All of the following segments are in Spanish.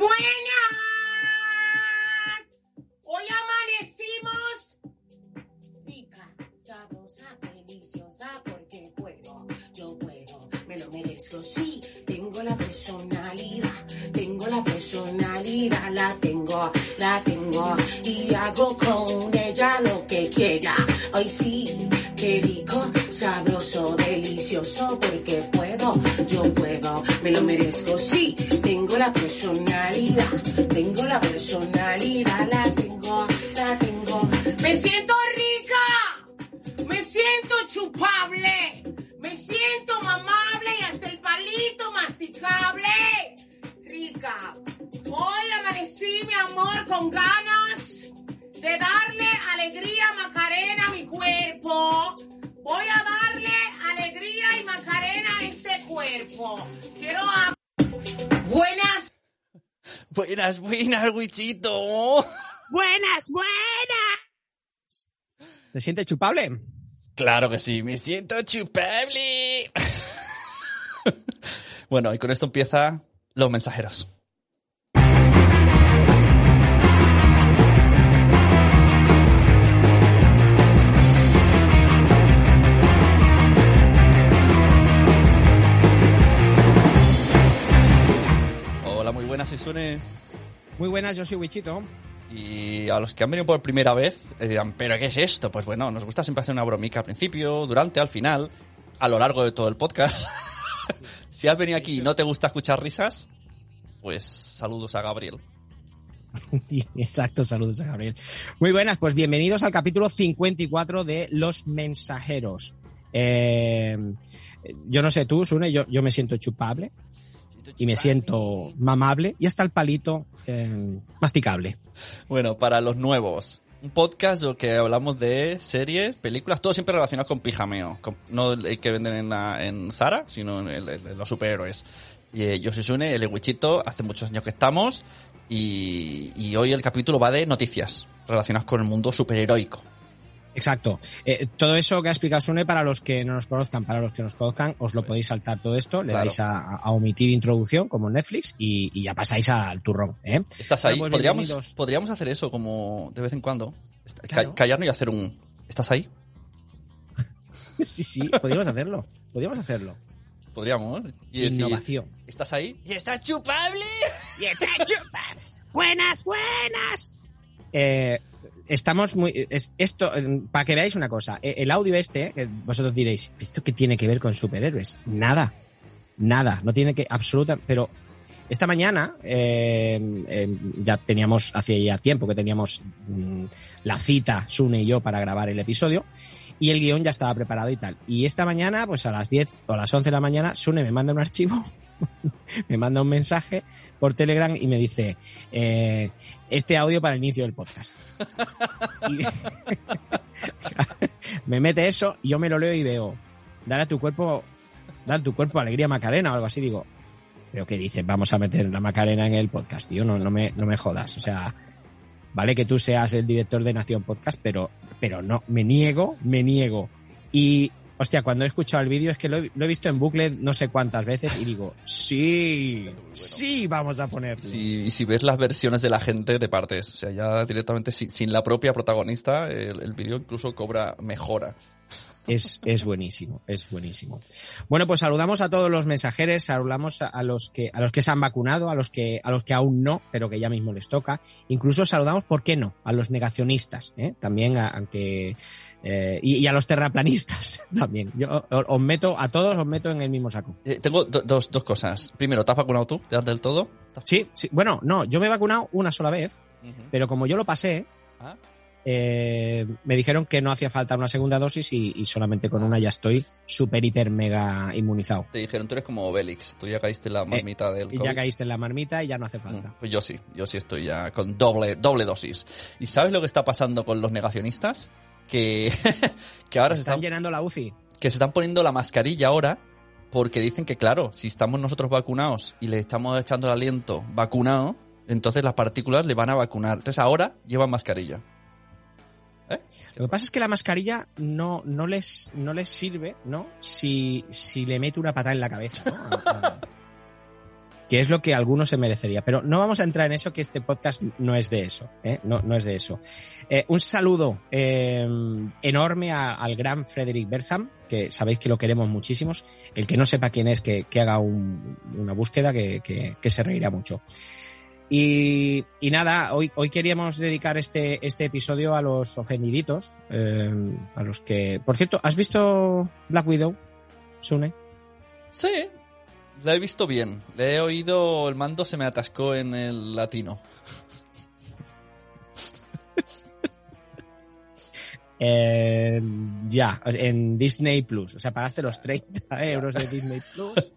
buenas. Hoy amanecimos rica, sabrosa, deliciosa, porque puedo, yo puedo, me lo merezco, sí, tengo la personalidad, tengo la personalidad, la tengo, la tengo, y hago con ella lo que quiera. Hoy sí, qué rico, sabroso, delicioso, porque puedo, yo puedo, me lo merezco, sí, la personalidad, tengo la personalidad, la tengo, la tengo. Me siento rica, me siento chupable, me siento mamable y hasta el palito masticable. Rica, hoy amanecí, mi amor, con ganas de darle alegría Macarena a mi cuerpo. Voy a darle alegría y Macarena a este cuerpo. Quiero. Buenas Buenas, buenas, Wichito. Buenas, buenas. ¿Te sientes chupable? Claro que sí, me siento chupable. bueno, y con esto empieza los mensajeros. Buenas. Muy buenas, yo soy Wichito. Y a los que han venido por primera vez, eh, dirán, ¿pero qué es esto? Pues bueno, nos gusta siempre hacer una bromica al principio, durante, al final, a lo largo de todo el podcast. si has venido aquí y no te gusta escuchar risas, pues saludos a Gabriel. Exacto, saludos a Gabriel. Muy buenas, pues bienvenidos al capítulo 54 de Los Mensajeros. Eh, yo no sé tú, Sune, yo, yo me siento chupable y me siento mamable y hasta el palito eh, masticable. Bueno, para los nuevos, un podcast que hablamos de series, películas, todo siempre relacionado con pijameo. no el que venden en, en Zara, sino en, el- los superhéroes. Y, eh, yo soy Sune, el Wichito, hace muchos años que estamos. Y, y hoy el capítulo va de noticias relacionadas con el mundo superheroico. Exacto. Eh, todo eso que ha explicado Sune, para los que no nos conozcan, para los que nos conozcan, os lo podéis saltar todo esto, le Claro. dais a, a omitir introducción, como en Netflix, y, y ya pasáis al turrón. ¿eh? ¿Estás ahí? pues podríamos, podríamos hacer eso como de vez en cuando. Claro. Callarnos y hacer un... ¿Estás ahí? sí, sí, podríamos hacerlo. Podríamos hacerlo. Podríamos. Y decir, Innovación. ¿estás ahí? ¡Y estás chupable! Y está chupa. Buenas, buenas. Eh, estamos muy. es- esto, eh, para que veáis una cosa, eh, el audio este, vosotros diréis, ¿esto qué tiene que ver con superhéroes? Nada. Nada. No tiene que. Absoluta. Pero esta mañana, eh, eh, ya teníamos, hace ya tiempo que teníamos mm, la cita, Sune y yo, para grabar el episodio. Y el guion ya estaba preparado y tal. Y esta mañana, pues a las 10 o a las 11 de la mañana, Sune me manda un archivo, me manda un mensaje por Telegram y me dice, eh, este audio para el inicio del podcast. Me mete eso y yo me lo leo y veo, dar a tu cuerpo, dar tu cuerpo alegría Macarena o algo así. Digo, pero ¿qué dices? Vamos a meter la Macarena en el podcast, tío, no, no, me, no me jodas. O sea, vale que tú seas el director de Nación Podcast, pero, pero no, me niego, me niego. Y, hostia, cuando he escuchado el vídeo es que lo he, lo he visto en bucle no sé cuántas veces y digo, sí, sí, vamos a ponerlo. Y si ves las versiones de la gente de partes, o sea, ya directamente sin, sin la propia protagonista, el, el vídeo incluso cobra mejora. Es, es buenísimo, es buenísimo. Bueno, pues saludamos a todos los mensajeros, saludamos a, a los que a los que se han vacunado, a los que a los que aún no, pero que ya mismo les toca. Incluso saludamos, ¿por qué no? A los negacionistas, ¿eh? también, a- aunque eh, y, y a los terraplanistas también. Yo os, os meto a todos, os meto en el mismo saco. Eh, tengo do- dos, dos cosas. Primero, ¿te has vacunado tú? ¿Te das del todo? ¿Te has- Sí, sí. Bueno, no, yo me he vacunado una sola vez, pero como yo lo pasé, Ah, eh, me dijeron que no hacía falta una segunda dosis y, y solamente con una ya estoy súper, hiper, mega inmunizado. Te dijeron, tú eres como Obelix, tú ya caíste en la marmita del Y COVID. ya caíste en la marmita y ya no hace falta. Mm, Pues yo sí, yo sí estoy ya con doble, doble dosis. ¿Y sabes lo que está pasando con los negacionistas? Que, que ahora se Están están, llenando la UCI. que se están poniendo la mascarilla ahora porque dicen que, claro, si estamos nosotros vacunados y le estamos echando el aliento vacunado, entonces las partículas le van a vacunar. Entonces ahora llevan mascarilla. ¿Eh? Lo que pasa es que la mascarilla no, no, les, no les sirve, ¿no? Si, si le mete una patada en la cabeza, ¿no? Que es lo que algunos se merecería. Pero no vamos a entrar en eso, que este podcast no es de eso, ¿eh? no, no es de eso. Eh, un saludo eh, enorme al gran Frederick Bertham, que sabéis que lo queremos muchísimos. El que no sepa quién es, que, que haga un- una búsqueda, que, que- que se reirá mucho. Y, y nada, hoy, hoy queríamos dedicar este, este episodio a los ofendiditos, eh, a los que... Por cierto, ¿has visto Black Widow, Sune? Sí, la he visto bien. Le he oído, el mando se me atascó en el latino. Eh, ya, en Disney Plus. O sea, pagaste los 30 euros de Disney Plus.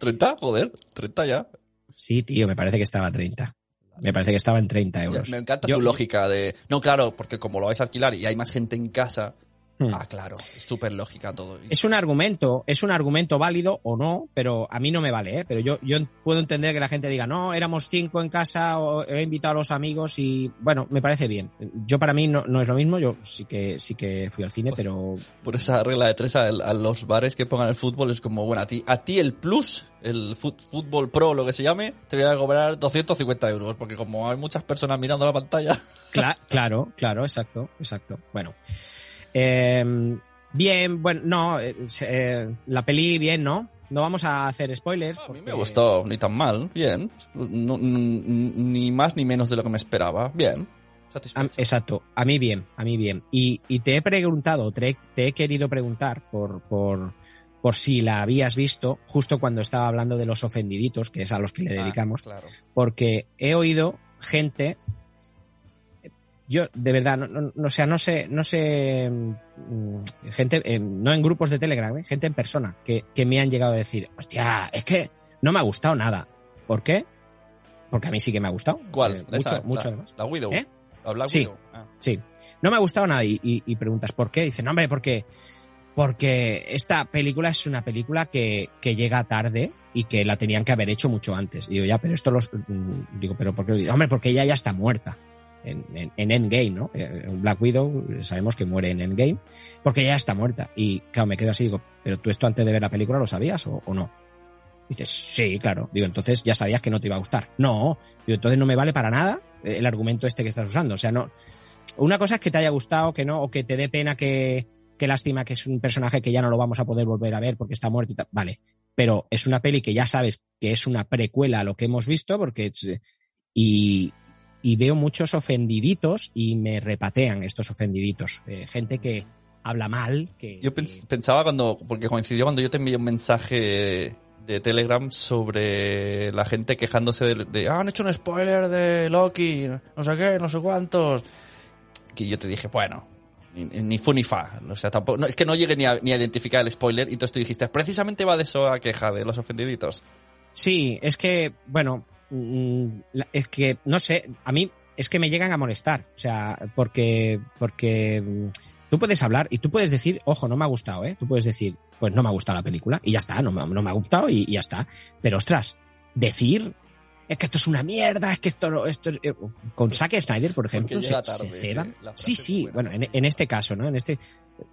¿30? Joder, 30 ya. Sí, tío, me parece que estaba a 30. Me parece que estaba en 30 O sea, euros. me encanta Yo- su lógica de... No, claro, porque como lo vais a alquilar y hay más gente en casa... Hmm. Ah, claro, es súper lógica todo. Es un argumento, es un argumento válido o no, pero a mí no me vale, ¿eh? Pero yo, yo puedo entender que la gente diga, no, éramos cinco en casa, o he invitado a los amigos y, bueno, me parece bien. Yo para mí no, no es lo mismo, yo sí que, sí que fui al cine, pero Por esa regla de tres a, a los bares que pongan el fútbol es como, bueno, a ti, a ti el plus, el fut- fútbol pro, lo que se llame, te voy a cobrar 250 euros, porque como hay muchas personas mirando la pantalla... Cla- claro, claro, exacto, exacto. Bueno. Eh, bien, bueno, no, eh, eh, la peli bien, ¿no? No vamos a hacer spoilers. A mí me gustó, ni tan mal, bien. No- ni más ni menos de lo que me esperaba, bien. Satisfecho. exacto, a mí bien, a mí bien. Y, y te he preguntado, te he, te he querido preguntar por, por, por si la habías visto justo cuando estaba hablando de los ofendiditos, que es a los que le Ah, dedicamos, claro. porque he oído gente yo de verdad no, no, no, o sea no sé no sé mm, gente eh, no en grupos de Telegram ¿eh? gente en persona que, que me han llegado a decir hostia es que no me ha gustado nada ¿por qué? porque a mí sí que me ha gustado ¿Cuál? Eh, Esa, mucho mucho la, además La Widow. ¿Eh? La Black Sí. Widow. Ah. Sí, no me ha gustado nada y, y- y preguntas ¿por qué? Dice, no hombre, porque, porque esta película es una película que, que llega tarde y que la tenían que haber hecho mucho antes. Digo, ya, pero esto los... mm, Digo, pero ¿por qué? Hombre, porque ella ya está muerta en, en, en Endgame, ¿no? Eh, Black Widow sabemos que muere en Endgame porque ella está muerta. Y claro, me quedo así, digo, pero tú esto antes de ver la película lo sabías o, no? Dices, sí, claro. Digo, entonces ya sabías que no te iba a gustar. No, digo, entonces no me vale para nada el argumento este que estás usando. O sea, no, una cosa es que te haya gustado, que no, o que te dé pena que, que lástima que es un personaje que ya no lo vamos a poder volver a ver porque está muerto y tal. Vale. Pero es una peli que ya sabes que es una precuela a lo que hemos visto, porque y, y veo muchos ofendiditos y me repatean estos ofendiditos. Eh, gente que habla mal, que. Yo pensaba cuando, porque coincidió cuando yo te envié un mensaje de Telegram sobre la gente quejándose de, de, ah, han hecho un spoiler de Loki, no sé qué, no sé cuántos. Que yo te dije, bueno, ni, ni fu ni fa. O sea, tampoco, no, es que no llegué ni a, ni a identificar el spoiler y entonces tú dijiste, precisamente va de eso a queja de los ofendiditos. Sí, es que, bueno, es que, no sé, a mí es que me llegan a molestar. O sea, porque, porque mm, tú puedes hablar y tú puedes decir, ojo, no me ha gustado, ¿eh? Tú puedes decir, pues no me ha gustado la película y ya está, no, me- no me ha gustado y, y ya está. Pero ostras, decir, es que esto es una mierda, es que esto, no- esto es... eh, Con Zack Snyder, por ejemplo, se, tarde, ceban. frase Sí, sí, bueno, en, en este caso, ¿no? En este,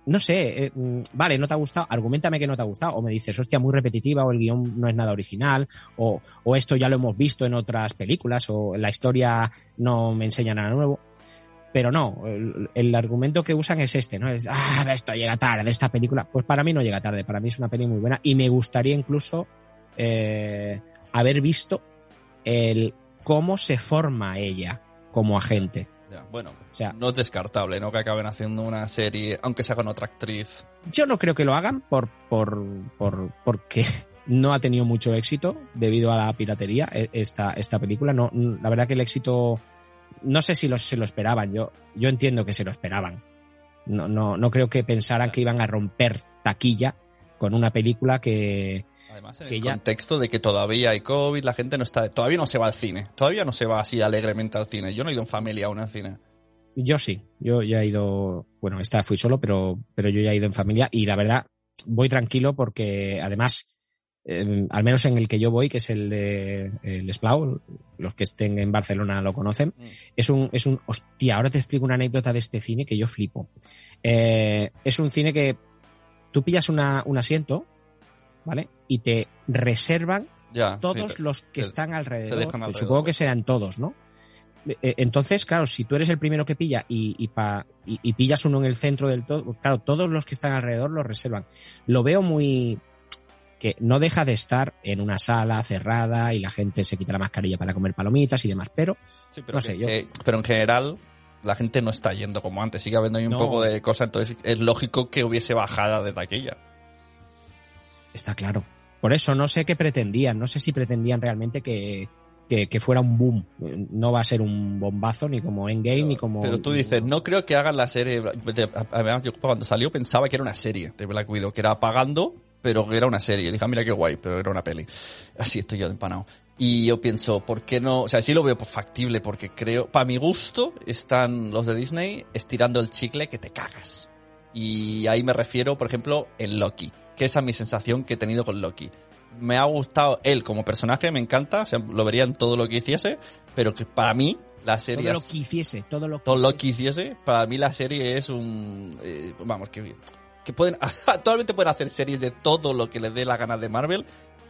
no sé, eh, mm, vale, no te ha gustado, argumentame que no te ha gustado, o me dices, hostia, muy repetitiva, o el guion no es nada original, o, o esto ya lo hemos visto en otras películas, o la historia no me enseña nada nuevo. Pero no, el, el argumento que usan es este, ¿no? Es, ah, esto llega tarde, esta película. Pues para mí no llega tarde, para mí es una peli muy buena y me gustaría incluso eh, haber visto el cómo se forma ella como agente. Ya, bueno, O sea, no es descartable, ¿no? Que acaben haciendo una serie, aunque sea con otra actriz. Yo no creo que lo hagan por, por, por, porque no ha tenido mucho éxito debido a la piratería eh, esta, esta película. No, la verdad que el éxito, no sé si se lo esperaban. Yo, yo entiendo que se lo esperaban. No, no, no creo que pensaran que iban a romper taquilla con una película que, Además, en Que el ya- contexto de que todavía hay COVID, la gente no está, todavía no se va al cine, todavía no se va así alegremente al cine. Yo no he ido en familia aún al cine. Yo sí, yo ya he ido, bueno, esta fui solo, pero, pero yo ya he ido en familia y la verdad voy tranquilo porque además, eh, al menos en el que yo voy, que es el de el Esplau, los que estén en Barcelona lo conocen, Mm. es un, es un, hostia, ahora te explico una anécdota de este cine que yo flipo. Eh, es un cine que tú pillas una, un asiento, ¿vale? Y te reservan Ya, todos sí, los que están alrededor. Supongo que serán todos, ¿no? Eh, Entonces, claro, si tú eres el primero que pilla y, y, pa- y- y pillas uno en el centro del todo, claro, todos los que están alrededor lo reservan. Lo veo muy que no deja de estar en una sala cerrada y la gente se quita la mascarilla para comer palomitas y demás, pero Sí, pero, No que- sé, yo- que- pero en general la gente no está yendo como antes, sigue habiendo ahí un No. poco de cosas, entonces es lógico que hubiese bajada de taquilla. Está claro. Por eso no sé qué pretendían, no sé si pretendían realmente que, que, que fuera un boom. No va a ser un bombazo ni como Endgame ni como... Pero tú dices, no creo que hagan la serie. de- Además, yo cuando salió pensaba que era una serie de Black Widow, que era pagando, pero que era una serie. Dije, ah, mira qué guay, pero era una peli. Así estoy yo de empanado. Y yo pienso, ¿por qué no? O sea, sí lo veo factible, porque creo, para mi gusto, están los de Disney estirando el chicle que te cagas. Y ahí me refiero, por ejemplo, en Loki, que esa es mi sensación que he tenido con Loki. Me ha gustado él como personaje, me encanta, o sea, lo vería en todo lo que hiciese, pero que para mí la serie todo lo que hiciese, todo lo que todo lo hiciese. que hiciese, para mí la serie es un... eh, vamos, que, que pueden... Actualmente pueden hacer series de todo lo que les dé la gana de Marvel,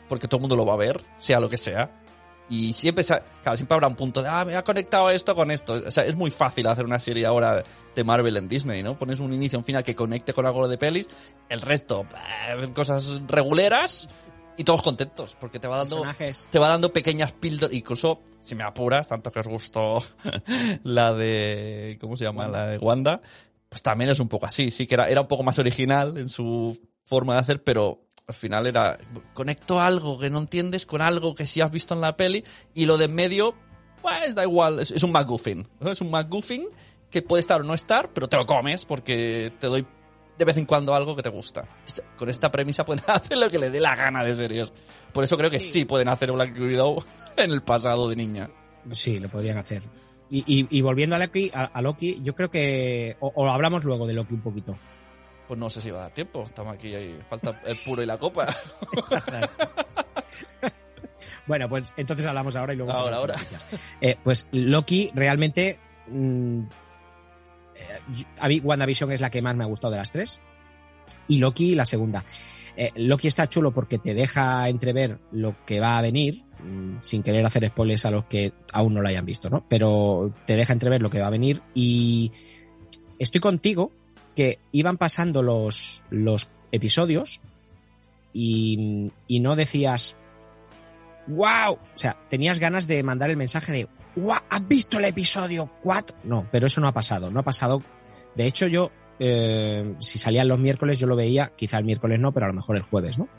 porque todo el mundo lo va a ver, sea lo que sea. Y siempre, claro, siempre habrá un punto de, ah, me ha conectado esto con esto. O sea, es muy fácil hacer una serie ahora de Marvel en Disney, ¿no? Pones un inicio, un final que conecte con algo de pelis, el resto, eh, cosas reguleras y todos contentos, porque te va dando personajes. te va dando pequeñas píldoras, incluso si me apuras, tanto que os gustó la de, ¿cómo se llama? La de Wanda, pues también es un poco así, sí que era, era un poco más original en su forma de hacer, pero al final era, conecto algo que no entiendes con algo que sí has visto en la peli y lo de en medio, pues da igual, es, es un McGuffin, ¿no? es un McGuffin que puede estar o no estar, pero te lo comes porque te doy de vez en cuando algo que te gusta. Con esta premisa pueden hacer lo que les dé la gana de series. Por eso creo que sí, Sí. pueden hacer Black Widow en el pasado de niña. Sí, lo podrían hacer. Y, y, y volviendo a Loki, a, a Loki, yo creo que... O, o hablamos luego de Loki un poquito. Pues no sé si va a dar tiempo. Estamos aquí, ahí, falta el puro y la copa. Bueno, pues entonces hablamos ahora y luego... Ahora, ahora. Eh, pues Loki realmente... mm, eh, a mí WandaVision es la que más me ha gustado de las tres. Y Loki la segunda. Eh, Loki está chulo porque te deja entrever lo que va a venir, mm, sin querer hacer spoilers a los que aún no lo hayan visto, ¿no? Pero te deja entrever lo que va a venir y estoy contigo que iban pasando los, los episodios y, y no decías, wow, o sea, tenías ganas de mandar el mensaje de, wow, ¿has visto el episodio 4? No, pero eso no ha pasado, no ha pasado. De hecho, yo, eh, si salían los miércoles, yo lo veía, quizá el miércoles no, pero a lo mejor el jueves, ¿no?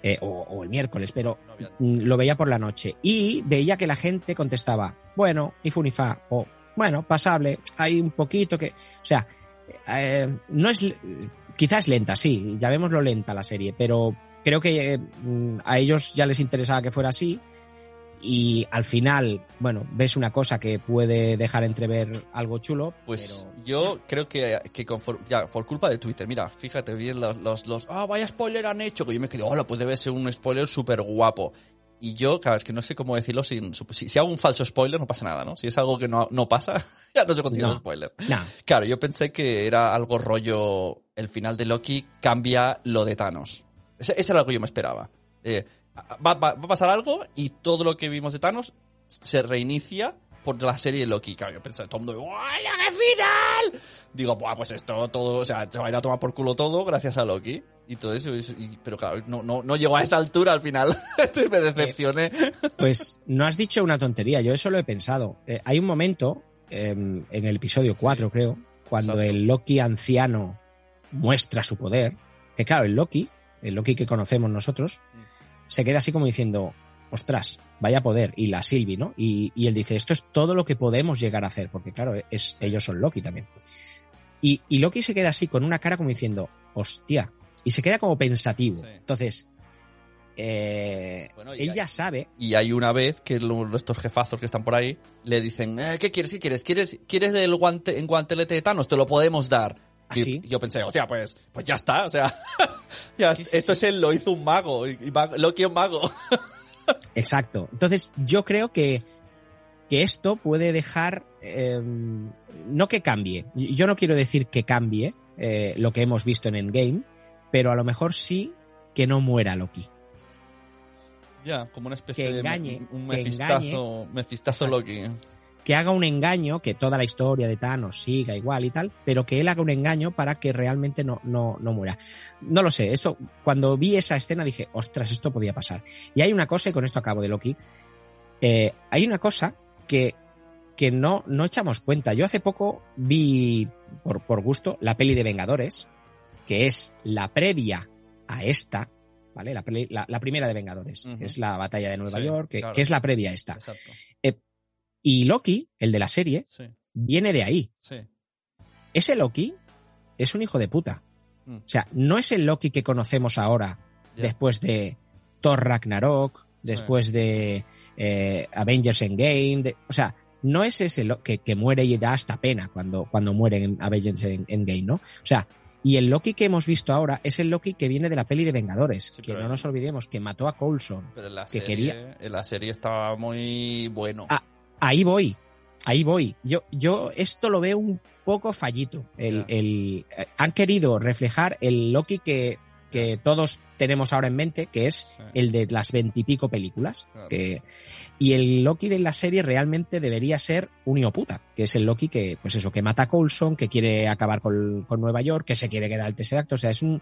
Eh, o, o el miércoles, pero mm, lo veía por la noche y veía que la gente contestaba, bueno, ni fu ni fa, o bueno, pasable, hay un poquito que, o sea, eh, no es, quizás lenta, sí, ya vemos lo lenta la serie, pero creo que eh, a ellos ya les interesaba que fuera así y al final, bueno, ves una cosa que puede dejar entrever algo chulo, Pues pero- yo creo que, que conforme- ya, por culpa de Twitter, mira, fíjate bien los, los, los, ah, vaya spoiler han hecho, que yo me quedé, hola, pues debe ser un spoiler súper guapo. Y yo, claro, es que no sé cómo decirlo sin, si, si hago un falso spoiler no pasa nada, ¿no? Si es algo que no, no pasa, ya no se considera No. un spoiler. Nah, Claro, yo pensé que era algo rollo, el final de Loki cambia lo de Thanos. Ese, ese era lo que yo me esperaba. Eh, va, va- va a pasar algo y todo lo que vimos de Thanos se reinicia por la serie de Loki. Claro, yo pensé, todo el mundo, ¡Hola, qué final! Digo, Buah, pues esto, todo, o sea, se va a ir a tomar por culo todo gracias a Loki. Y todo eso, y- pero claro, no, no, no llegó a esa altura al final. me decepcioné. Pues no has dicho una tontería, yo eso lo he pensado. Eh, hay un momento, eh, en el episodio 4 creo, cuando Exacto. el Loki anciano muestra su poder, que claro, el Loki, el Loki que conocemos nosotros, Mm. se queda así como diciendo, ostras, vaya poder, y la Sylvie, ¿no? Y, y él dice, esto es todo lo que podemos llegar a hacer, porque claro, es, ellos son Loki también. Y, y Loki se queda así con una cara como diciendo, hostia, y se queda como pensativo. Sí. Entonces, eh, Bueno, él hay- ya sabe Y hay una vez que lo- estos jefazos que están por ahí le dicen, eh, ¿qué quieres? ¿Qué quieres? ¿Quieres, ¿quieres el guante en guantelete de Thanos? Te lo podemos dar. ¿Ah, y yo pensé, hostia, pues, pues ya está, o sea, ya, Sí, sí, esto es él, lo hizo un mago, y, y mag- Loki es mago. Exacto. Entonces, yo creo que, que esto puede dejar. eh, no que cambie. Yo no quiero decir que cambie eh, lo que hemos visto en Endgame, pero a lo mejor sí que no muera Loki. Ya, como una especie Que de engañe, me- un mefistazo, mefistazo Loki. que haga un engaño, que toda la historia de Thanos siga igual y tal, pero que él haga un engaño para que realmente no, no, no muera. No lo sé, eso, cuando vi esa escena dije, ostras, esto podía pasar. Y hay una cosa, y con esto acabo de Loki, eh, hay una cosa que, que no, no echamos cuenta. Yo hace poco vi, por, por gusto, la peli de Vengadores, que es la previa a esta, ¿vale? La, peli- la, la primera de Vengadores, que es la batalla de Nueva Sí, York, que, claro. que es la previa a esta. Exacto. Y Loki, el de la serie, Sí, viene de ahí. sí. Ese Loki es un hijo de puta. Mm. O sea, no es el Loki que conocemos ahora, después de Thor Ragnarok, después de eh, Avengers Endgame. de- o sea, no es ese Lo- que, que muere y da hasta pena cuando, cuando muere en Avengers En- Endgame, ¿no? O sea, y el Loki que hemos visto ahora es el Loki que viene de la peli de Vengadores, Sí, que no nos olvidemos que mató a Coulson. Pero en la que serie, quería- en la serie estaba muy bueno. Ah, Ahí voy, ahí voy. Yo, yo esto lo veo un poco fallito. El- eh, han querido reflejar el Loki que, que todos tenemos ahora en mente, que es el de las veintipico películas. Claro. Que, y el Loki de la serie realmente debería ser un puta, que es el Loki que, pues eso, que mata a Coulson, que quiere acabar con, con Nueva York, que se quiere quedar el Tesseract. O sea, es un.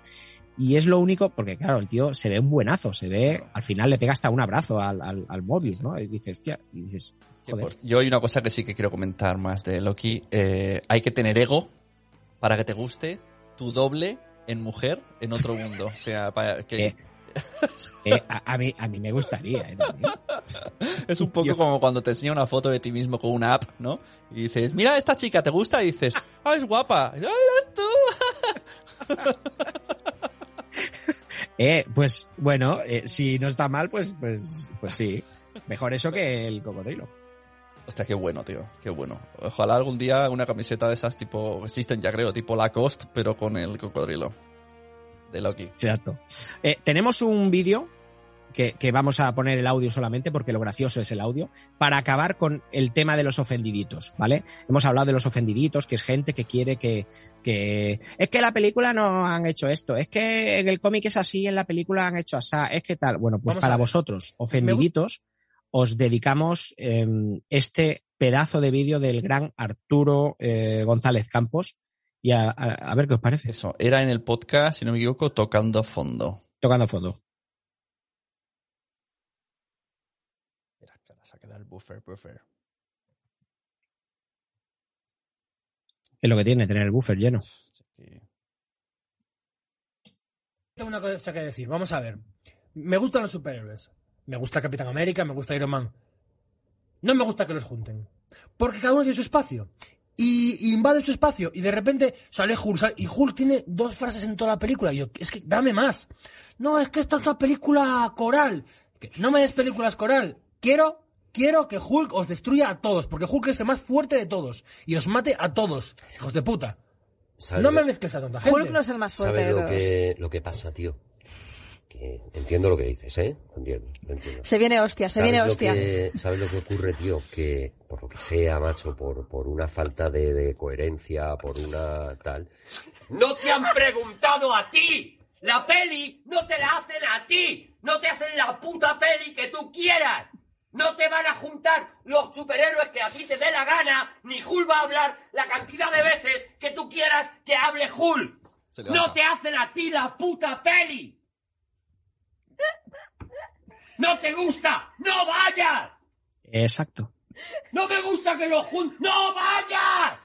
Y es lo único, porque claro, el tío se ve un buenazo, se ve, al final le pega hasta un abrazo al, al, al Mobius, ¿no? Y dices, hostia, y dices, joder. por- yo hay una cosa que sí que quiero comentar más de Loki. Eh, hay que tener ego para que te guste tu doble en mujer en otro mundo. O sea, para que Eh, Eh, a, a mí, a mí me gustaría. ¿eh? es un poco yo- como cuando te enseña una foto de ti mismo con una app, ¿no? Y dices, mira esta chica, ¿te gusta? Y dices, ah, es guapa. ¡Ah, eres tú! Eh, pues bueno, eh, si no está mal, pues, pues, pues sí. Mejor eso que el cocodrilo. Hostia, qué bueno, tío, qué bueno. Ojalá algún día una camiseta de esas tipo, existen ya creo, tipo Lacoste, pero con el cocodrilo. De Loki. Exacto. Eh, tenemos un vídeo que, que vamos a poner el audio solamente porque lo gracioso es el audio, para acabar con el tema de los ofendiditos, ¿vale? Hemos hablado de los ofendiditos, que es gente que quiere que, que... Es que en la película no han hecho esto, es que en el cómic es así, en la película han hecho así, es que tal. Bueno, pues Vamos para vosotros, ofendiditos, os dedicamos eh, este pedazo de vídeo del gran Arturo eh, González Campos y a, a- a ver qué os parece. Eso, era en el podcast, si no me equivoco, tocando fondo. Tocando fondo. Mira, que ahora se ha quedado el buffer, buffer. Es lo que tiene tener el buffer lleno. Aquí. Tengo una cosa que decir. Vamos a ver. Me gustan los superhéroes. Me gusta Capitán América, me gusta Iron Man. No me gusta que los junten. Porque cada uno tiene su espacio. Y, y invade su espacio. Y de repente sale Hulk. sale- y Hulk tiene dos frases en toda la película. Y yo, es que dame más. No, es que esta es una película coral. Que no me des películas coral. Quiero, quiero que Hulk os destruya a todos. Porque Hulk es el más fuerte de todos. Y os mate a todos. Hijos de puta. ¿Sabes No me mezcles a tanta gente. Hulk no es el más fuerte ¿Sabes de lo todos. que, lo que pasa, tío? Que entiendo lo que dices, ¿eh? Entiendo. Se viene hostia, se ¿Sabes viene hostia. que- ¿Sabes lo que ocurre, tío? Que por lo que sea, macho, por, por una falta de, de coherencia, por una tal... ¡No te han preguntado a ti! ¡La peli no te la hacen a ti! ¡No te hacen la puta peli que tú quieras! ¡No te van a juntar los superhéroes que a ti te dé la gana! ¡Ni Hulk va a hablar la cantidad de veces que tú quieras que hable Hulk! ¡No te hacen a ti la puta peli! ¡No te gusta! ¡No vayas! Exacto. ¡No me gusta que lo junten! ¡No vayas!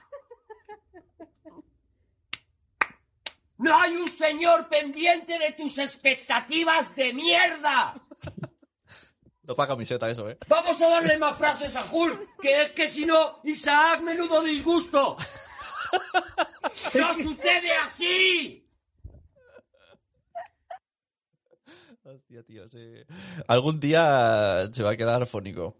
¡No hay un señor pendiente de tus expectativas de mierda! No para camiseta eso, ¿eh? Vamos a darle más frases a Hulk, que es que si no, Isaac, menudo disgusto. ¡No sucede así! Hostia, tío, sí. Algún día se va a quedar fónico.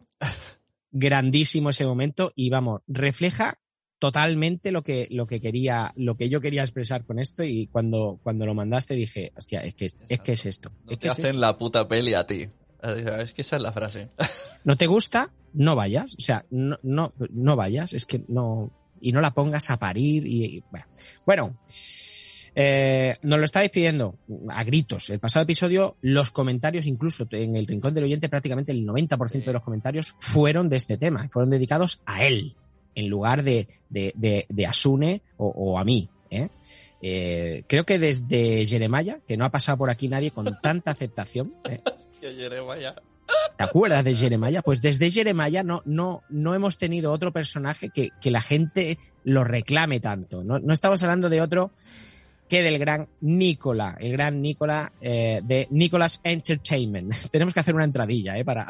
Grandísimo ese momento y vamos, refleja totalmente lo que, lo que quería, lo que yo quería expresar con esto y cuando, cuando lo mandaste dije, hostia, es que, es que es esto. No es te que hacen la puta peli a ti. Es que esa es la frase. No te gusta, no vayas. O sea, no, no, no vayas, es que no, y no la pongas a parir y, y- bueno. Bueno, Eh, nos lo estáis pidiendo a gritos. El pasado episodio, los comentarios, incluso en el rincón del oyente, prácticamente el 90% de los comentarios fueron de este tema, fueron dedicados a él, en lugar de, de, de, de Asune o, o a mí. ¿eh? Eh, creo que desde Jeremiah, que no ha pasado por aquí nadie con tanta aceptación. Hostia, Jeremiah. ¿Te acuerdas de Jeremiah? Pues desde Jeremiah no, no, no hemos tenido otro personaje que, que la gente lo reclame tanto. No, no estamos hablando de otro que del gran Nicola, el gran Nicola eh, de Nicolas Entertainment. Tenemos que hacer una entradilla ¿eh? para,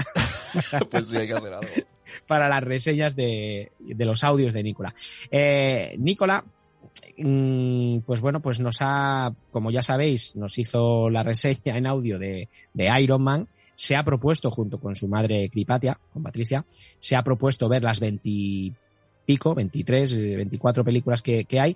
Pues sí, hay que hacer algo. para las reseñas de, de los audios de Nicola. Eh, Nicola, mm, pues bueno, pues nos ha, como ya sabéis, nos hizo la reseña en audio de, de Iron Man. Se ha propuesto, junto con su madre Cripatia, con Patricia, se ha propuesto ver las 20 pico, 23, eh, 24 películas que, que hay.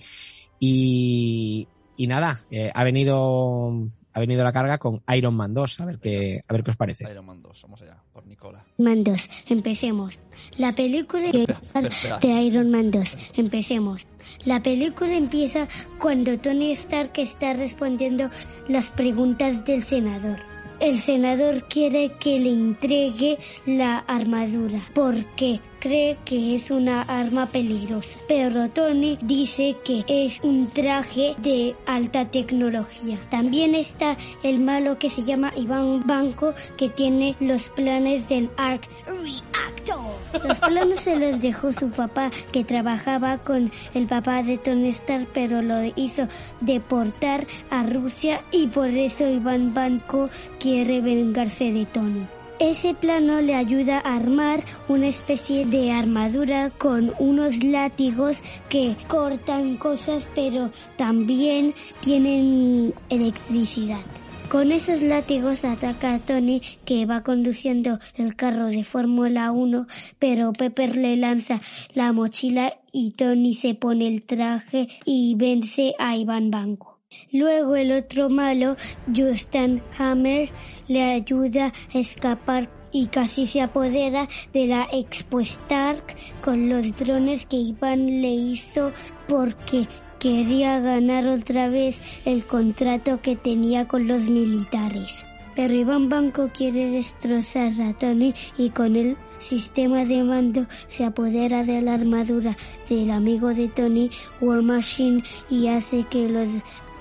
Y, y nada, eh, ha venido ha venido la carga con Iron Man 2, a ver qué, a ver qué os parece. Iron Man 2, vamos allá, por Nicola. Man 2, empecemos. La película de Iron Man 2, empecemos. La película empieza cuando Tony Stark está respondiendo las preguntas del senador. El senador quiere que le entregue la armadura porque cree que es una arma peligrosa. Pero Tony dice que es un traje de alta tecnología. También está el malo que se llama Iván Banco que tiene los planes del Arc Reactor. Los planos se los dejó su papá que trabajaba con el papá de Tony Stark pero lo hizo deportar a Rusia y por eso Iván Banco quiere vengarse de Tony. Ese plano le ayuda a armar una especie de armadura con unos látigos que cortan cosas pero también tienen electricidad. Con esos látigos ataca a Tony que va conduciendo el carro de Fórmula 1, pero Pepper le lanza la mochila y Tony se pone el traje y vence a Iván Banco. Luego el otro malo, Justin Hammer, le ayuda a escapar y casi se apodera de la Expo Stark con los drones que Iván le hizo porque quería ganar otra vez el contrato que tenía con los militares. Pero Iván Banco quiere destrozar a Tony y con el sistema de mando se apodera de la armadura del amigo de Tony, War Machine, y hace que los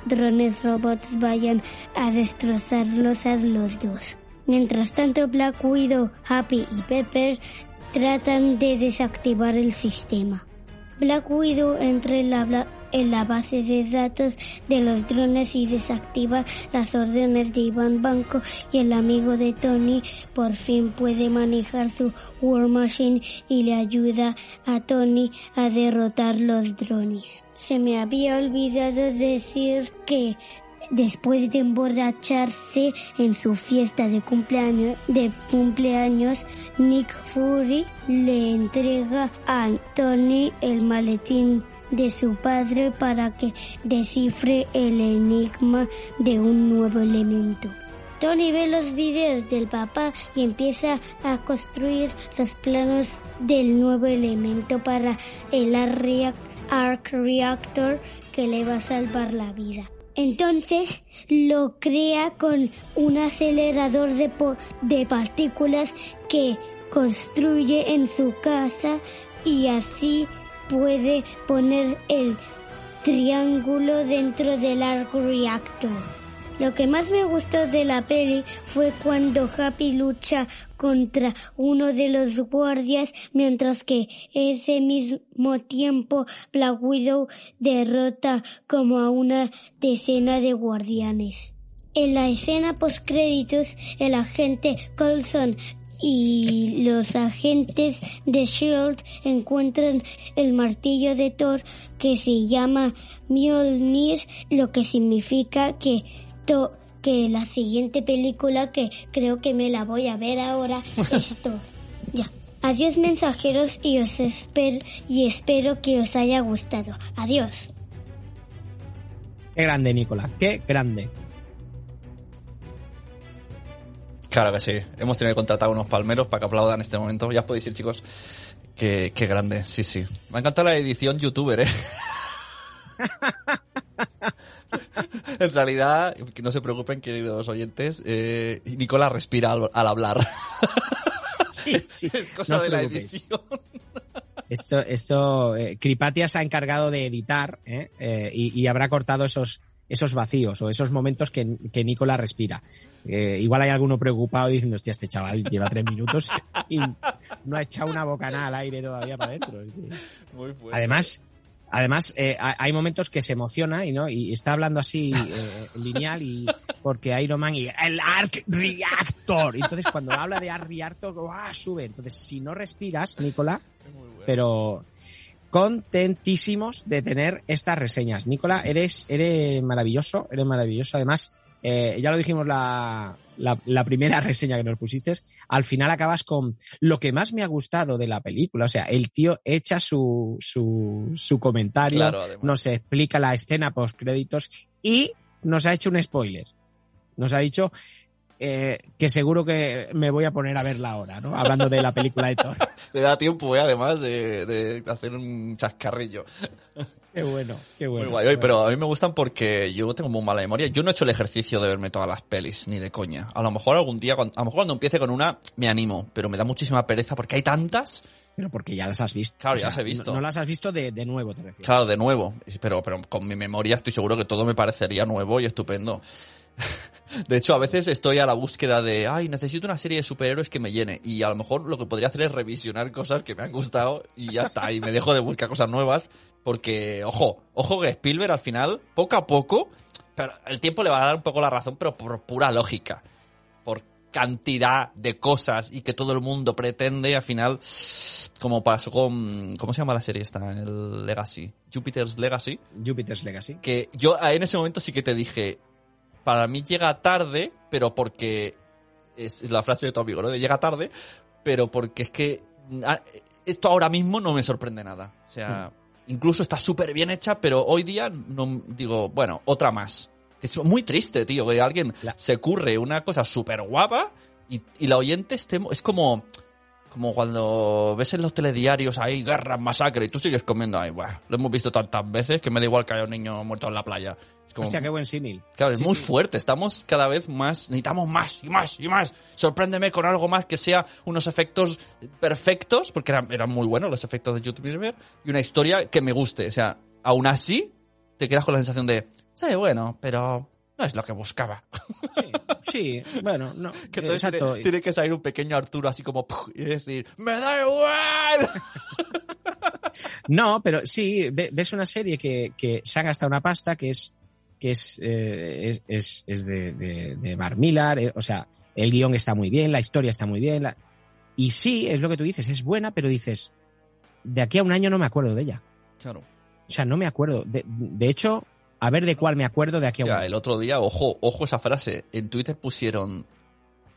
drones robots vayan a destrozarlos a los dos. Mientras tanto, Black Widow, Happy y Pepper tratan de desactivar el sistema. Black Widow entra en la, en la base de datos de los drones y desactiva las órdenes de Iván Banco y el amigo de Tony por fin puede manejar su War Machine y le ayuda a Tony a derrotar los drones. Se me había olvidado decir que Después de emborracharse en su fiesta de cumpleaños, de cumpleaños, Nick Fury le entrega a Tony el maletín de su padre para que descifre el enigma de un nuevo elemento. Tony ve los videos del papá y empieza a construir los planos del nuevo elemento para el Arc Arc Reactor que le va a salvar la vida. Entonces lo crea con un acelerador de, de partículas que construye en su casa y así puede poner el triángulo dentro del Arc Reactor. Lo que más me gustó de la peli fue cuando Happy lucha contra uno de los guardias mientras que ese mismo tiempo Black Widow derrota como a una decena de guardianes. En la escena postcréditos el agente Coulson y los agentes de Shield encuentran el martillo de Thor que se llama Mjolnir, lo que significa que que la siguiente película que creo que me la voy a ver ahora es Thor. Ya. Adiós mensajeros y os espero y espero que os haya gustado. Adiós. Qué grande, Nicola, qué grande. Claro que sí. Hemos tenido que contratar unos palmeros para que aplaudan en este momento. Ya os podéis ir, chicos. Qué, qué grande, sí, sí. Me ha encantado la edición youtuber, ¿eh? En realidad, no se preocupen, queridos oyentes, eh, Nicola respira al, al hablar. Sí, sí. es cosa No de la edición. Esto, esto, eh, Cripatia se ha encargado de editar ¿eh? Eh, y, y habrá cortado esos, esos vacíos o esos momentos que, que Nicola respira. Eh, igual hay alguno preocupado diciendo, hostia, este chaval lleva tres minutos y no ha echado una bocanada al aire todavía para adentro. Muy. Además, además eh, ha- hay momentos que se emociona y no y está hablando así eh, lineal y porque Iron Man y el Arc Reactor. Entonces cuando habla de Arc Reactor, ¡guau! sube. Entonces si no respiras, Nicola, pero contentísimos de tener estas reseñas. Nicola, eres, eres maravilloso, eres maravilloso. Además, eh, ya lo dijimos la, la, la primera reseña que nos pusiste, al final acabas con lo que más me ha gustado de la película. O sea, el tío echa su, su, su comentario, Claro, nos explica la escena post créditos y nos ha hecho un spoiler. Nos ha dicho eh, que seguro que me voy a poner a verla ahora, ¿no? Hablando de la película de Thor. Le da tiempo, eh, además, de, de hacer un chascarrillo. Qué bueno, qué bueno. Muy guay. Pero a mí me gustan porque yo tengo muy mala memoria. Yo no he hecho el ejercicio de verme todas las pelis, ni de coña. A lo mejor algún día, cuando- a lo mejor cuando empiece con una, me animo, pero me da muchísima pereza porque hay tantas. Pero porque ya las has visto. Claro, ya las he visto. No, no las has visto de, de nuevo, te refiero. Claro, de nuevo. Pero, pero con mi memoria estoy seguro que todo me parecería nuevo y estupendo. De hecho, a veces estoy a la búsqueda de, ay, necesito una serie de superhéroes que me llene. Y a lo mejor lo que podría hacer es revisionar cosas que me han gustado y ya está. Y me dejo de buscar cosas nuevas. Porque, ojo, ojo que Spielberg al final, poco a poco, pero el tiempo le va a dar un poco la razón, pero por pura lógica. Por cantidad de cosas y que todo el mundo pretende, al final, como pasó con, ¿cómo se llama la serie esta? El Legacy. Jupiter's Legacy Jupiter's Legacy. que yo en ese momento sí que te dije, para mí llega tarde, pero porque es la frase de tu amigo, ¿no? De llega tarde, pero porque es que ah, esto ahora mismo no me sorprende nada. O sea, incluso está súper bien hecha, pero hoy día no digo, bueno, otra más. Es muy triste, tío, que alguien La- se curre una cosa súper guapa y, y la oyente esté, es como, como cuando ves en los telediarios ahí guerras, masacre y tú sigues comiendo ahí, Buah, lo hemos visto tantas veces que me da igual que haya un niño muerto en la playa. Como, Hostia, qué buen símil. claro, es Sí, muy sí. fuerte, estamos cada vez más, necesitamos más y más y más. Sorpréndeme con algo más que sea unos efectos perfectos, porque eran, eran muy buenos los efectos de YouTube y una historia que me guste. O sea, aún así, te quedas con la sensación de, sí, bueno, pero no es lo que buscaba. Sí, sí, bueno, no. Que entonces tiene, tiene que salir un pequeño Arturo así como y decir, ¡me da igual! No, pero sí, ve- ves una serie que, que se ha gastado una pasta que es que es, eh, es, es, es de, de, de Mark Millar, eh, o sea, el guion está muy bien, la historia está muy bien, la- y sí, es lo que tú dices, es buena, pero dices, de aquí a un año no me acuerdo de ella. Claro. O sea, no me acuerdo. De, de hecho, a ver de cuál me acuerdo de aquí a un año. el otro día, ojo, ojo esa frase. En Twitter pusieron,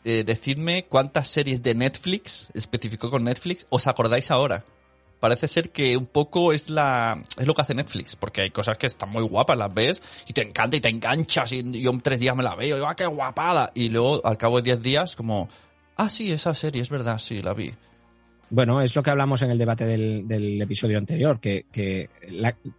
eh, decidme cuántas series de Netflix, especificó con Netflix, os acordáis ahora. Parece ser que un poco es la es lo que hace Netflix, porque hay cosas que están muy guapas, las ves y te encanta y te enganchas y yo en tres días me la veo y ¡ah, qué guapada! Y luego al cabo de diez días como, ah, sí, esa serie, es verdad, sí, la vi. Bueno, es lo que hablamos en el debate del, del episodio anterior, que, que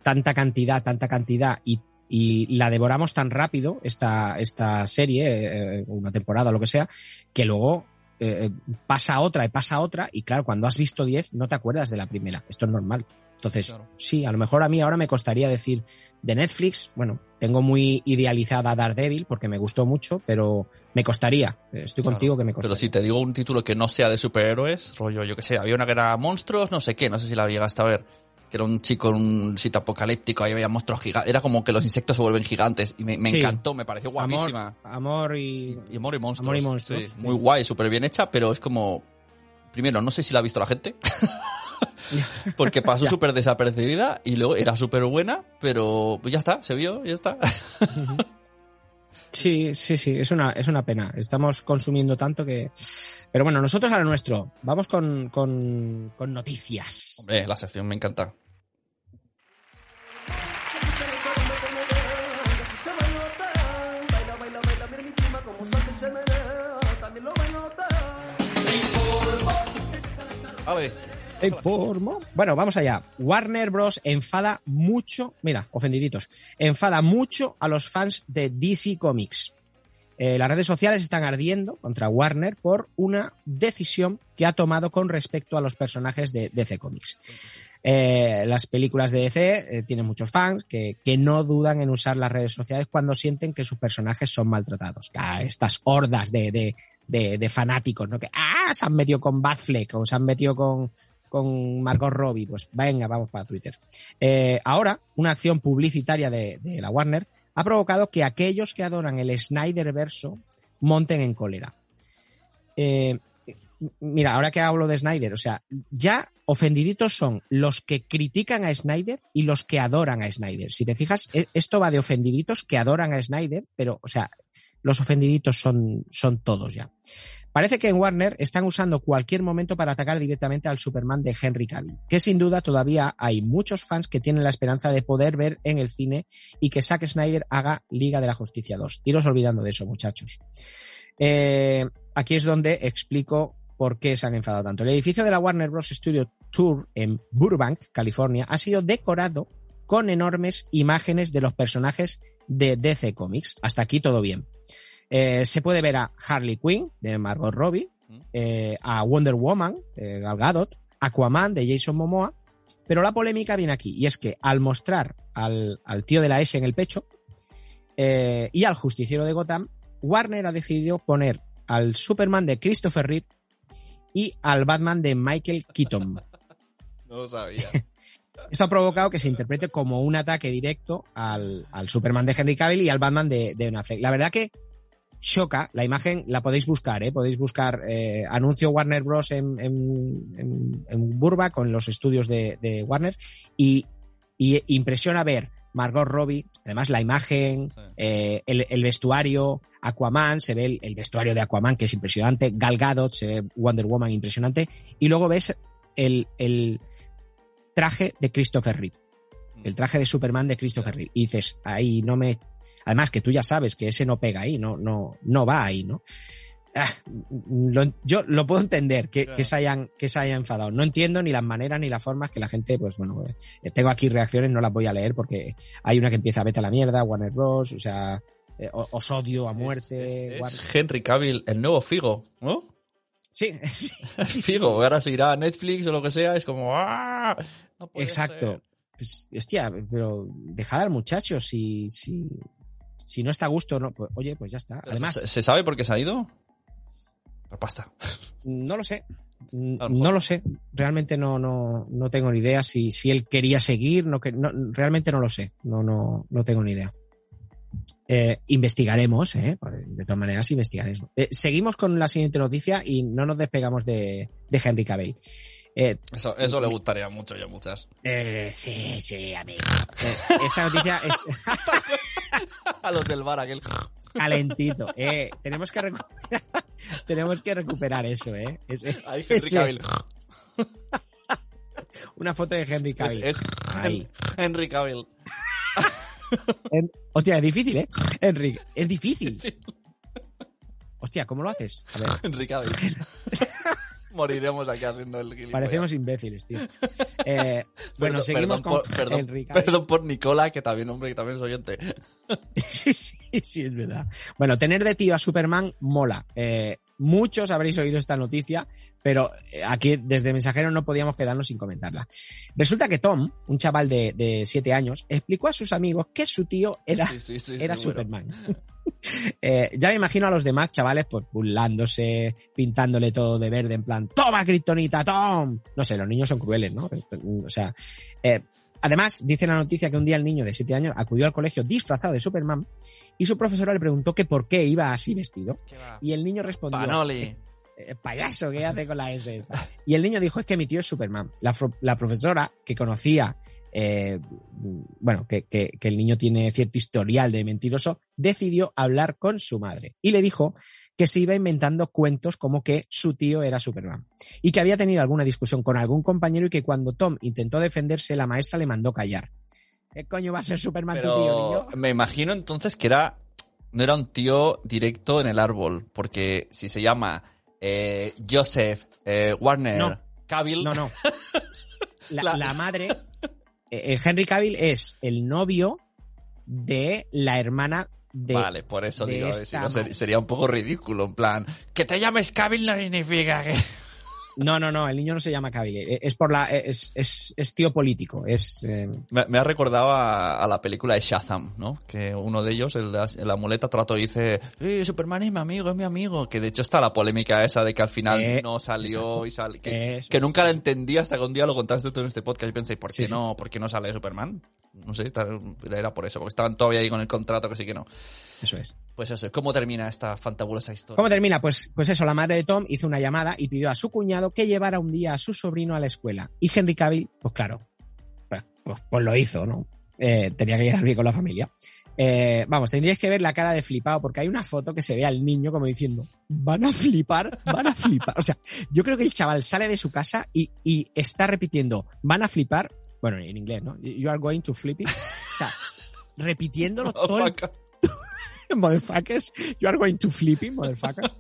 tanta cantidad, tanta cantidad y, y la devoramos tan rápido, esta, esta serie, eh, una temporada lo que sea, que luego eh, pasa otra y pasa otra y claro, cuando has visto 10 no te acuerdas de la primera, esto es normal. Entonces, Claro. sí, a lo mejor a mí ahora me costaría decir de Netflix, bueno, tengo muy idealizada Daredevil porque me gustó mucho, pero me costaría, eh, estoy Claro. contigo que me costaría. Pero si te digo un título que no sea de superhéroes, rollo, yo que sé, había una que era monstruos, no sé qué, no sé si la llegaste a ver. Que era un chico en un sitio apocalíptico, ahí había monstruos gigantes. Era como que los insectos se vuelven gigantes. Y me, me Sí. encantó, me pareció guapísima. Amor, amor y... Y Amor y Monstruos. Amor y Monstruos, sí. sí. Muy guay, súper bien hecha, pero es como... Primero, no sé si la ha visto la gente. porque pasó súper desapercibida y luego era súper buena, pero pues ya está, se vio, ya está. Sí, sí, sí, es una, es una pena. Estamos consumiendo tanto que... Pero bueno, nosotros a lo nuestro. Vamos con, con, con noticias. Hombre, la sección me encanta. A Informo. Bueno, vamos allá. Warner Bros. enfada mucho, mira, ofendiditos, enfada mucho a los fans de DC Comics. Eh, las redes sociales están ardiendo contra Warner por una decisión que ha tomado con respecto a los personajes de DC Comics. Eh, las películas de DC eh, tienen muchos fans que, que no dudan en usar las redes sociales cuando sienten que sus personajes son maltratados. Ah, estas hordas de, de, de, de fanáticos, ¿no? Que ah, se han metido con Batfleck o se han metido con, con Margot Robbie. Pues venga, vamos para Twitter. Eh, ahora, una acción publicitaria de, la Warner ha provocado que aquellos que adoran el Snyder verso monten en cólera. Eh, mira, ahora que hablo de Snyder, o sea, ya ofendiditos son los que critican a Snyder y los que adoran a Snyder. Si te fijas, e- esto va de ofendiditos que adoran a Snyder, pero, o sea, los ofendiditos son, son todos ya. Parece que en Warner están usando cualquier momento para atacar directamente al Superman de Henry Cavill, que sin duda todavía hay muchos fans que tienen la esperanza de poder ver en el cine y que Zack Snyder haga Liga de la Justicia 2. Iros olvidando de eso, muchachos. Eh, aquí es donde explico por qué se han enfadado tanto. El edificio de la Warner Bros. Studio Tour en Burbank, California, ha sido decorado con enormes imágenes de los personajes de DC Comics. Hasta aquí todo bien. Eh, se puede ver a Harley Quinn de Margot Robbie, eh, a Wonder Woman de Gal Gadot, Aquaman de Jason Momoa, pero la polémica viene aquí y es que al mostrar al, al tío de la S en el pecho eh, y al justiciero de Gotham, Warner ha decidido poner al Superman de Christopher Reeve y al Batman de Michael Keaton. No lo sabía. Esto ha provocado que se interprete como un ataque directo al, al Superman de Henry Cavill y al Batman de, de Ben Affleck. La verdad que choca, la imagen la podéis buscar, ¿eh? podéis buscar eh, anuncio Warner Bros. en, en, en, en Burbank con los estudios de, de Warner y, y impresiona ver Margot Robbie, además la imagen, Sí. eh, el, el vestuario, Aquaman, se ve el, el vestuario de Aquaman que es impresionante, Gal Gadot, se ve Wonder Woman impresionante y luego ves el, el traje de Christopher Reeve, el traje de Superman de Christopher Reeve y dices, ahí no me... Además que tú ya sabes que ese no pega ahí, no, no, no va ahí, ¿no? Ah, lo- yo lo puedo entender que, Claro. que se hayan que se haya enfadado. No entiendo ni las maneras ni las formas que la gente, pues bueno, eh, tengo aquí reacciones, no las voy a leer porque hay una que empieza vete a la mierda, Warner Bros, o sea, eh, os odio a muerte. Es, es- War- es Henry Cavill, el nuevo Figo, ¿no? Sí, sí, Figo, ahora se irá a Netflix o lo que sea, es como ¡ah! No exacto. Pues, hostia, pero dejad al muchacho si, si, si no está a gusto, no, pues, oye, pues ya está. Además, ¿se, sabe por qué se ha ido? Por pasta. No lo sé. No lo sé. Realmente no, no, no tengo ni idea si, si él quería seguir. No, no, realmente no lo sé. No, no, no tengo ni idea. Eh, investigaremos, ¿eh? De todas maneras, investigaremos. Eh, seguimos con la siguiente noticia y no nos despegamos de, de Henry Cavill. Eh, Eso, eso le gustaría mucho y a muchas. eh, sí, sí, amigo. Esta noticia es A los del bar aquel. calentito. Eh, tenemos que recuperar, tenemos que recuperar eso, ¿eh? Es- Ahí Henry ese- Cavill. una foto de Henry Cavill. es. Henry Cavill. En- Hostia, es difícil, ¿eh? Enrique, es difícil. Hostia, ¿cómo lo haces? A ver, Henry Cavill. Moriremos aquí haciendo el gilipollas. parecemos imbéciles, tío. Eh, bueno, Perdón- seguimos perdón con por, perdón, por Nicola, que también, hombre, que también es oyente. Sí, sí, sí, es verdad. Bueno, tener de tío a Superman mola. Eh, muchos habréis oído esta noticia, pero eh, aquí desde Mensajero no podíamos quedarnos sin comentarla. Resulta que Tom, un chaval de, de siete años, explicó a sus amigos que su tío era Sí, sí, sí, era. Superman. Eh, ya me imagino a los demás chavales pues burlándose, pintándole todo de verde en plan, toma Kryptonita, Tom. No sé, los niños son crueles, ¿no? O sea, eh, además dice la noticia que un día el niño de 7 años acudió al colegio disfrazado de Superman y su profesora le preguntó que por qué iba así vestido y el niño respondió, Panoli. eh, payaso, ¿qué hace con la S? Y el niño dijo, es que mi tío es Superman. La profesora, que conocía, eh, bueno, que, que- que el niño tiene cierto historial de mentiroso, decidió hablar con su madre y le dijo que se iba inventando cuentos como que su tío era Superman y que había tenido alguna discusión con algún compañero y que cuando Tom intentó defenderse, la maestra le mandó callar. ¿Qué coño va a ser Superman tu tío, niño? me imagino entonces que era no era un tío directo en el árbol, porque si se llama eh, Joseph eh, Warner No. Cavill. No, no. La, La- la madre. Eh, eh, Henry Cavill es el novio de la hermana de. Vale, por eso digo, si no, sería un poco ridículo, en plan, que te llames Cavill no significa que... No, no, no, el niño no se llama Cavill. eh, Es por la. Es, es, es tío político. Es. eh, Me, me ha recordado a, a la película de Shazam, ¿no? Que uno de ellos, el, de la muleta, trato dice, eh, Superman es mi amigo, es mi amigo. Que de hecho está la polémica esa de que al final Eh, no salió exacto. y sale... Que, Eso que nunca la entendí hasta que un día lo contaste tú en este podcast y pensé, ¿por Sí, qué sí. no? ¿Por qué no sale Superman? No sé, era por eso, porque estaban todavía ahí con el contrato que sí que no. Eso es. Pues eso, ¿cómo termina esta fantabulosa historia? ¿Cómo termina? Pues, pues eso, la madre de Tom hizo una llamada y pidió a su cuñado que llevara un día a su sobrino a la escuela. Y Henry Cavill, pues claro, pues, pues- pues lo hizo, ¿no? Eh, tenía que quedar bien con la familia. Eh, vamos, tendríais que ver la cara de flipado porque hay una foto que se ve al niño como diciendo, van a flipar, van a flipar. O sea, yo creo que el chaval sale de su casa y, y está repitiendo, van a flipar, bueno, en inglés, ¿no? You are going to flip it. O sea, repitiéndolo todo el motherfuckers, you are going to flipping, motherfuckers.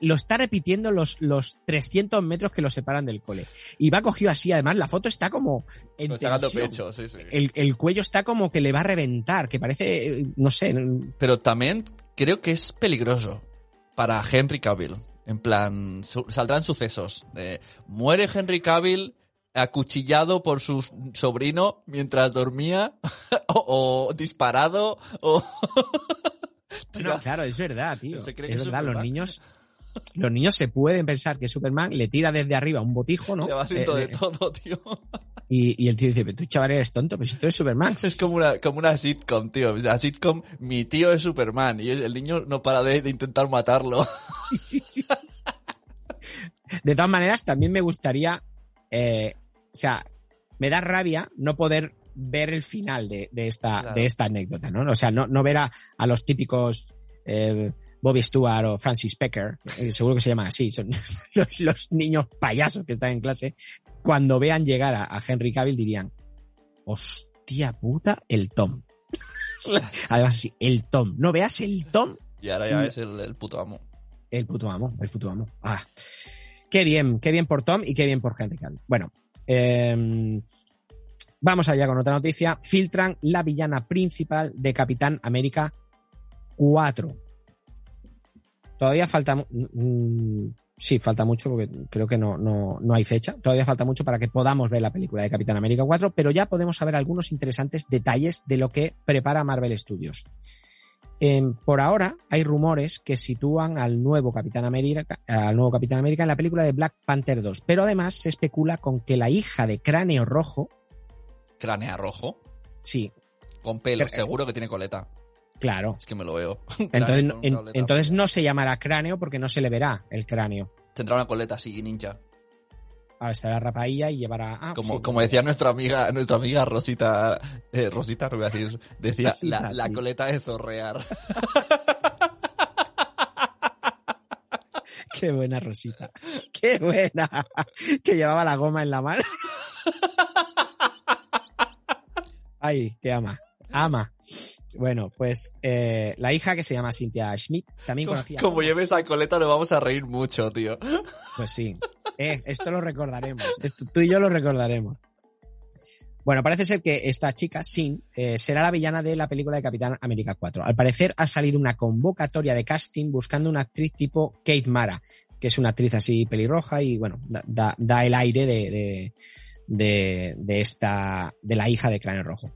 Lo está repitiendo los, los 300 metros que lo separan del cole. Y va cogido así, además la foto está como en tensión. pecho, sí, sí. El, el cuello está como que le va a reventar, que parece, no sé, Pero también creo que es peligroso para Henry Cavill. En plan, su- saldrán sucesos. De, muere Henry Cavill acuchillado por su sobrino mientras dormía o, o disparado o... No, claro, es verdad, tío. Se Es que verdad, los niños, los niños se pueden pensar que Superman le tira desde arriba un botijo, ¿no? Le va haciendo Eh, de eh, todo, tío. y, y el tío dice, pero tú chaval eres tonto, pues si tú eres Superman. Es como una, como una sitcom, tío. Sea, sitcom, mi tío es Superman y el niño no para de, de intentar matarlo. Sí, sí, sí. De todas maneras, también me gustaría, eh, o sea, me da rabia no poder ver el final de, de esta, Claro. de esta anécdota, ¿no? O sea, no, no ver a, a los típicos eh, Bobby Stewart o Francis Pecker, eh, seguro que se llaman así, son los, los niños payasos que están en clase, cuando vean llegar a, a Henry Cavill dirían, hostia puta, el Tom. Además, sí, el Tom. No veas el Tom Y ahora ya es el, el puto amo. el puto amo, el puto amo. Ah, qué bien, qué bien por Tom y qué bien por Henry Cavill. Bueno, eh, vamos allá con otra noticia. Filtran la villana principal de Capitán América 4. Todavía falta... mu- mm, sí, falta mucho porque creo que no, no, no hay fecha. Todavía falta mucho para que podamos ver la película de Capitán América 4, pero ya podemos saber algunos interesantes detalles de lo que prepara Marvel Studios. Em, por ahora hay rumores que sitúan al nuevo Capitán América, al nuevo Capitán América en la película de Black Panther 2, pero además se especula con que la hija de Cráneo Rojo, Cránea rojo. sí, Con pelo, Pero- seguro que tiene coleta. claro. Es que me lo veo. Entonces, en- coleta. entonces no se llamará cráneo porque no se le verá el cráneo. Tendrá una coleta así, ninja. Ahora estará rapailla y llevará. ah, Como, sí, como decía nuestra amiga, nuestra amiga Rosita, eh, Rosita, no voy a decir, decía Rosita, la, la coleta de zorrear. Qué buena Rosita. Qué buena. Que llevaba la goma en la mano. Ay, que ama. Ama. Bueno, pues eh, la hija que se llama Cynthia Schmidt, también Como, conocida. como lleve esa coleta nos vamos a reír mucho, tío. Pues sí. Eh, esto lo recordaremos. Esto, tú y yo lo recordaremos. Bueno, parece ser que esta chica, Sin, eh, será la villana de la película de Capitán América 4. Al parecer ha salido una convocatoria de casting buscando una actriz tipo Kate Mara, que es una actriz así pelirroja y bueno, da, da- da el aire de, de, de, de esta, de la hija de Cráneo Rojo.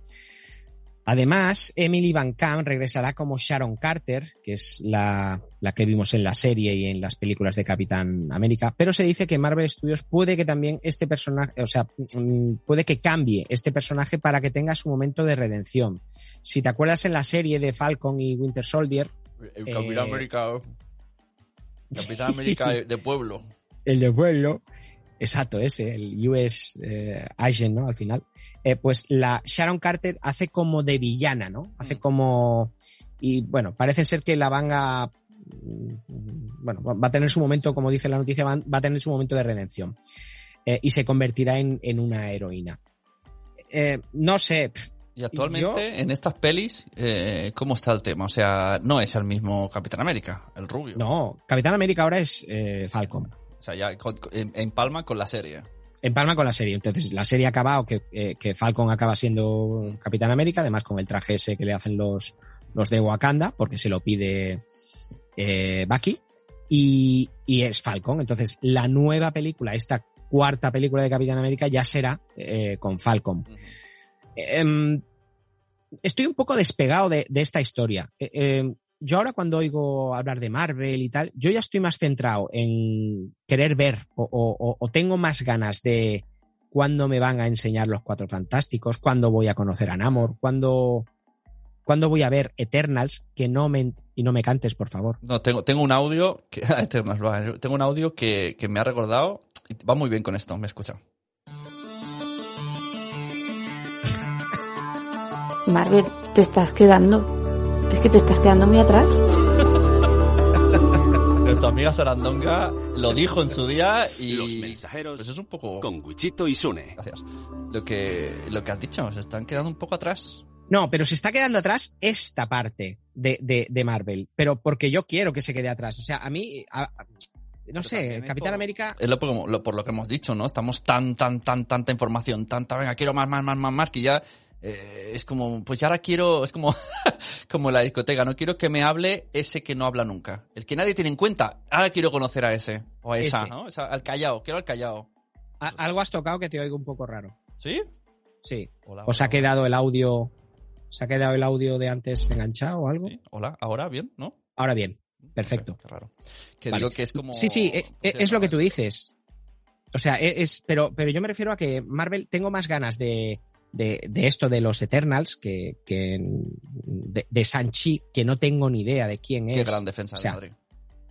Además, Emily Van Camp regresará como Sharon Carter, que es la, la que vimos en la serie y en las películas de Capitán América, pero se dice que Marvel Studios puede que también este personaje, o sea, mm, puede que cambie este personaje para que tenga su momento de redención. Si te acuerdas en la serie de Falcon y Winter Soldier, El Eh, Capitán América. Capitán América de pueblo. el de pueblo, exacto, ese, el US eh, Agent, ¿no? Al final, eh, pues la Sharon Carter hace como de villana, ¿no? Hace Mm. como y bueno, parece ser que la van a mm, bueno, va a tener su momento, como dice la noticia, va a tener su momento de redención eh, y se convertirá en, en una heroína. No sé, Y actualmente, Yo- en estas pelis, eh, ¿cómo está el tema? O sea, no es el mismo Capitán América, el rubio. no, Capitán América ahora es eh, Falcon. O sea, ya con- en, en palma con la serie. empalma con la serie. Entonces, la serie ha acabado que, eh, que Falcon acaba siendo Capitán América, además con el traje ese que le hacen los, los de Wakanda, porque se lo pide eh, Bucky, y, y es Falcon. Entonces, la nueva película, esta cuarta película de Capitán América, ya será eh, con Falcon. Em, estoy un poco despegado de, de esta historia. Eh, em, yo ahora cuando oigo hablar de Marvel y tal, yo ya estoy más centrado en querer ver o, o- o tengo más ganas de cuándo me van a enseñar los Cuatro Fantásticos, cuándo voy a conocer a Namor, cuándo, cuándo voy a ver Eternals, que no me, y no me cantes, por favor. No, tengo, tengo un audio que, Eternals, tengo un audio que, que me ha recordado y va muy bien con esto, me escucha. Marvel, te estás quedando. Es que te estás quedando muy atrás. Nuestra amiga Sarandonga lo dijo en su día y Los mensajeros pues es un poco con Wichito y Sune. gracias. Lo que lo que has dicho, se están quedando un poco atrás. No, pero se está quedando atrás esta parte de, de, de Marvel, pero porque yo quiero que se quede atrás. O sea, a mí, a- a- no sé, Capitán por- América, Es lo- por lo que hemos dicho, ¿no? Estamos tan, tan, tan, tanta información, tanta, venga, quiero más, más, más, más, más, que ya eh, es como, pues ya ahora quiero, es como, como la discoteca, no quiero que me hable ese que no habla nunca. El que nadie tiene en cuenta, ahora quiero conocer a ese, o a esa, Ese. ¿no? Esa- al callao, quiero al callao. a- algo has tocado que te oigo un poco raro. ¿Sí? Sí. Hola, ¿Os ha hola, quedado el audio, se ha quedado el audio de antes enganchado o algo? Sí, Hola, ahora bien, ¿no? Ahora bien, perfecto. Qué raro. Que Vale. digo que es como... Sí, sí, eh, pues eh, es lo que tú dices. O sea, e- es, pero, pero yo me refiero a que Marvel tengo más ganas de, de, de esto de los Eternals que, que de, de Sanchi, que no tengo ni idea de quién es. Qué gran defensa o sea, de Madrid.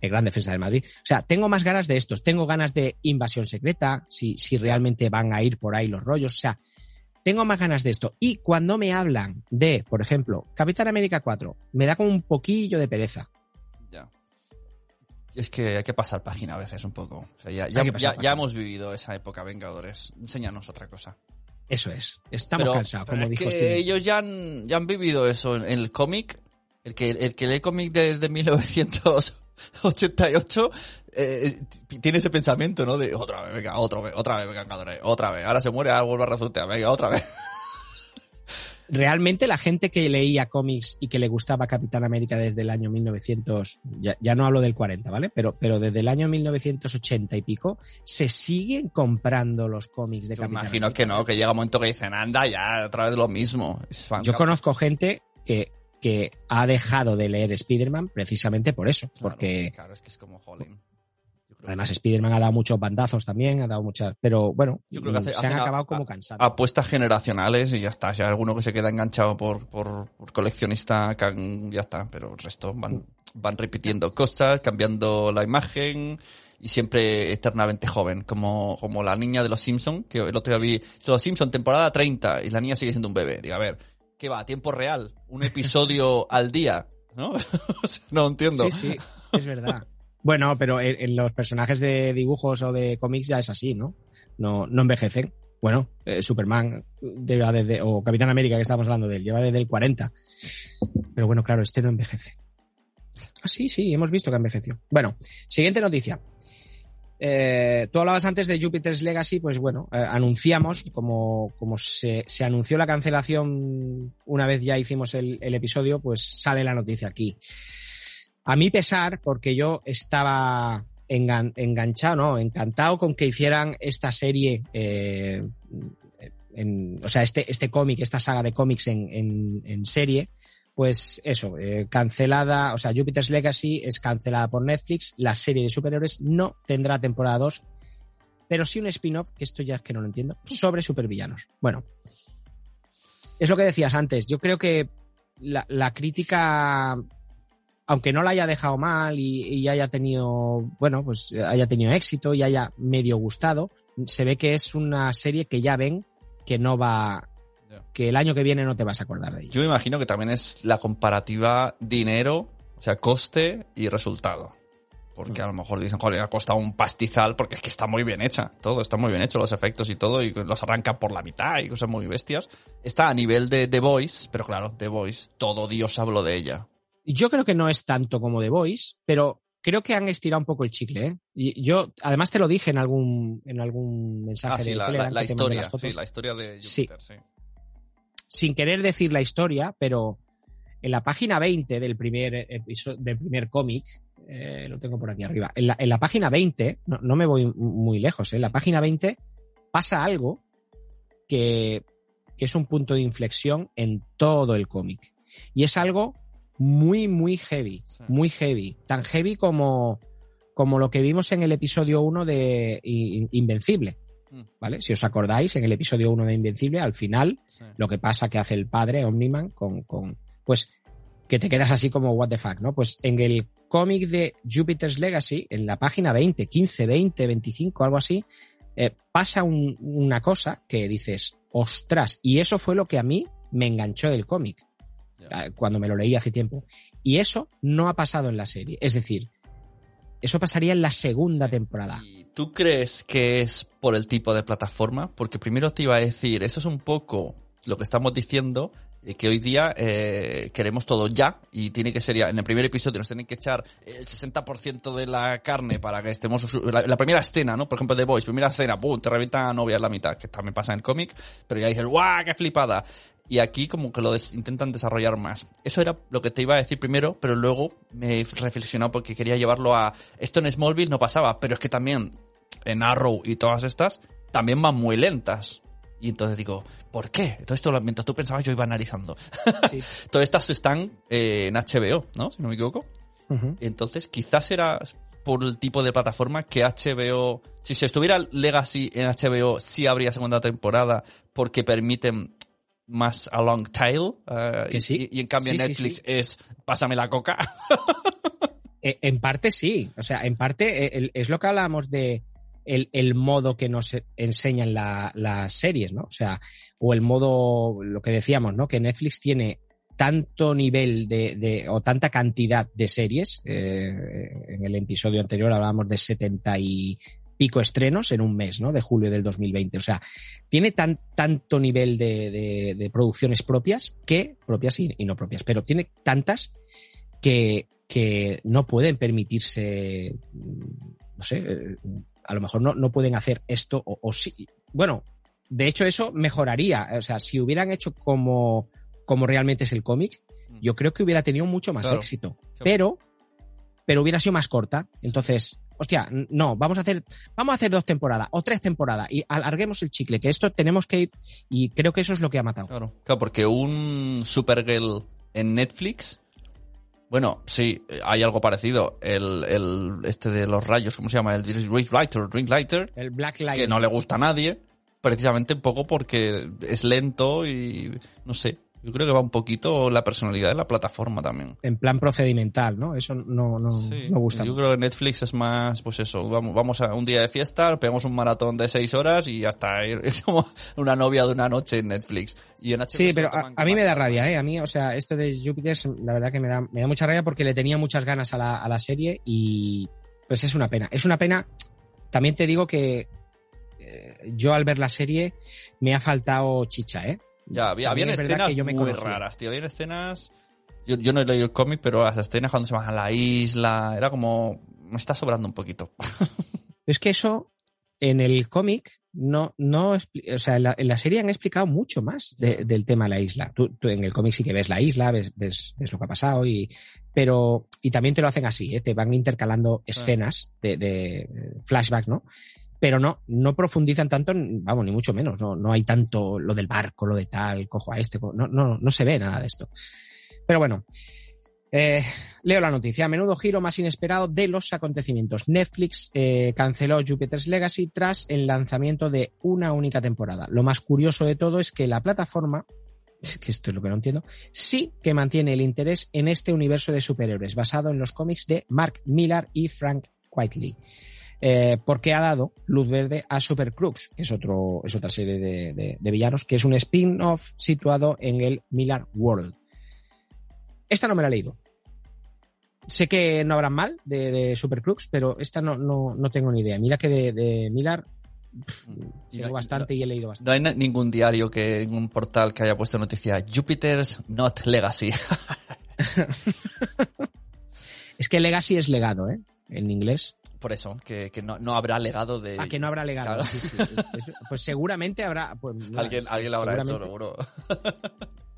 el gran defensa del Madrid. O sea, tengo más ganas de estos. Tengo ganas de invasión secreta, si, si realmente van a ir por ahí los rollos. O sea, tengo más ganas de esto. Y cuando me hablan de, por ejemplo, Capitán América 4, me da como un poquillo de pereza. Ya. Es que hay que pasar página a veces un poco. O sea, ya, ya, ya- hemos vivido esa época Vengadores. Enséñanos otra cosa. Eso es. Estamos pero, cansados, pero como es dijo que Steve. ellos ya han, ya han vivido eso en, el cómic. El que, el que lee cómic desde 1988 eh, tiene ese pensamiento, ¿no? De otra vez, venga, otra vez, otra vez, Vengadores, otra vez. Ahora se muere, ahora vuelve a resucitar, venga, otra vez. Realmente la gente que leía cómics y que le gustaba Capitán América desde el año 1900, ya, ya no hablo del 40, ¿vale? Pero, pero desde el año 1980 y pico, se siguen comprando los cómics de Yo Capitán imagino América. que no, que llega un momento que dicen, anda, ya, otra vez lo mismo. Yo conozco gente que, que ha dejado de leer Spider-Man precisamente por eso, Claro, porque Claro, es que es como Holland. Además Spider-Man ha dado muchos bandazos también, ha dado muchas, pero bueno, Yo creo que hace- se han a- acabado como cansados. apuestas generacionales y ya está. Si hay alguno que se queda enganchado por, por, por coleccionista, can- ya está. Pero el resto van, van repitiendo cosas, cambiando la imagen y siempre eternamente joven. Como, como la niña de los Simpson que el otro día vi los Simpson temporada 30 y la niña sigue siendo un bebé. Digo, a ver, ¿qué va? ¿A tiempo real? ¿Un episodio al día? ¿No? No entiendo. Sí, sí, es verdad. Bueno, pero en, los personajes de dibujos o de cómics ya es así, ¿no? No, no envejecen. Bueno, eh, Superman lleva desde, o Capitán América, que estábamos hablando de él, lleva desde el 40. Pero bueno, claro, este no envejece. Ah, sí, sí, hemos visto que envejeció. Bueno, siguiente noticia. Eh, tú hablabas antes de Jupiter's Legacy, pues bueno, eh, anunciamos, como, como se, se anunció la cancelación una vez ya hicimos el, el episodio, pues sale la noticia aquí. A mi pesar, porque yo estaba engan- enganchado, ¿no? Encantado con que hicieran esta serie, eh, en- o sea, este, este cómic, esta saga de cómics en, en- en serie, pues eso, eh, cancelada, o sea, Jupiter's Legacy es cancelada por Netflix, la serie de superhéroes no tendrá temporada 2, pero sí un spin-off, que esto ya es que no lo entiendo, sobre supervillanos. Bueno, es lo que decías antes, yo creo que la, la crítica aunque no la haya dejado mal y, y haya tenido, bueno, pues haya tenido éxito y haya medio gustado, se ve que es una serie que ya ven que no va, que el año que viene no te vas a acordar de ella. Yo me imagino que también es la comparativa dinero, o sea, coste y resultado. Porque a lo mejor dicen, joder, ha costado un pastizal porque es que está muy bien hecha. Todo está muy bien hecho, los efectos y todo, y los arrancan por la mitad y cosas muy bestias. Está a nivel de The Voice, pero claro, The Voice, todo Dios habló de ella. Yo creo que no es tanto como The Voice, pero creo que han estirado un poco el chicle, ¿eh? Y yo, además te lo dije en algún, en algún mensaje Ah, sí, de la, la- historia. Sí, la historia de Sí. Júpiter, sí. sin querer decir la historia, pero en la página 20 del primer episodio, del primer cómic, eh, lo tengo por aquí arriba, en la, en la página 20, no, no me voy muy lejos, ¿eh? en la página 20 pasa algo que, que es un punto de inflexión en todo el cómic. Y es algo muy, muy heavy, muy heavy, tan heavy como, como lo que vimos en el episodio 1 de In- Invencible. Mm. ¿Vale? Si os acordáis, en el episodio 1 de Invencible, al final, Sí. lo que pasa que hace el padre Omniman con, con pues que te quedas así como what the fuck, ¿no? Pues en el cómic de Jupiter's Legacy, en la página 20, 15, 20, 25, algo así, eh, pasa un- una cosa que dices, ostras, y eso fue lo que a mí me enganchó del cómic, Ya. eh, cuando me lo leí hace tiempo. Y eso no ha pasado en la serie. Es decir, eso pasaría en la segunda temporada. ¿Y tú crees que es por el tipo de plataforma? Porque primero te iba a decir, eso es un poco lo que estamos diciendo, de que hoy día eh, queremos todo ya y tiene que ser ya. En el primer episodio nos tienen que echar el 60% de la carne para que estemos... La, la primera escena, ¿no? Por ejemplo, de Boys, primera escena, ¡pum! Te revienta a novia en la mitad, que también pasa en el cómic, pero ya dices, ¡guau! ¡Qué flipada! Y aquí como que lo intentan desarrollar más. Eso era lo que te iba a decir primero, pero luego me he reflexionado porque quería llevarlo a... Esto en Smallville no pasaba, pero es que también en Arrow y todas estas también van muy lentas. Y entonces digo, ¿por qué? Todo esto, mientras tú pensabas, yo iba analizando. Sí. Todas estas están eh, en HBO, ¿no? Si no me equivoco. Entonces, quizás era por el tipo de plataforma que HBO, si se estuviera Legacy en HBO, sí habría segunda temporada porque permiten más a long tail. eh, Que y- sí. y, y en cambio Sí, Netflix sí. es pásame la coca. Eh, En parte sí, o sea, en parte eh, es lo que hablábamos de el, el modo que nos enseñan la- las series, ¿no? O sea, o el modo, lo que decíamos, ¿no? Que Netflix tiene tanto nivel de, de- o tanta cantidad de series. eh, en el episodio anterior hablábamos de 70 y pico estrenos en un mes, ¿no? De julio del 2020. O sea, tiene tan, tanto nivel de, de- de producciones propias que, propias y, y no propias, pero tiene tantas que, que no pueden permitirse, mm, no sé, eh, a lo mejor no, no pueden hacer esto o, o sí. Bueno, de hecho eso mejoraría. O sea, si hubieran hecho como, como realmente es el cómic, yo creo que hubiera tenido mucho más Claro. éxito. Pero, pero hubiera sido más corta. Entonces, hostia, no, vamos a hacer, vamos a hacer dos temporadas o tres temporadas y alarguemos el chicle, que esto tenemos que ir, y creo que eso es lo que ha matado. Claro. Claro, porque un Supergirl en Netflix. Bueno, sí, hay algo parecido. El, el este de los rayos, ¿cómo se llama? El Ringwriter, Ringwriter, El Black Light. que no le gusta a nadie, precisamente un poco porque es lento y no sé. Yo creo que va un poquito la personalidad de la plataforma también. En plan procedimental, ¿no? Eso no, no, Sí, no gusta. Yo creo que Netflix es más, pues eso, vamos, vamos a un día de fiesta, pegamos un maratón de seis horas y hasta es como una novia de una noche en Netflix. Y en HBO Sí, pero a, mí me da rabia, ¿eh? A mí, o sea, este de Júpiter, la verdad que me da, me da mucha rabia porque le tenía muchas ganas a la, a la serie y pues es una pena. Es una pena. También te digo que eh, yo al ver la serie me ha faltado chicha, ¿eh? Ya, había, habían es escenas que yo me muy conocía. raras, tío. Habían escenas... Yo, yo no he leído el cómic, pero las escenas cuando se van a la isla, era como... Me está sobrando un poquito. Es que eso en el cómic no, no, o sea, en la, en la serie han explicado mucho más de- del tema de la isla. Tú, tú en el cómic sí que ves la isla, ves, ves, ves lo que ha pasado y, pero, y también te lo hacen así, ¿eh? te van intercalando escenas de, de flashback, ¿no? Pero no, no profundizan tanto, vamos, ni mucho menos, no, no hay tanto lo del barco, lo de tal, cojo a este, no, no, no se ve nada de esto. Pero bueno, eh, leo la noticia. A menudo giro más inesperado de los acontecimientos. Netflix eh, canceló Jupiter's Legacy tras el lanzamiento de una única temporada. Lo más curioso de todo es que la plataforma, que esto es lo que no entiendo, sí que mantiene el interés en este universo de superhéroes basado en los cómics de Mark Millar y Frank Whiteley. Eh, porque ha dado luz verde a Super Crooks, que es, otro, es otra serie de, de- de villanos, que es un spin-off situado en el Millar World. Esta no me la he leído. Sé que no habrán mal de, de Super Crooks, pero esta no, no, no tengo ni idea. Mira que de, de Millar Y tengo no- bastante y he leído bastante. No hay ningún diario que ningún portal que haya puesto noticia Jupiter's not legacy. Es que Legacy es legado, ¿eh? en inglés. Por eso, que, que no, no habrá legado de... Ah, que no habrá legado. Claro. sí, sí. Es- Pues seguramente habrá. pues, Alguien, alguien lo habrá hecho, seguro.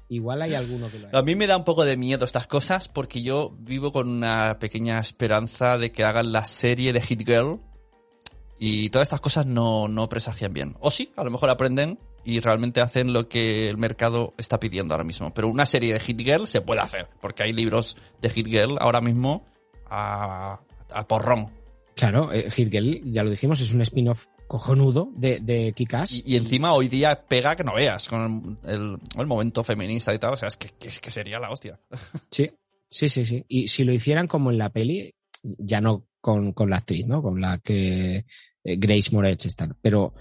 Igual hay alguno que lo A haga. mí me da un poco de miedo estas cosas porque yo vivo con una pequeña esperanza de que hagan la serie de Hit Girl y todas estas cosas no, no presagian bien. O sí, a lo mejor aprenden y realmente hacen lo que el mercado está pidiendo ahora mismo. Pero una serie de Hit Girl se puede hacer porque hay libros de Hit Girl ahora mismo a, a porrón. Claro, eh, Hit Girl, ya lo dijimos, es un spin-off cojonudo de, de Kick-Ass. Y, y encima hoy día pega que no veas con el, el- el momento feminista y tal. O sea, es que, es que sería la hostia. Sí, sí, sí, sí. Y si lo hicieran como en la peli, ya no con, con la actriz, ¿no? Con la que eh, Grace Moretz está, pero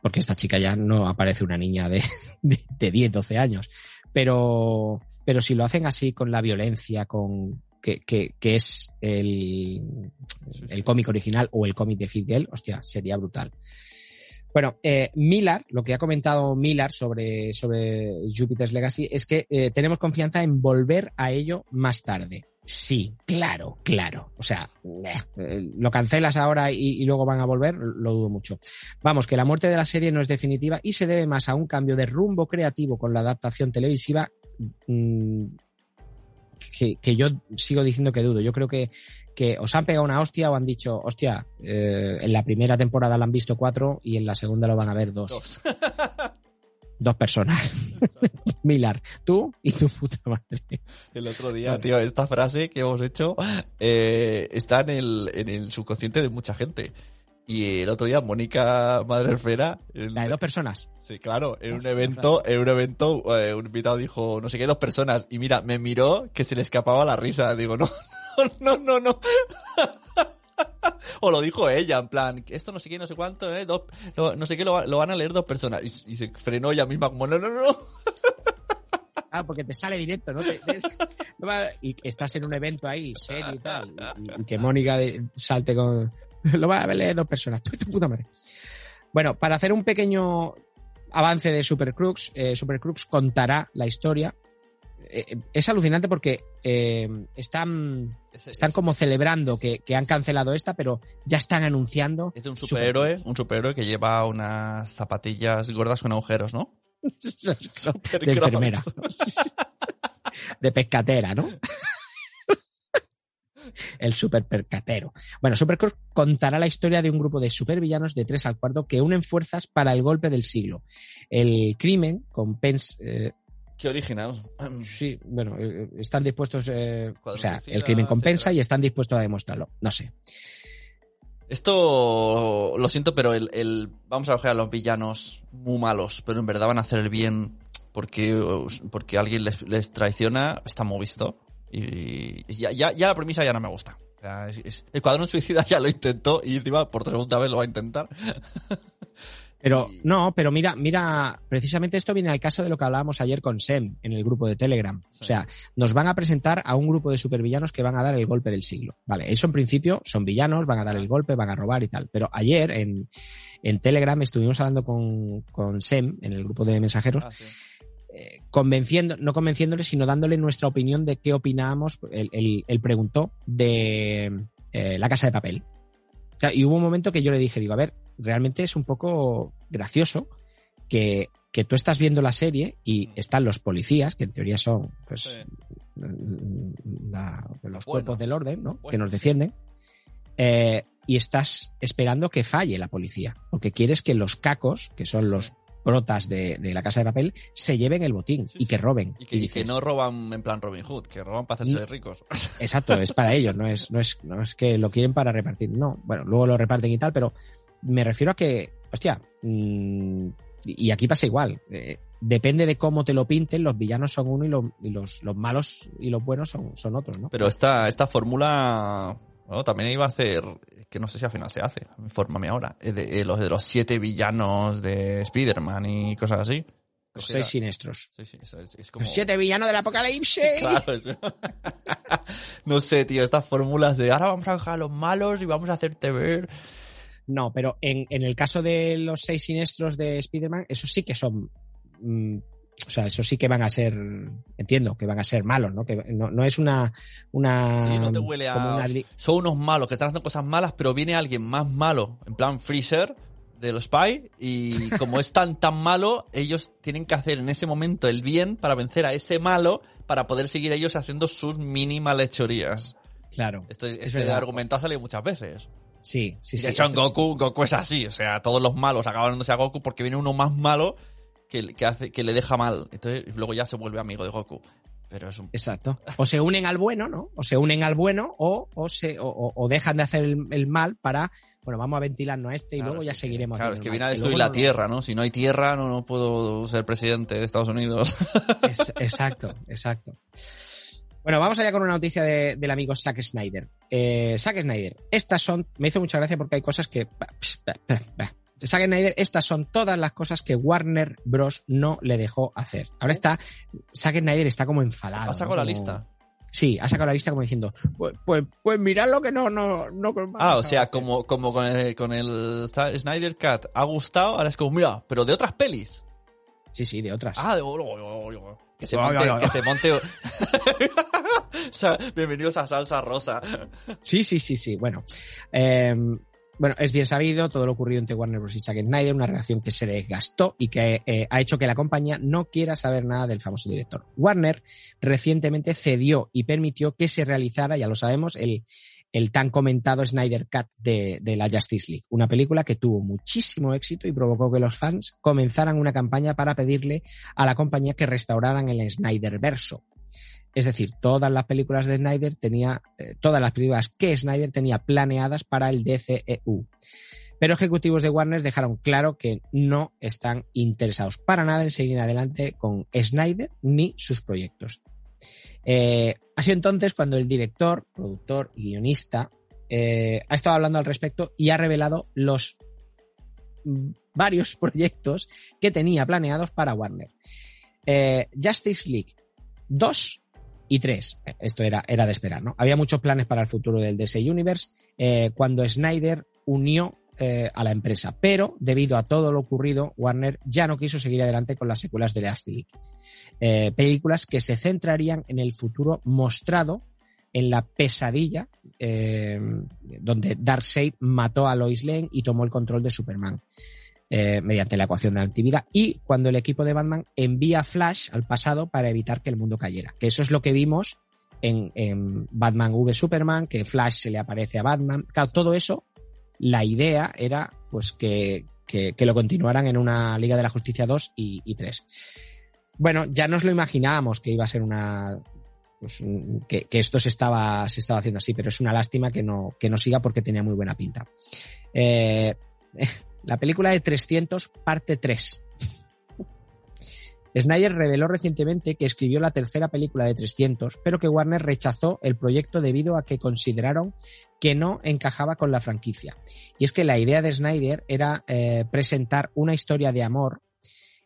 porque esta chica ya no aparece una niña de, de, de 10, 12 años. Pero, pero si lo hacen así con la violencia, con que, que, que es el, el cómic original o el cómic de Hit Girl, hostia, sería brutal. Bueno, eh, Millar, lo que ha comentado Millar sobre, sobre Jupiter's Legacy es que eh, tenemos confianza en volver a ello más tarde. Sí, claro, claro. O sea, eh, lo cancelas ahora y, y luego van a volver, lo dudo mucho. Vamos, que la muerte de la serie no es definitiva y se debe más a un cambio de rumbo creativo con la adaptación televisiva mm, que, que yo sigo diciendo que dudo. Yo creo que, que os han pegado una hostia o han dicho, hostia, eh, en la primera temporada la han visto cuatro y en la segunda lo van a ver dos. Dos. Dos personas. Milar, tú y tu puta madre. El otro día, tío, esta frase que hemos hecho eh, está en el, en el subconsciente de mucha gente. Y el otro día, Mónica Madre Esfera, La de dos personas. sí, claro, en un evento, en un evento, eh, un invitado dijo, no sé qué, dos personas. Y mira, me miró que se le escapaba la risa. Digo, no, no, no, no. O lo dijo ella, en plan, esto no sé qué, no sé cuánto, eh, dos, lo- no sé qué, lo, va- lo van a leer dos personas. Y, y se frenó ella misma como, no, no, no. Ah, porque te sale directo, ¿no? Te- no y estás en un evento ahí, serio y tal, y, y que Mónica salte con... Lo va a leer dos personas. Tu, tu puta madre. Bueno, para hacer un pequeño avance de Super Crux, eh, Super Crux contará la historia. Eh, eh, es alucinante porque eh, están, están como celebrando que, que han cancelado esta, pero ya están anunciando Es de un Super superhéroe, Crux. un superhéroe que lleva unas zapatillas gordas con agujeros, ¿no? de enfermera. de pescatera, ¿no? El super percatero. Bueno, Supercross contará la historia de un grupo de supervillanos de tres al cuarto que unen fuerzas para el golpe del siglo. El crimen compensa. eh, Qué original. sí, bueno, eh, están dispuestos. eh, o sea, el crimen compensa y están dispuestos a demostrarlo. No sé. Esto lo siento, pero el, el- vamos a coger a los villanos muy malos, pero en verdad van a hacer el bien porque, porque alguien les, les traiciona, está muy visto. Y, y ya, ya, ya la premisa ya no me gusta. O sea, es- es- el cuadrón suicida ya lo intentó y encima por segunda vez lo va a intentar. Pero no, pero mira, mira, precisamente esto viene al caso de lo que hablábamos ayer con Sem en el grupo de Telegram. Sí. O sea, nos van a presentar a un grupo de supervillanos que van a dar el golpe del siglo. Vale, eso en principio son villanos, van a dar el golpe, van a robar y tal. Pero ayer en, en Telegram estuvimos hablando con, con Sem en el grupo de mensajeros, Ah, sí. Eh, convenciendo, no convenciéndole, sino dándole nuestra opinión de qué opinábamos. Él, él- él preguntó de eh, la casa de papel. O sea, y hubo un momento que yo le dije, digo, a ver, realmente es un poco gracioso que, que tú estás viendo la serie y están los policías, que en teoría son pues, Sí. la- los cuerpos buenos. del orden, ¿no? Que nos defienden. eh, y estás esperando que falle la policía, porque quieres que los cacos, que son los protas de, de la casa de papel, se lleven el botín Sí, y que roben. Y que, Y y que dices, no roban en plan Robin Hood, que roban para hacerse ricos. Exacto, es para ellos, no es, no es, no es que lo quieren para repartir, no. Bueno, luego lo reparten y tal, pero me refiero a que, hostia, mm, y aquí pasa igual. eh, depende de cómo te lo pinten, los villanos son uno y, lo- y los, los malos y los buenos son, son otros, ¿no? Pero esta, esta fórmula bueno, también iba a hacer, que no sé si al final se hace, infórmame ahora, eh, de, eh, los de los siete villanos de Spider-Man y cosas así. Los seis siniestros. Sí, sí, es, es como... Los siete villanos del apocalipsis. Claro, es- no sé, tío, estas fórmulas de ahora vamos a coger a los malos y vamos a hacerte ver. No, pero en, en el caso de los seis siniestros de Spider-Man, esos sí que son mm, O sea, eso sí que van a ser, entiendo, que van a ser malos, ¿no? Que no, no es una, una, Sí, no te huele a. una Son unos malos que están haciendo cosas malas, pero viene alguien más malo, en plan Freezer de los Spy, y como es tan tan malo, ellos tienen que hacer en ese momento el bien para vencer a ese malo, para poder seguir ellos haciendo sus mínimas lechorías. Claro. Esto, es este argumento ha salido muchas veces. Sí, sí, Y sí. de hecho, en Goku, Goku es así. O sea, todos los malos acaban dándose a Goku porque viene uno más malo que, que, hace, que le deja mal. Entonces, luego ya se vuelve amigo de Goku. Pero es un... Exacto. O se unen al bueno, ¿no? O se unen al bueno o, o, se, o, dejan de hacer el, el mal para, bueno, vamos a ventilarnos a este y Claro, luego ya que- seguiremos. Claro, es que viene a destruir la no tierra, ¿no? Si no hay tierra, no, no puedo ser presidente de Estados Unidos. Es- exacto, exacto. Bueno, vamos allá con una noticia de- del amigo Zack Snyder. Eh, Zack Snyder, estas son, me hizo mucha gracia porque hay cosas que... Zack Snyder, estas son todas las cosas que Warner Bros. no le dejó hacer. Ahora está, Zack Snyder está como enfadado. ¿Has ¿no? sacado la Como- lista? Sí, ha sacado la lista como diciendo, pues, pues, pues mirad lo que no, no, no. Ah, o sea, como, como con el, con el Snyder Cut ha gustado, ahora es como, mira, pero de otras pelis. Sí, sí, de otras. Ah, de que se monte, que se monte. O sea, bienvenidos a Salsa Rosa. Sí, sí, sí, sí. Bueno, eh, bueno, es bien sabido todo lo ocurrido entre Warner Bros. y Zack Snyder, una relación que se desgastó y que eh, ha hecho que la compañía no quiera saber nada del famoso director. Warner recientemente cedió y permitió que se realizara, ya lo sabemos, el, el tan comentado Snyder Cut de, de la Justice League, una película que tuvo muchísimo éxito y provocó que los fans comenzaran una campaña para pedirle a la compañía que restauraran el Snyder verso. Es decir, todas las películas de Snyder tenía, eh, todas las películas que Snyder tenía planeadas para el DCEU. Pero ejecutivos de Warner dejaron claro que no están interesados para nada en seguir adelante con Snyder ni sus proyectos. Eh, ha sido entonces cuando el director, productor y guionista eh, ha estado hablando al respecto y ha revelado los varios proyectos que tenía planeados para Warner. Eh, Justice League 2 y 3. Esto era, era de esperar, ¿no? Había muchos planes para el futuro del DC Universe eh, cuando Snyder unió eh, a la empresa, pero debido a todo lo ocurrido, Warner ya no quiso seguir adelante con las secuelas de Justice League. Eh, películas que se centrarían en el futuro mostrado en la pesadilla eh, donde Darkseid mató a Lois Lane y tomó el control de Superman eh, mediante la ecuación de actividad y cuando el equipo de Batman envía Flash al pasado para evitar que el mundo cayera. Que eso es lo que vimos en, Batman v Superman, que Flash se le aparece a Batman. Claro, todo eso, la idea era pues que, que, lo continuaran en una Liga de la Justicia 2 y, y 3. Bueno, ya nos lo imaginábamos que iba a ser una. pues, que esto se estaba, se estaba haciendo así, pero es una lástima que no, que no siga porque tenía muy buena pinta. Eh, la película de 300, parte 3. Snyder reveló recientemente que escribió la tercera película de 300, pero que Warner rechazó el proyecto debido a que consideraron que no encajaba con la franquicia. Y es que la idea de Snyder era eh, presentar una historia de amor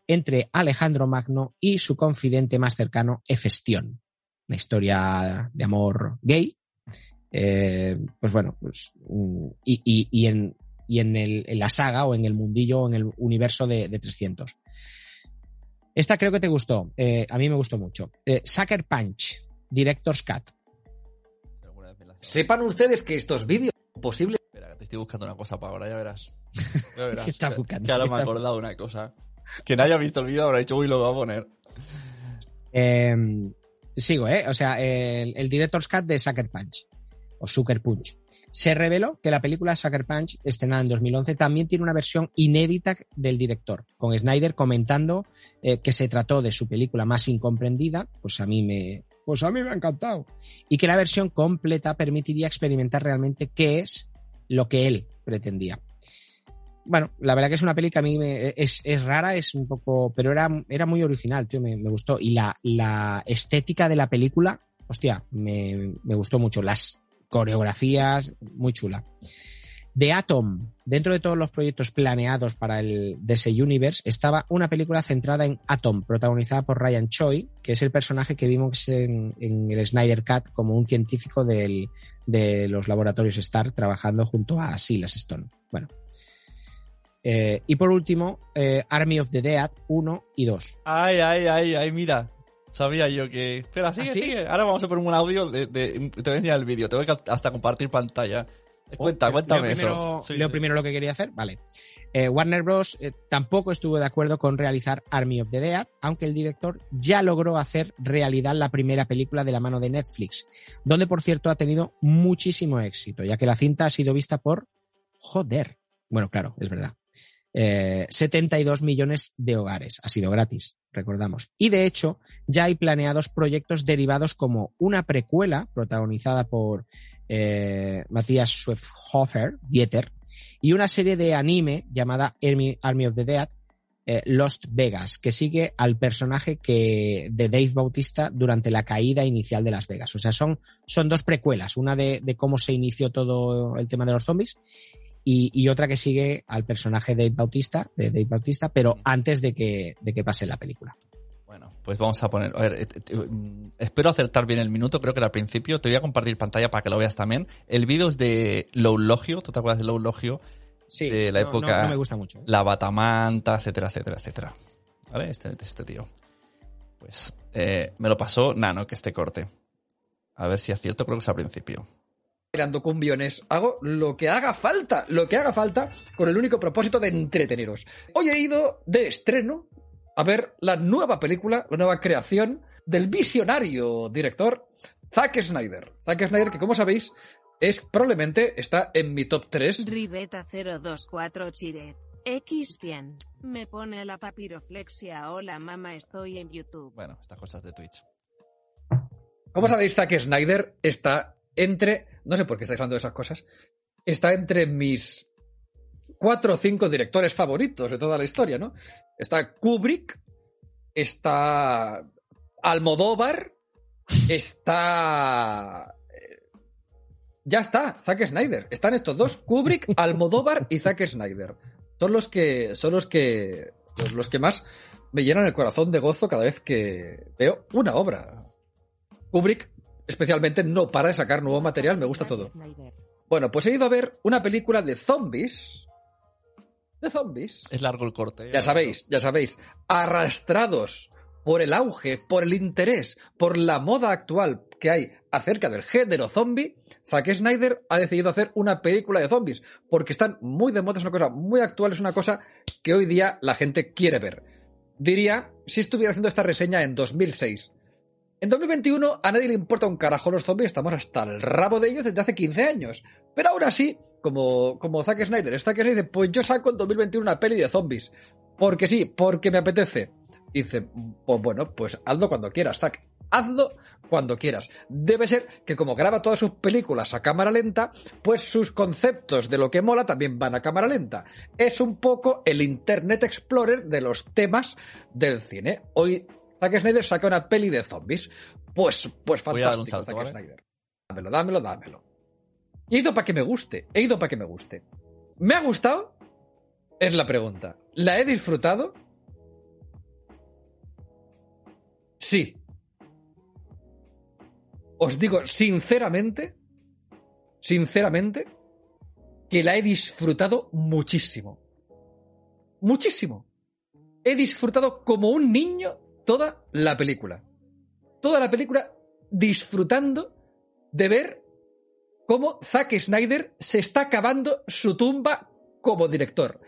entre Alejandro Magno y su confidente más cercano, Hefestión. Una historia de amor gay. Eh, pues bueno, pues, mm, y, y- y en, y en, el- en la saga o en el mundillo o en el universo de, de 300. Esta creo que te gustó. eh, a mí me gustó mucho. Eh, Sucker Punch, Director's Cut. Sepan ustedes que estos vídeos son posibles. Espera, que te estoy buscando una cosa para ahora, ya verás. Ya verás. ¿Qué estás Que- buscando? Que ahora ¿Qué me he acordado de una cosa. Quien haya visto el vídeo habrá dicho, uy, lo voy a poner. Eh, sigo, ¿eh? O sea, el, el Director's Cut de Sucker Punch, o Sucker Punch. Se reveló que la película Sucker Punch, estrenada en 2011, también tiene una versión inédita del director, con Snyder comentando eh, que se trató de su película más incomprendida, pues a mí me, pues a mí me ha encantado, y que la versión completa permitiría experimentar realmente qué es lo que él pretendía. Bueno, la verdad que es una peli que a mí me- es, rara, es un poco, pero era, era muy original, tío, me, me gustó. Y la, la estética de la película, hostia, me, me gustó mucho. Las coreografías, muy chula. The Atom, dentro de todos los proyectos planeados para el DC Universe, estaba una película centrada en Atom, protagonizada por Ryan Choi, que es el personaje que vimos en, el Snyder Cut como un científico del- de los laboratorios Stark trabajando junto a Silas Stone. Bueno, Eh, y por último, eh, Army of the Dead 1 y 2. Ay, ay, ay, ay, mira. Sabía yo que. Espera, sigue, ¿Ah, sí? sigue. Ahora vamos a poner un audio de. de- te voy a enseñar el vídeo. Te voy a hasta compartir pantalla. Cuenta, Oh, cuéntame leo primero, eso. Sí, leo primero lo que quería hacer. Vale. Eh, Warner Bros. eh, tampoco estuvo de acuerdo con realizar Army of the Dead, aunque el director ya logró hacer realidad la primera película de la mano de Netflix, donde por cierto ha tenido muchísimo éxito, ya que la cinta ha sido vista por. Joder. Bueno, claro, es verdad. Eh, 72 millones de hogares. Ha sido gratis, recordamos. Y de hecho, ya hay planeados proyectos derivados como una precuela protagonizada por eh, Matthias Schweighofer, Dieter, y una serie de anime llamada Army, Army of the Dead, eh, Lost Vegas, que sigue al personaje que, de Dave Bautista durante la caída inicial de Las Vegas. O sea, son, son dos precuelas, una de, de cómo se inició todo el tema de los zombies y, y otra que sigue al personaje de Dave Bautista, de Dave Bautista, pero antes de que, de que pase la película. Bueno, pues vamos a poner. A ver, eh, eh, mm, espero acertar bien el minuto, creo que era al principio. Te voy a compartir pantalla para que lo veas también. El vídeo es de Low Logio, ¿tú te acuerdas de Low Logio? Sí, de la no- época. no- no me gusta mucho. La batamanta, etcétera, etcétera, etcétera. ¿Vale? Este, este tío. Pues eh, me lo pasó Nano, que este corte. A ver si es cierto, creo que es al principio. Mirando cumbiones, hago lo que haga falta, lo que haga falta, con el único propósito de entreteneros. Hoy he ido de estreno a ver la nueva película, la nueva creación del visionario director Zack Snyder. Zack Snyder, que como sabéis, es probablemente está en mi top 3 Ribeta 024 Chiret. X100. Me pone la papiroflexia. Hola mamá, estoy en YouTube. Bueno, estas cosas de Twitch. Como sabéis, Zack Snyder está entre. No sé por qué estáis hablando de esas cosas. Está entre mis cuatro o cinco directores favoritos de toda la historia, ¿no? Está Kubrick, está Almodóvar, está. eh, Ya está, Zack Snyder. Están estos dos, Kubrick, Almodóvar y Zack Snyder. Son los que. Son los que. Los, los que más me llenan el corazón de gozo cada vez que veo una obra. Kubrick, especialmente, no para de sacar nuevo material, me gusta todo. Bueno, pues he ido a ver una película de zombies. De zombies. Es largo el corte. Ya sabéis, ya sabéis. Arrastrados por el auge, por el interés, por la moda actual que hay acerca del género zombie, Zack Snyder ha decidido hacer una película de zombies. Porque están muy de moda, es una cosa muy actual, es una cosa que hoy día la gente quiere ver. Diría, si estuviera haciendo esta reseña en 2006. En 2021 a nadie le importa un carajo los zombies, estamos hasta el rabo de ellos desde hace 15 años. Pero aún así, como, como Zack Snyder, Zack Snyder, pues yo saco en 2021 una peli de zombies. Porque sí, porque me apetece. Dice, pues bueno, pues hazlo cuando quieras, Zack. Hazlo cuando quieras. Debe ser que como graba todas sus películas a cámara lenta, pues sus conceptos de lo que mola también van a cámara lenta. Es un poco el Internet Explorer de los temas del cine. Hoy Zack Snyder saca una peli de zombies. Pues, pues fantástico, salto, Zack ¿vale? Snyder. Dámelo, dámelo, dámelo. He ido para que me guste. He ido para que me guste. ¿Me ha gustado? Es la pregunta. ¿La he disfrutado? Sí. Os digo sinceramente, sinceramente, que la he disfrutado muchísimo. Muchísimo. He disfrutado como un niño toda la película. Toda la película disfrutando de ver cómo Zack Snyder se está acabando su tumba como director.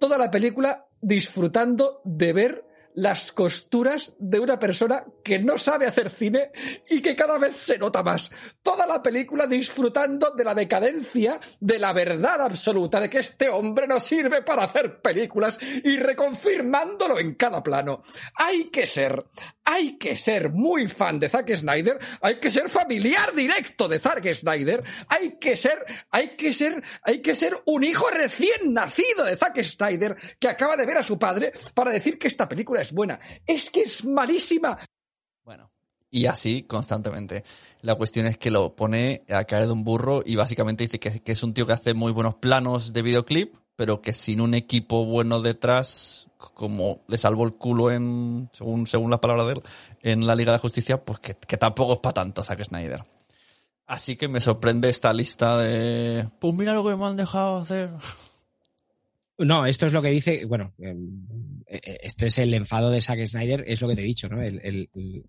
Toda la película disfrutando de ver las costuras de una persona que no sabe hacer cine y que cada vez se nota más. Toda la película disfrutando de la decadencia, de la verdad absoluta de que este hombre no sirve para hacer películas y reconfirmándolo en cada plano. Hay que ser, hay que ser muy fan de Zack Snyder, hay que ser familiar directo de Zack Snyder, hay que ser, hay que ser, hay que ser un hijo recién nacido de Zack Snyder que acaba de ver a su padre para decir que esta película es buena. Es que es malísima. Y así constantemente. La cuestión es que lo pone a caer de un burro y básicamente dice que, que es un tío que hace muy buenos planos de videoclip, pero que sin un equipo bueno detrás, como le salvó el culo en, según, según las palabras de él, en la Liga de Justicia, pues que, que tampoco es para tanto Zack Snyder. Así que me sorprende esta lista de... Pues mira lo que me han dejado hacer. No, esto es lo que dice, bueno, eh, eh, esto es el enfado de Zack Snyder, es lo que te he dicho, ¿no?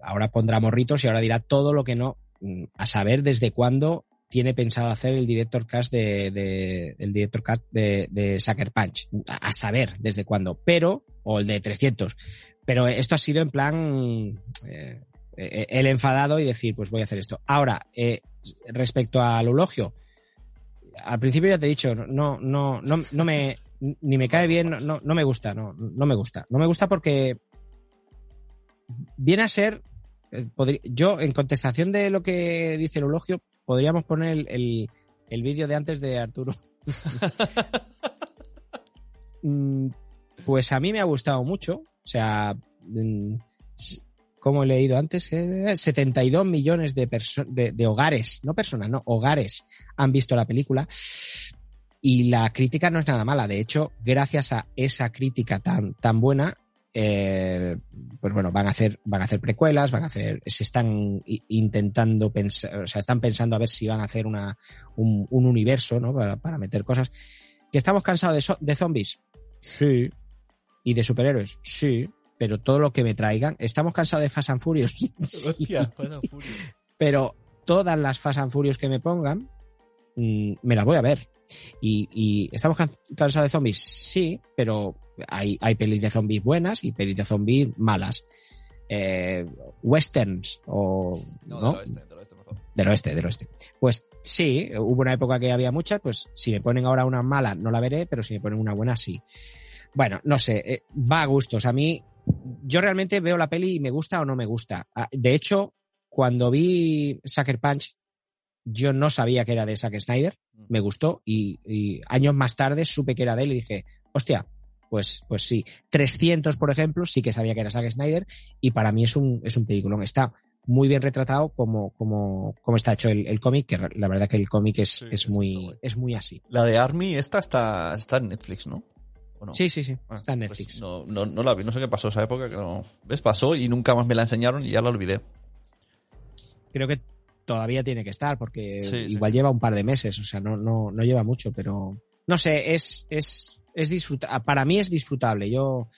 Ahora pondrá morritos y ahora dirá todo lo que no, mm, a saber desde cuándo tiene pensado hacer el director cast de, de- el director cast de, Sucker Punch, a, saber desde cuándo, pero, o el de 300, pero esto ha sido en plan eh, eh, el enfadado y decir, pues voy a hacer esto. Ahora, eh, respecto al eulogio, al principio ya te he dicho, no, no, no, no me, ni me cae bien, no, no, me gusta, no, no me gusta. No me gusta porque viene a ser, yo en contestación de lo que dice el eulogio, podríamos poner el, el, el vídeo de antes de Arturo. Mm, pues a mí me ha gustado mucho, o sea, mm, como he leído antes, eh, 72 millones de, de, de hogares, no personas, no, hogares han visto la película y la crítica no es nada mala. De hecho, gracias a esa crítica tan, tan buena, eh, pues bueno, van a hacer, van a hacer precuelas, van a hacer, se están intentando pensar, o sea, están pensando a ver si van a hacer una, un, un universo, ¿no? Para, para meter cosas. ¿Que estamos cansados de, so- de zombies? Sí. ¿Y de superhéroes? Sí. Pero todo lo que me traigan. ¿Estamos cansados de Fast and Furious? Sí. Hostia, Fast and Furious. Pero todas las Fast and Furious que me pongan, mm, me las voy a ver. Y, y ¿estamos can- cansados de zombies? Sí, pero hay, hay pelis de zombies buenas y pelis de zombies malas. Eh, westerns o... No, ¿no? del oeste, del oeste, mejor. Del oeste, del oeste. Pues sí, hubo una época que había muchas, pues si me ponen ahora una mala no la veré, pero si me ponen una buena sí. Bueno, no sé, eh, va a gustos. A mí, yo realmente veo la peli y me gusta o no me gusta. Ah, De hecho, cuando vi Sucker Punch, yo no sabía que era de Zack Snyder, me gustó y, y años más tarde supe que era de él y dije, hostia, pues, pues sí. 300, por ejemplo, sí que sabía que era Zack Snyder y para mí es un, es un peliculón. Está muy bien retratado como, como, como está hecho el, el cómic, que la verdad que el cómic es, es, muy, es muy así. La de Army, esta está, está en Netflix, ¿no? ¿O no? Sí, sí, sí, Ah, está en pues Netflix. no, no, no la vi, no sé qué pasó esa época, que no. ¿Ves? Pasó y nunca más me la enseñaron y ya la olvidé. Creo que todavía tiene que estar porque Sí, sí. igual lleva un par de meses, o sea, no, no, no lleva mucho, pero no sé, es, es, es disfruta para mí es disfrutable. Yo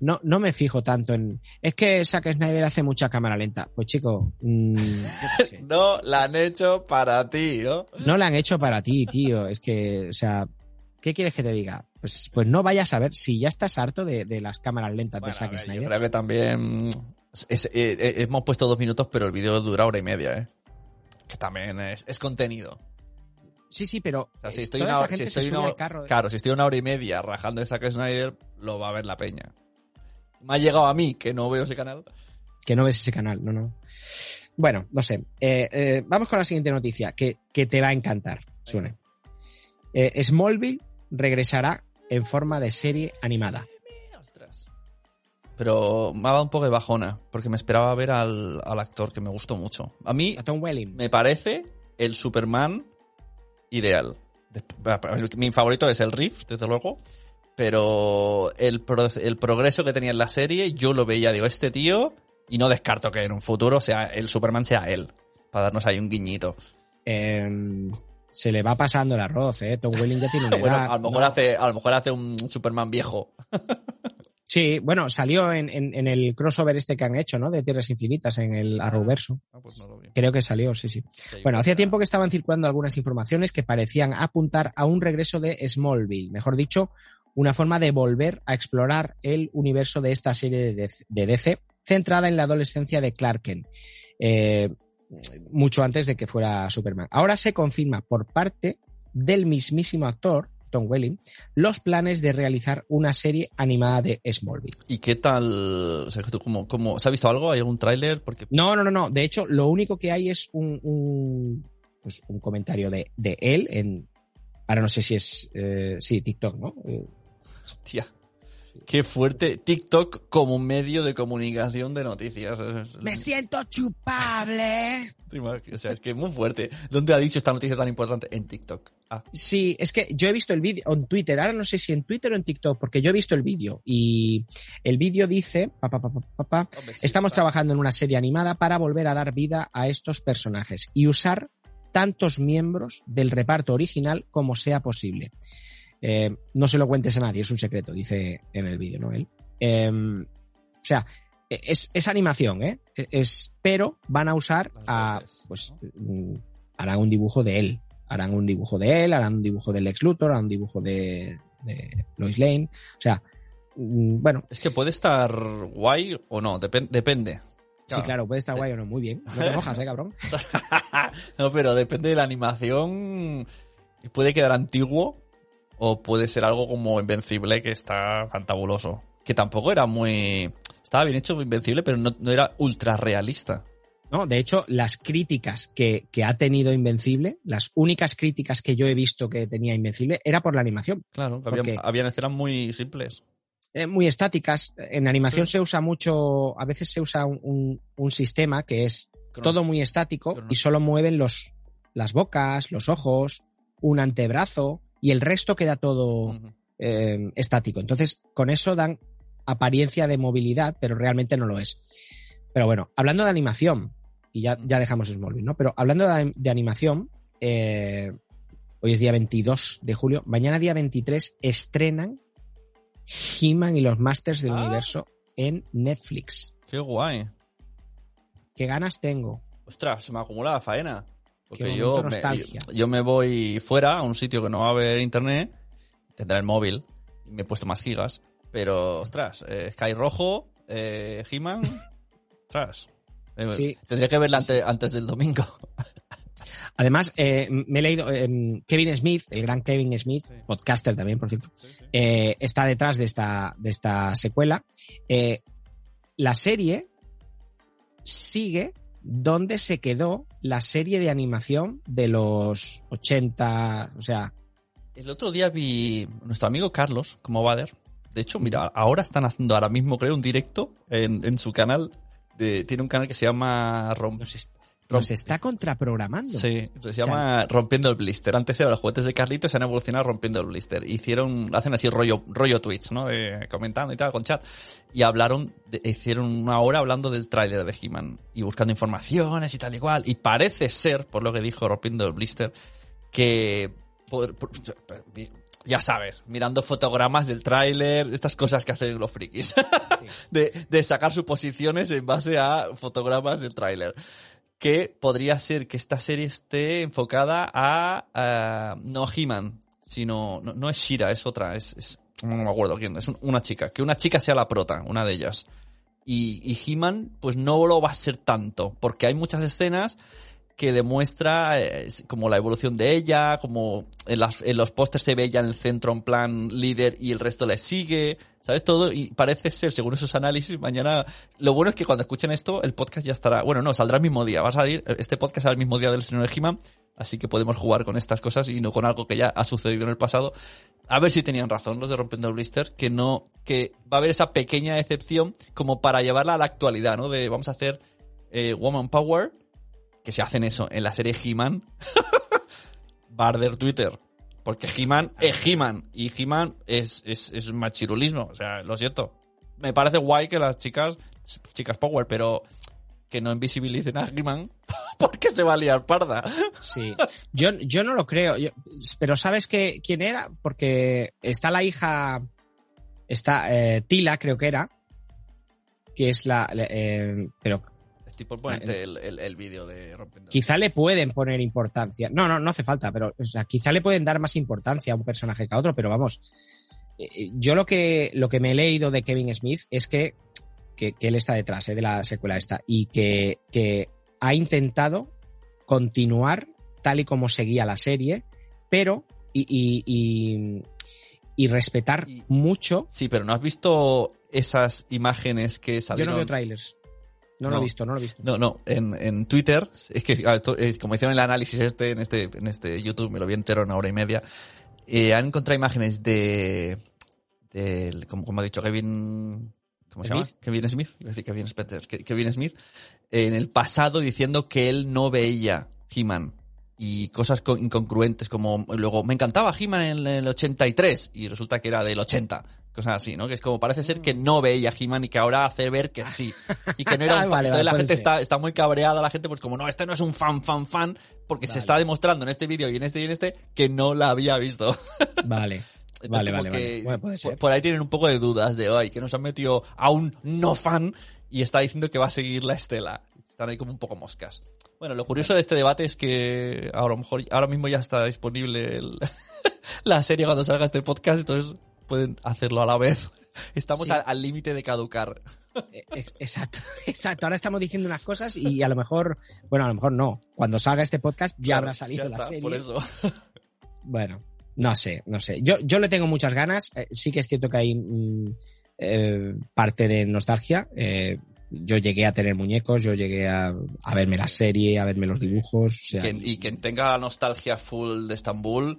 no, no me fijo tanto en. Es que Zack Snyder hace mucha cámara lenta. Pues chico, mm. No, la han hecho para ti, ¿no? no la han hecho para ti, tío. Es que, o sea, ¿qué quieres que te diga? Pues, pues no vayas a ver si ya estás harto de, de las cámaras lentas Bueno, de Zack ver, yo Snyder. creo que también es- es- eh, eh, hemos puesto dos minutos, pero el vídeo dura hora y media, ¿eh? Que también es, es contenido. Sí, sí, pero. O sea, si eh, estoy una esta hora, si estoy una, carro. claro, si estoy una hora y media rajando de Zack Snyder, lo va a ver la peña. Me ha llegado a mí, que no veo ese canal. que no ves ese canal, no, no. Bueno, no sé. Eh, eh, vamos con la siguiente noticia, que, que te va a encantar, Sune. Eh, Smallville regresará en forma de serie animada. Pero me ha dado un poco de bajona, porque me esperaba ver al, al actor que me gustó mucho. A mí A Tom Welling. me parece el Superman ideal. Desp- Mi favorito es el Riff, desde luego. Pero el, pro- el progreso que tenía en la serie, yo lo veía, digo, este tío, y no descarto que en un futuro sea el Superman sea él. Para darnos ahí un guiñito. Eh, se le va pasando el arroz, ¿eh? Tom Welling ya tiene una Bueno, edad. a lo mejor No. hace, a lo mejor hace un Superman viejo. Sí, bueno, salió en, en- en el crossover este que han hecho, ¿no? De Tierras Infinitas en el Arrowverso. Ah, pues no lo vi. Creo que salió, sí, sí. Bueno, hacía tiempo que estaban circulando algunas informaciones que parecían apuntar a un regreso de Smallville, mejor dicho, una forma de volver a explorar el universo de esta serie de DC, de DC, centrada en la adolescencia de Clark Kent, eh, mucho antes de que fuera Superman. Ahora se confirma por parte del mismísimo actor, Tom Welling, los planes de realizar una serie animada de Smallville. ¿Y qué tal? O sea, tú ¿Se ha visto algo? ¿Hay algún tráiler? Porque No, no, no, no. De hecho, lo único que hay es un, un, pues, un comentario de, de él en. Ahora no sé si es. eh, sí, TikTok, ¿no? Eh, Tía, qué fuerte. TikTok como medio de comunicación de noticias. Me siento chupable. O sea, es que es muy fuerte. ¿Dónde ha dicho esta noticia tan importante? En TikTok. Ah, Sí, es que yo he visto el vídeo en Twitter. Ahora no sé si en Twitter o en TikTok, porque yo he visto el vídeo. Y el vídeo dice: pa, pa, pa, pa, pa, pa, hombre, sí, Estamos está. trabajando en una serie animada para volver a dar vida a estos personajes y usar tantos miembros del reparto original como sea posible. Eh, no se lo cuentes a nadie, es un secreto, dice en el vídeo, ¿no? Él. Eh, o sea, es, es animación, ¿eh? Es, pero van a usar a, pues, mm, harán un dibujo de él. Harán un dibujo de él, harán un dibujo del Lex Luthor, harán un dibujo de, de Lois Lane. O sea, mm, bueno. Es que puede estar guay o no, depen- depende. Sí, claro, puede estar guay o no, muy bien. No te mojas, eh, cabrón. No, pero depende de la animación. Puede quedar antiguo o puede ser algo como Invencible que está fantabuloso. Que tampoco era muy... Estaba bien hecho Invencible, pero no, no era ultra realista. No, de hecho, las críticas que, que ha tenido Invencible, las únicas críticas que yo he visto que tenía Invencible, era por la animación. Claro, habían, habían escenas muy simples. eh, muy estáticas. En animación se usa mucho, a veces se usa un, un- un sistema que es todo muy estático y solo mueven los, las bocas, los ojos, un antebrazo y el resto queda todo eh, estático. Entonces, con eso dan apariencia de movilidad, pero realmente no lo es. Pero bueno, hablando de animación, y ya, ya dejamos Smallville, ¿no? Pero hablando de, de animación, eh, hoy es día 22 de julio, mañana día 23 estrenan He-Man y los Masters del Universo en Netflix. Qué guay. ¿Qué ganas tengo? Ostras, se me acumula la faena. Porque yo me, yo, yo me voy fuera a un sitio que no va a haber internet, tendré el móvil, y me he puesto más gigas, pero, ostras, eh, Sky Rojo, eh, He-Man, ostras. Eh, Sí, tendría sí, que verla sí, antes, antes del domingo. Además, eh, me he leído, eh, Kevin Smith, el gran Kevin Smith, podcaster también, por cierto, eh, está detrás de esta, de esta secuela. La serie sigue donde se quedó la serie de animación de los 80, o sea, El otro día vi nuestro amigo Carlos, como Bader. De hecho, mira, ahora están haciendo ahora mismo, creo, un directo en, en su canal. De, tiene un canal que se llama Romp. nos está contraprogramando. Sí, se O sea, llama Rompiendo el Blister. Antes eran los juguetes de Carlitos, se han evolucionado Rompiendo el Blister. Hicieron, hacen así rollo, rollo tweets, ¿no? De, comentando y tal, con chat. Y hablaron, de- hicieron una hora hablando del tráiler de He-Man. Y buscando informaciones y tal y cual. Y parece ser, por lo que dijo Rompiendo el Blister, que... por- por- ya sabes, mirando fotogramas del tráiler, estas cosas que hacen los frikis. de, de sacar suposiciones en base a fotogramas del tráiler que podría ser que esta serie esté enfocada a, a- no He-Man, sino no, no es Shira, es otra, es, es- no me acuerdo quién, es un- una chica, que una chica sea la prota, una de ellas. Y, y He-Man, pues no lo va a ser tanto, porque hay muchas escenas que demuestra eh, como la evolución de ella, como en, las- en los pósters se ve ella en el centro en plan líder y el resto le sigue, ¿sabes? Todo, y parece ser, según esos análisis, mañana, lo bueno es que cuando escuchen esto, el podcast ya estará, bueno, no, saldrá el mismo día, va a salir, este podcast al mismo día del de He-Man, así que podemos jugar con estas cosas y no con algo que ya ha sucedido en el pasado. A ver si tenían razón los de Rompiendo el Blister, que no, que va a haber esa pequeña excepción como para llevarla a la actualidad, ¿no? De vamos a hacer eh, Woman Power, que se hacen eso en la serie He-Man, Barder Twitter. Porque He-Man es He-Man y He-Man es, es, es machirulismo. O sea, lo siento. Me parece guay que las chicas, chicas Power, pero que no invisibilicen a He-Man porque se va a liar parda. Sí. Yo, yo no lo creo. Yo- pero ¿sabes que, quién era? Porque está la hija. Está eh, Tila, creo que era. Que es la. eh, pero Tipo, ponerte el, el, el vídeo de Rompiendo. quizá le pueden poner importancia. No, no, no hace falta, pero o sea, quizá le pueden dar más importancia a un personaje que a otro, pero vamos. eh, Yo lo que, lo que me he leído de Kevin Smith es que, que, que él está detrás eh, de la secuela esta y que, que ha intentado continuar tal y como seguía la serie, pero y, y, y, y respetar mucho. Sí, pero ¿no has visto esas imágenes que Yo salieron? no veo trailers. No, lo he visto, no lo he visto. No, no, en, en Twitter, es que como hicieron el análisis este en este en este YouTube, me lo vi entero en una hora y media, eh, han encontrado imágenes de, como, como ha dicho Kevin, ¿cómo se llama? Smith. Kevin Smith, Kevin Spencer, Ke- Kevin Smith, en el pasado diciendo que él no veía He-Man y cosas co- incongruentes como luego me encantaba He-Man en el 83 y resulta que era del 80 cosas así no que es como parece ser que no veía He-Man y que ahora hace ver que sí y que no era un fan Vale, entonces vale, la gente ser. está, está muy cabreada la gente pues como no este no es un fan fan fan porque se está demostrando en este vídeo y en este y en este que no la había visto Vale. Entonces, Vale, vale, vale. Bueno, puede por- ser. Por ahí tienen un poco de dudas de, ay, que nos han metido a un no fan y está diciendo que va a seguir la estela. Están ahí como un poco moscas. Bueno, lo curioso de este debate es que a lo mejor ahora mismo ya está disponible el- la serie cuando salga este podcast, entonces pueden hacerlo a la vez. Estamos Sí. al- límite de caducar. Eh, eh, Exacto, exacto. Ahora estamos diciendo unas cosas y a lo mejor, bueno, a lo mejor no. Cuando salga este podcast ya Claro, habrá salido ya la serie. Por eso. Bueno, no sé, no sé. Yo, yo le tengo muchas ganas. Eh, sí que es cierto que hay mm, eh, parte de nostalgia. Eh, yo llegué a tener muñecos, yo llegué a, a verme la serie, a verme los dibujos. y quien tenga nostalgia full de Estambul,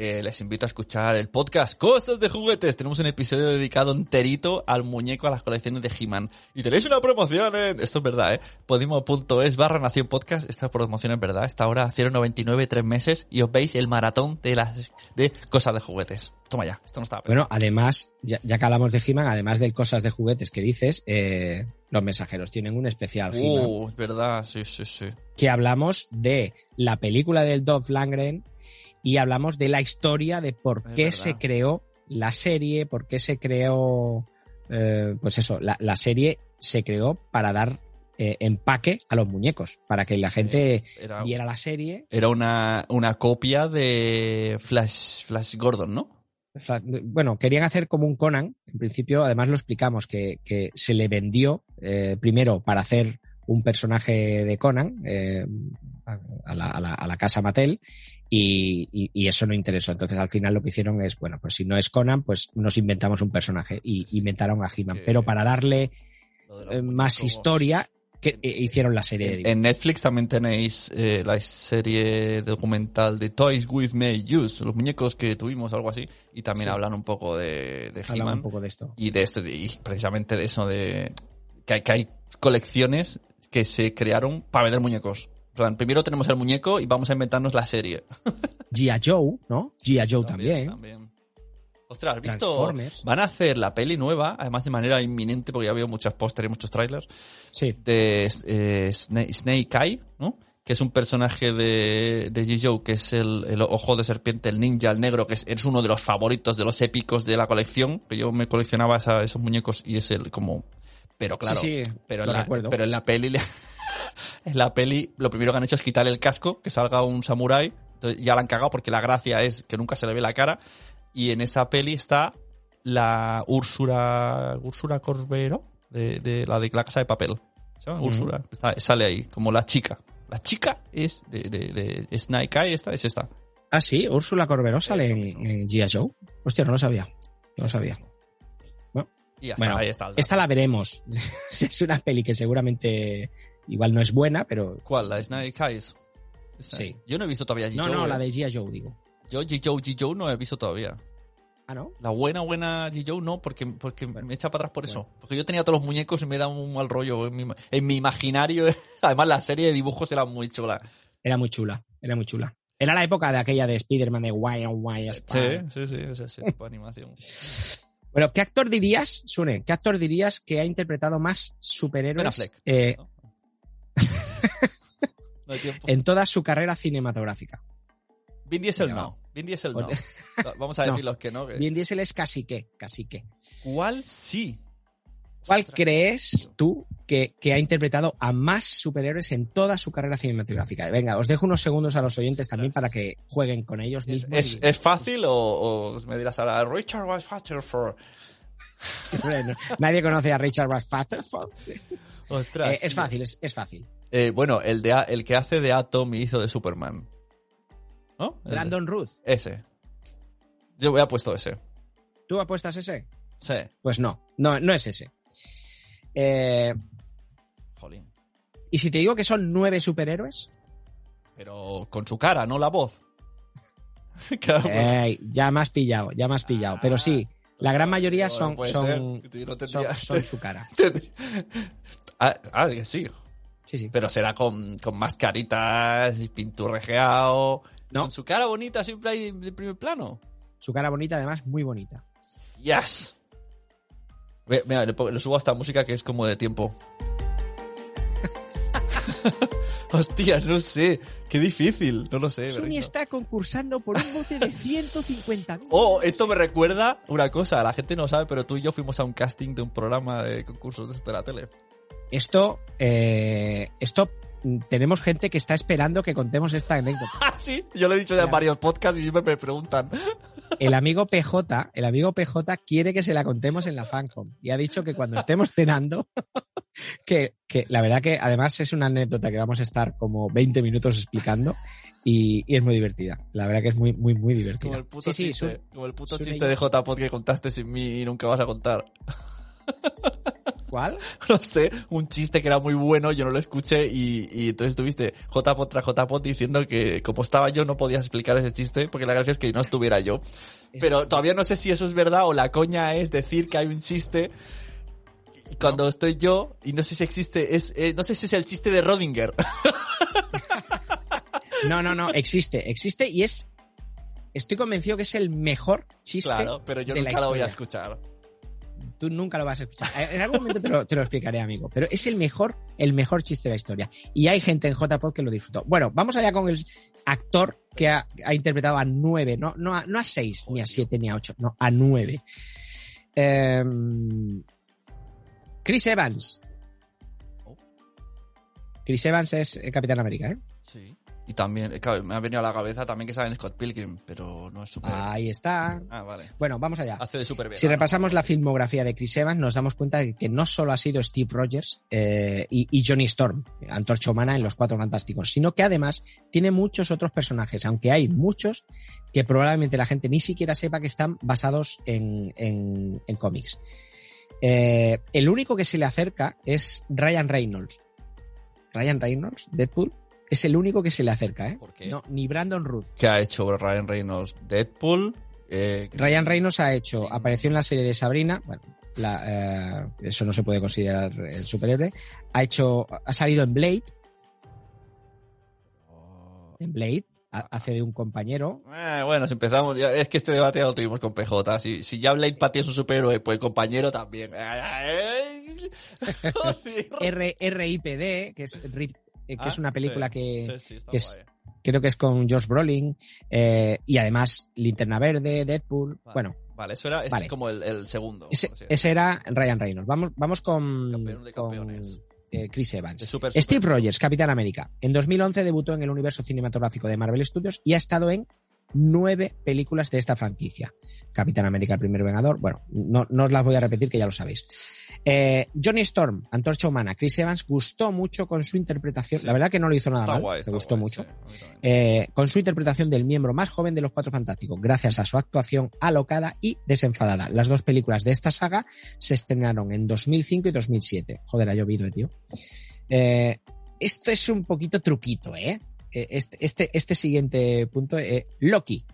eh, les invito a escuchar el podcast Cosas de Juguetes. Tenemos un episodio dedicado enterito al muñeco, a las colecciones de He-Man. Y tenéis una promoción en... Esto es verdad, ¿eh? Podimo.es barra Nación Podcast. Esta promoción es verdad. Está ahora a 0,99 tres meses y os veis el maratón de las de Cosas de Juguetes. Toma ya, esto no estaba Bueno, además, ya, ya que hablamos de He-Man, además de cosas de juguetes que dices, eh, los mensajeros tienen un especial Uh, es verdad, sí, sí, sí. que hablamos de la película del Dolph Lundgren y hablamos de la historia de por Es qué verdad. se creó la serie, por qué se creó, eh, pues eso, la, la serie se creó para dar eh, empaque a los muñecos, para que la gente Era, viera la serie. era una, una copia de Flash, Flash Gordon, ¿no? Bueno, querían hacer como un Conan. En principio, además lo explicamos, que, que se le vendió eh, primero para hacer un personaje de Conan eh, a, a la, a la- a la casa Mattel y, y- y eso no interesó. Entonces al final lo que hicieron es, bueno, pues si no es Conan, pues nos inventamos un personaje y inventaron a He-Man. Pero para darle eh, más historia, que eh, hicieron la serie En, en Netflix también tenéis eh, la serie documental de Toys With Me Use, los muñecos que tuvimos, algo así, y también Sí. hablan un poco de, de un He-Man poco de esto. y de esto, y precisamente de eso, de que hay, que hay colecciones que se crearon para vender muñecos. Plan, primero tenemos el muñeco y vamos a inventarnos la serie. G.I. Joe, ¿no? G.I. Joe también. Ostras, ¿has visto? Van a hacer la peli nueva, además de manera inminente, porque ya veo muchos pósteres y muchos trailers, Sí. de eh, Snake, Eye, ¿no? Que es un personaje de, de G.I. que es el, el ojo de serpiente, el ninja, el negro, que es, es uno de los favoritos, de los épicos de la colección, que yo me coleccionaba esa- esos muñecos y es el como... Pero claro, Sí, sí, pero, en la, pero en la peli... le- en la peli lo primero que han hecho es quitarle el casco, que salga un samurái, entonces ya la han cagado porque la gracia es que nunca se le ve la cara, y en esa peli está la Úrsula, Úrsula Corbero, de, de la de la casa de papel. ¿Se llama? Ujú. Úrsula. Está- sale ahí, como la chica. La chica es de, de, de Snake Eye, esta es esta. Ah, sí, Úrsula Corberó sale Eso en, en G.I. Joe. Hostia, no lo sabía. No lo sabía. Y está, Bueno, ahí está. Esta la veremos. es una peli que seguramente igual no es buena, pero. ¿Cuál? ¿La de Snake Eyes? Esa. Sí. Yo no he visto todavía G. No, Joe, no, eh. la de G.I. Joe, digo. Yo G. Joe, G. Joe no he visto todavía. Ah, ¿no? La buena, buena G. Joe no, porque, porque me echa para atrás por eso. Porque yo tenía todos los muñecos y me da un mal rollo en mi, en mi imaginario. Además, la serie de dibujos era muy chula. Era muy chula, era muy chula. Era la época de aquella de Spider-Man de Why and Why Sí, sí, sí, tipo de animación. Bueno, ¿qué actor dirías, Sune, qué actor dirías que ha interpretado más Ben superhéroes Affleck. eh, ¿no? No en toda su carrera cinematográfica? Vin Diesel no. Vin Diesel no. Vamos a No. decir los que no. que- Bien Diesel es cacique, cacique. ¿Cuál sí? ¿Cuál Ostras. crees tú que, que ha interpretado a más superhéroes en toda su carrera cinematográfica? Venga, os dejo unos segundos a los oyentes también para que jueguen con ellos ¿Es, mismos. es, y- es fácil o, o me dirás ahora Richard Rutherford? Bueno, Nadie conoce a Richard Rutherford. Ostras. Eh, es fácil, es, es fácil. Eh, bueno, el, de, el que hace de Atom y hizo de Superman. ¿No? El de- Brandon Ruth. Ese. Yo voy a puesto ese. ¿Tú apuestas ese? Sí. Pues no, no, no es ese. Eh, Jolín. ¿Y si te digo que son nueve superhéroes? Pero con su cara, no la voz. Claro. Ey, ya me has pillado, ya me has pillado. Pero sí, la gran mayoría No, son, son. No son su cara. ah, ah, sí. Sí, sí. Pero será con, con mascaritas y pinturrejeado. No. Con su cara bonita siempre ahí de primer plano. Su cara bonita, además, muy bonita. Yes. Mira, le, le subo hasta música que es como de tiempo. Hostia, no sé. Qué difícil. No lo sé. Sony está concursando por un bote de 150 Oh, esto me recuerda una cosa. La gente no sabe, pero tú y yo fuimos a un casting de un programa de concursos de la tele. Esto, eh, esto mm, tenemos gente que está esperando que contemos esta anécdota. Ah, sí. Yo lo he dicho ya en varios podcasts y siempre me preguntan. El amigo PJ, el amigo PJ quiere que se la contemos en la fancom y ha dicho que cuando estemos cenando, que, que la verdad que además es una anécdota que vamos a estar como 20 minutos explicando y, y es muy divertida. La verdad que es muy, muy, muy divertida. Como el puto Sí, sí, chiste, Sun- como el puto chiste de JPod que contaste sin mí y nunca vas a contar. ¿Cuál? No sé, un chiste que era muy bueno, yo no lo escuché y, y entonces tuviste JPod tras JPod diciendo que como estaba yo no podías explicar ese chiste porque la gracia es que no estuviera yo. Pero todavía no sé si eso es verdad o la coña es decir que hay un chiste cuando estoy yo y no sé si existe, es, eh, no sé si es el chiste de Rodinger. No, no, no, existe, existe y es. Estoy convencido que es el mejor chiste. claro, pero yo de la nunca lo voy a escuchar. Tú nunca lo vas a escuchar. En algún momento te lo, te lo explicaré, amigo. Pero es el mejor, el mejor chiste de la historia. Y hay gente en JPod que lo disfrutó. Bueno, vamos allá con el actor que ha, ha interpretado a nueve, no, no, a, no a seis, ni a siete, ni a ocho, no, a nueve. Em, Chris Evans. Chris Evans es el Capitán América, ¿eh? Sí. Y también, eh, claro, me ha venido a la cabeza también que sabe en Scott Pilgrim, pero no es super. Ahí está. Ah, vale. Bueno, vamos allá. Hace de super Si repasamos la filmografía de Chris Evans, nos damos cuenta de que no solo ha sido Steve Rogers eh, y, y Johnny Storm, Antorcha Humana en Los Cuatro Fantásticos, sino que además tiene muchos otros personajes, aunque hay muchos que probablemente la gente ni siquiera sepa que están basados en, en- en cómics. Eh, el único que se le acerca es Ryan Reynolds. Ryan Reynolds, Deadpool, es el único que se le acerca, ¿eh? ¿Por qué? No, ni Brandon Ruth. ¿Qué ha hecho Ryan Reynolds? Deadpool. Eh, Ryan Reynolds ha hecho, apareció en la serie de Sabrina, bueno, la, eh, eso no se puede considerar el superhéroe, ha hecho, ha salido en Blade, en Blade, ha- hace de un compañero, Eh, bueno, si empezamos, ya- es que este debate ya lo tuvimos con PJ. Si, si ya Blade para ti es un superhéroe, pues el compañero también. RIPD, que es, Rip- que Ah, es una película sí, que, sí, sí, que es- creo que es con Josh Brolin, eh, y además Linterna Verde, Deadpool, bueno, Vale, eso era es Vale. como el, el segundo. ese, era Ryan Reynolds. Vamos, vamos con, Campeón de con, campeones. eh, Chris Evans. Super, Steve super- Rogers, Capitán América. En 2011 debutó en el universo cinematográfico de Marvel Studios y ha estado en nueve películas de esta franquicia. Capitán América, el primer Vengador. Bueno, no, no os las voy a repetir que ya lo sabéis. Eh, Johnny Storm, Antorcha Humana, Chris Evans gustó mucho con su interpretación. Sí. La verdad que no lo hizo nada Está mal, guay, me gustó guay, mucho. sí. Eh, con su interpretación del miembro más joven de los Cuatro Fantásticos, gracias a su actuación alocada y desenfadada. Las dos películas de esta saga se estrenaron en 2005 y 2007. Joder, ha llovido, eh, tío. Eh, esto es un poquito truquito, ¿eh? Eh, Este, este, este siguiente punto, eh, Loki.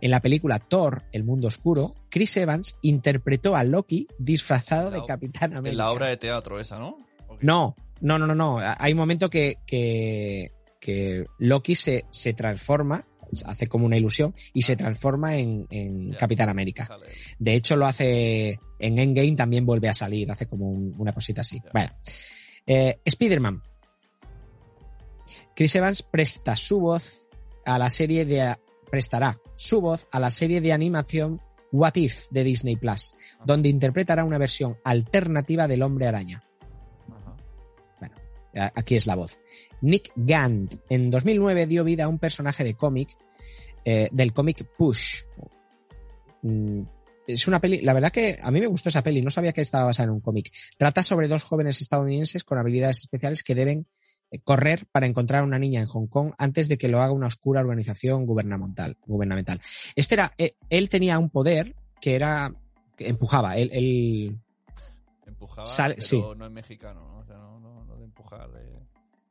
En la película Thor, El Mundo Oscuro, Chris Evans interpretó a Loki disfrazado la de Capitán América. En la obra de teatro esa, ¿no? No, no, no, no, no. Hay un momento que, que, que Loki se, se transforma, hace como una ilusión, y se transforma en. Capitán América. Sale. De hecho, lo hace en Endgame, también vuelve a salir, hace como un- una cosita así. Bueno. Eh, Spider-Man. Chris Evans presta su voz a la serie de. prestará su voz a la serie de animación What If de Disney Plus, donde interpretará una versión alternativa del Hombre Araña. Ajá. A- Aquí es la voz. Nick Gant en 2009 dio vida a un personaje de cómic, eh, del cómic Push. Mm, Es una peli, la verdad que a mí me gustó esa peli, no sabía que estaba basada en un cómic. Trata sobre dos jóvenes estadounidenses con habilidades especiales que deben correr para encontrar a una niña en Hong Kong antes de que lo haga una oscura organización gubernamental. gubernamental. Este era, eh, él tenía un poder que era, que empujaba, él, él Empujaba, Sale- pero sí. no es mexicano, ¿no? O sea, no, no, no de empujar.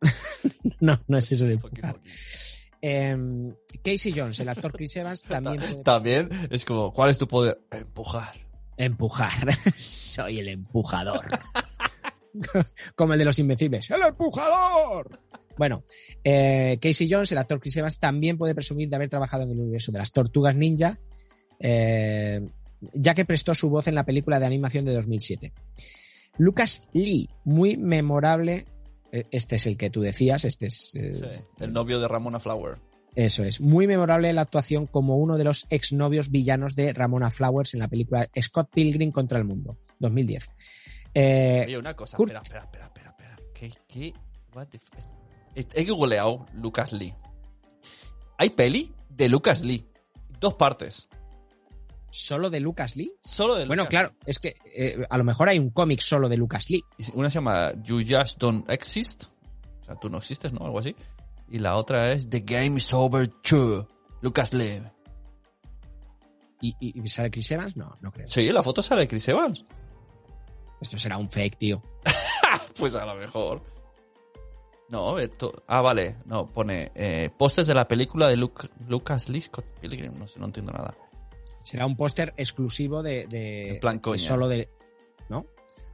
No, no es eso de empujar. fucky. Em, Casey Jones, el actor Chris Evans, también puede También es como, ¿cuál es tu poder? Empujar. empujar. Soy el empujador. Como el de los invencibles. ¡El empujador! Bueno, eh, Casey Jones, el actor Chris Evans, también puede presumir de haber trabajado en el universo de las tortugas ninja, eh, ya que prestó su voz en la película de animación de 2007. Lucas Lee, muy memorable E- Este es el que tú decías, este es... eh, Sí, el novio de Ramona Flower. Eso es. Muy memorable la actuación como uno de los exnovios villanos de Ramona Flowers en la película Scott Pilgrim contra el mundo, 2010. Eh, Oye, una cosa, Kurt- espera, espera, espera, espera, espera. ¿Qué, qué? What the He googleado Lucas Lee. Hay peli de Lucas Lee. Dos partes. ¿Solo de Lucas Lee? Solo de Bueno, Lucas claro, es que eh, a lo mejor hay un cómic solo de Lucas Lee. Lee. Una se llama You Just Don't Exist. O sea, tú no existes, ¿no? Algo así. Y la otra es The Game is Over 2. Lucas Lee. ¿Y, y- y sale Chris Evans? No, no creo. Sí, la foto sale de Chris Evans. Esto será un fake, tío. Pues a lo mejor. No, esto. Ah, vale. No, pone eh, pósters de la película de Luc- Lucas Lee Scott Pilgrim. No sé, no entiendo nada. Será un póster exclusivo de, de- En plan coña. solo de. ¿No?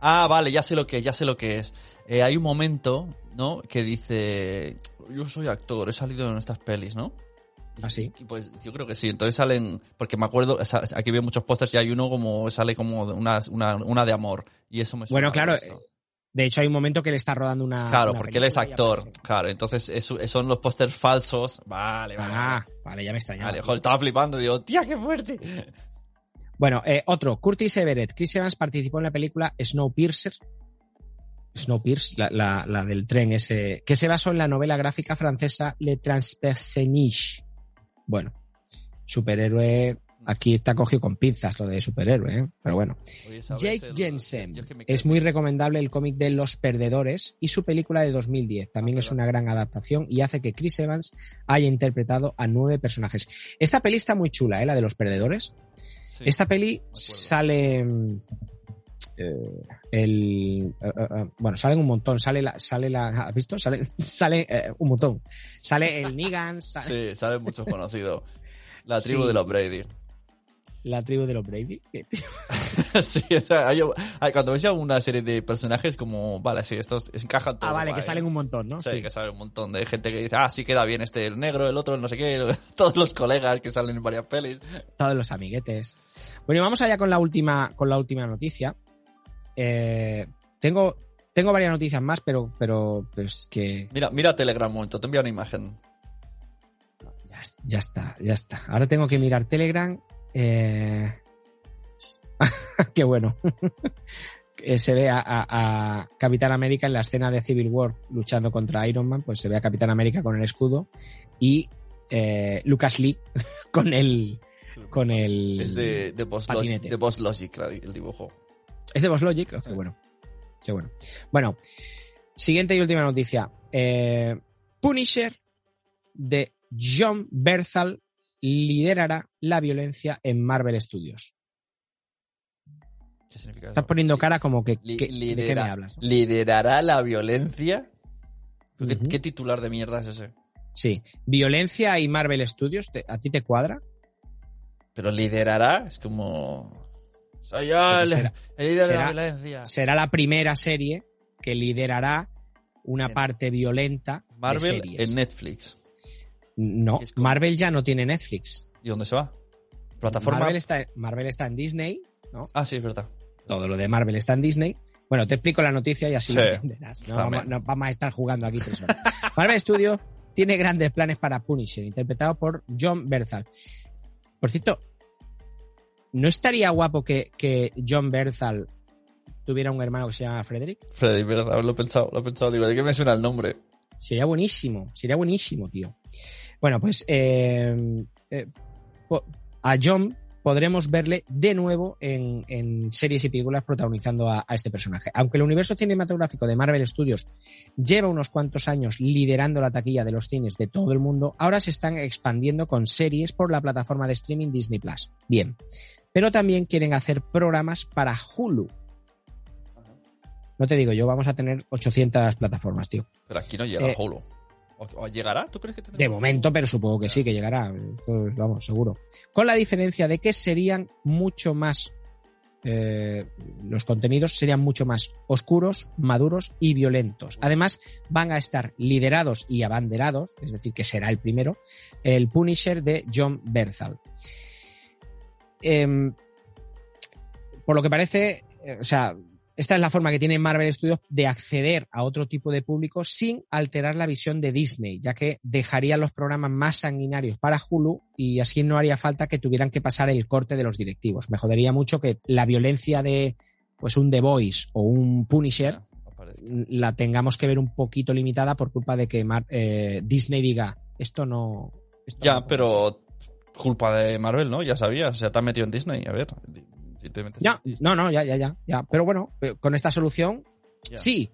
Ah, vale, ya sé lo que es, ya sé lo que es. Eh, hay un momento, ¿no? Que dice, yo soy actor, he salido en estas pelis, ¿no? Y- ¿Ah, pues yo creo que sí. Entonces salen, porque me acuerdo, aquí veo muchos pósters y hay uno como, sale como una, una, una de amor. Y eso me suena Bueno, claro. esto. De hecho, hay un momento que le está rodando una. Claro, una porque él es actor. Claro, entonces eso- son los pósters falsos. Vale, vale. Ah, vale, ya me extrañaba. Vale, joder, estaba flipando, digo, tía, qué fuerte. Bueno, eh, otro, Curtis Everett. Chris Evans participó en la película Snowpiercer. Snowpiercer, la, la, la del tren ese, que se basó en la novela gráfica francesa Le Transpersonnage. Bueno, superhéroe. Aquí está cogido con pinzas lo de superhéroe, ¿eh? pero bueno. Oye, ¿sabes Jake el- Jensen. es que muy recomendable el cómic de Los Perdedores y su película de 2010. También es una gran adaptación y hace que Chris Evans haya interpretado a nueve personajes. Esta peli está muy chula, ¿eh? la de Los Perdedores. Sí. Esta peli sale. Eh, el. eh, eh, bueno, salen un montón. Sale la. Sale la ¿Has visto? Sale, sale un montón. Sale el Negan, sale Sí, salen muchos conocidos. La tribu Sí. de los Brady. la tribu de los Brady. sí, o sea, hay- hay- cuando ves una serie de personajes como, vale, sí, estos encajan todos. Ah, vale, que salen un montón, ¿no? Sí, Sí. que sale un montón de gente que dice, ah, sí queda bien este, el negro, el otro, el no sé qué, todos los colegas que salen en varias pelis. Todos los amiguetes. Bueno, y vamos allá con la última, con la última noticia. Eh, tengo, tengo varias noticias más, pero, pero pues que Mira, mira Telegram un momento, te envío una imagen. ya, ya está, ya está. Ahora tengo que mirar Telegram. Eh... Qué bueno. Eh, se ve a, a- a Capitán América en la escena de Civil War luchando contra Iron Man, pues se ve a Capitán América con el escudo y eh, Lucas Lee con el con el Es de, de, Boss, Logic, de Boss Logic el dibujo. ¿Es de Boss Logic? Qué bueno. Qué bueno. Bueno, siguiente y última noticia. Eh, Punisher de John Berthal liderará la violencia en Marvel Studios. ¿Qué significa eso? Estás poniendo cara como que, Li- que- ¿de qué me lidera- hablas? no? ¿Liderará la violencia? ¿Qué, qué titular de mierda es ese? Sí, violencia y Marvel Studios, ¿te- ¿a ti te cuadra? Pero liderará, es como... Soy yo Porque el, será- el líder de la será- violencia. Será la primera serie que liderará una En- parte violenta de Marvel series. en Netflix. No, Marvel ya no tiene Netflix. ¿Y dónde se va? ¿Plataforma? Marvel está, Marvel está en Disney, ¿no? Ah, sí, es verdad. todo lo de Marvel está en Disney. Bueno, te explico la noticia y así Sí, lo entenderás. No vamos, no vamos a estar jugando aquí tres horas. Marvel Studios tiene grandes planes para Punisher, interpretado por John Berthal. Por cierto, ¿no estaría guapo que, que John Berthal tuviera un hermano que se llama Frederick? Freddy, verdad, lo he pensado, lo he pensado. Digo, ¿de qué me suena el nombre? Sería buenísimo, sería buenísimo, tío. Bueno, pues eh, eh, a John podremos verle de nuevo en, en series y películas protagonizando a, a este personaje. Aunque el universo cinematográfico de Marvel Studios lleva unos cuantos años liderando la taquilla de los cines de todo el mundo, ahora se están expandiendo con series por la plataforma de streaming Disney Plus. Bien, pero también quieren hacer programas para Hulu. No te digo yo, vamos a tener 800 plataformas, tío. Pero aquí no llega Eh, Hulu. ¿O, o llegará? ¿Tú crees que tendrá? De momento, pero supongo que sí, que llegará. Vamos, seguro. Con la diferencia de que serían mucho más. eh, los contenidos serían mucho más oscuros, maduros y violentos. Además, van a estar liderados y abanderados, es decir, que será el primero, el Punisher de John Berthal. Em, por lo que parece, eh, o sea, esta es la forma que tiene Marvel Studios de acceder a otro tipo de público sin alterar la visión de Disney, ya que dejaría los programas más sanguinarios para Hulu y así no haría falta que tuvieran que pasar el corte de los directivos. Me jodería mucho que la violencia de pues un The Voice o un Punisher la tengamos que ver un poquito limitada por culpa de que Mar- eh, Disney diga esto no. esto Ya, no pero culpa de Marvel, ¿no? Ya sabías, o sea, te has metido en Disney, a ver. Si te metes Ya, no, no, ya, ya, ya, ya. Pero bueno, eh, con esta solución, sí,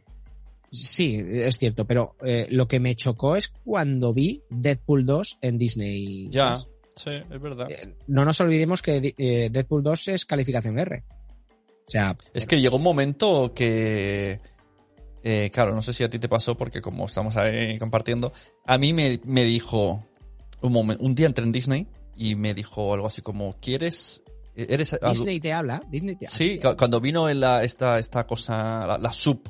sí, es cierto. Pero eh, lo que me chocó es cuando vi Deadpool 2 en Disney. Ya, sí, es verdad. No nos olvidemos que eh, Deadpool 2 es calificación R. O sea, Es que llegó un momento que. eh, claro, no sé si a ti te pasó, porque como estamos ahí compartiendo, a mí me, me dijo. Un, momen- un día entré en Disney y me dijo algo así como: ¿Quieres. Eres adu- Disney te habla, Disney te habla. Sí, cu- cuando vino en la, esta, esta cosa, la, la sub,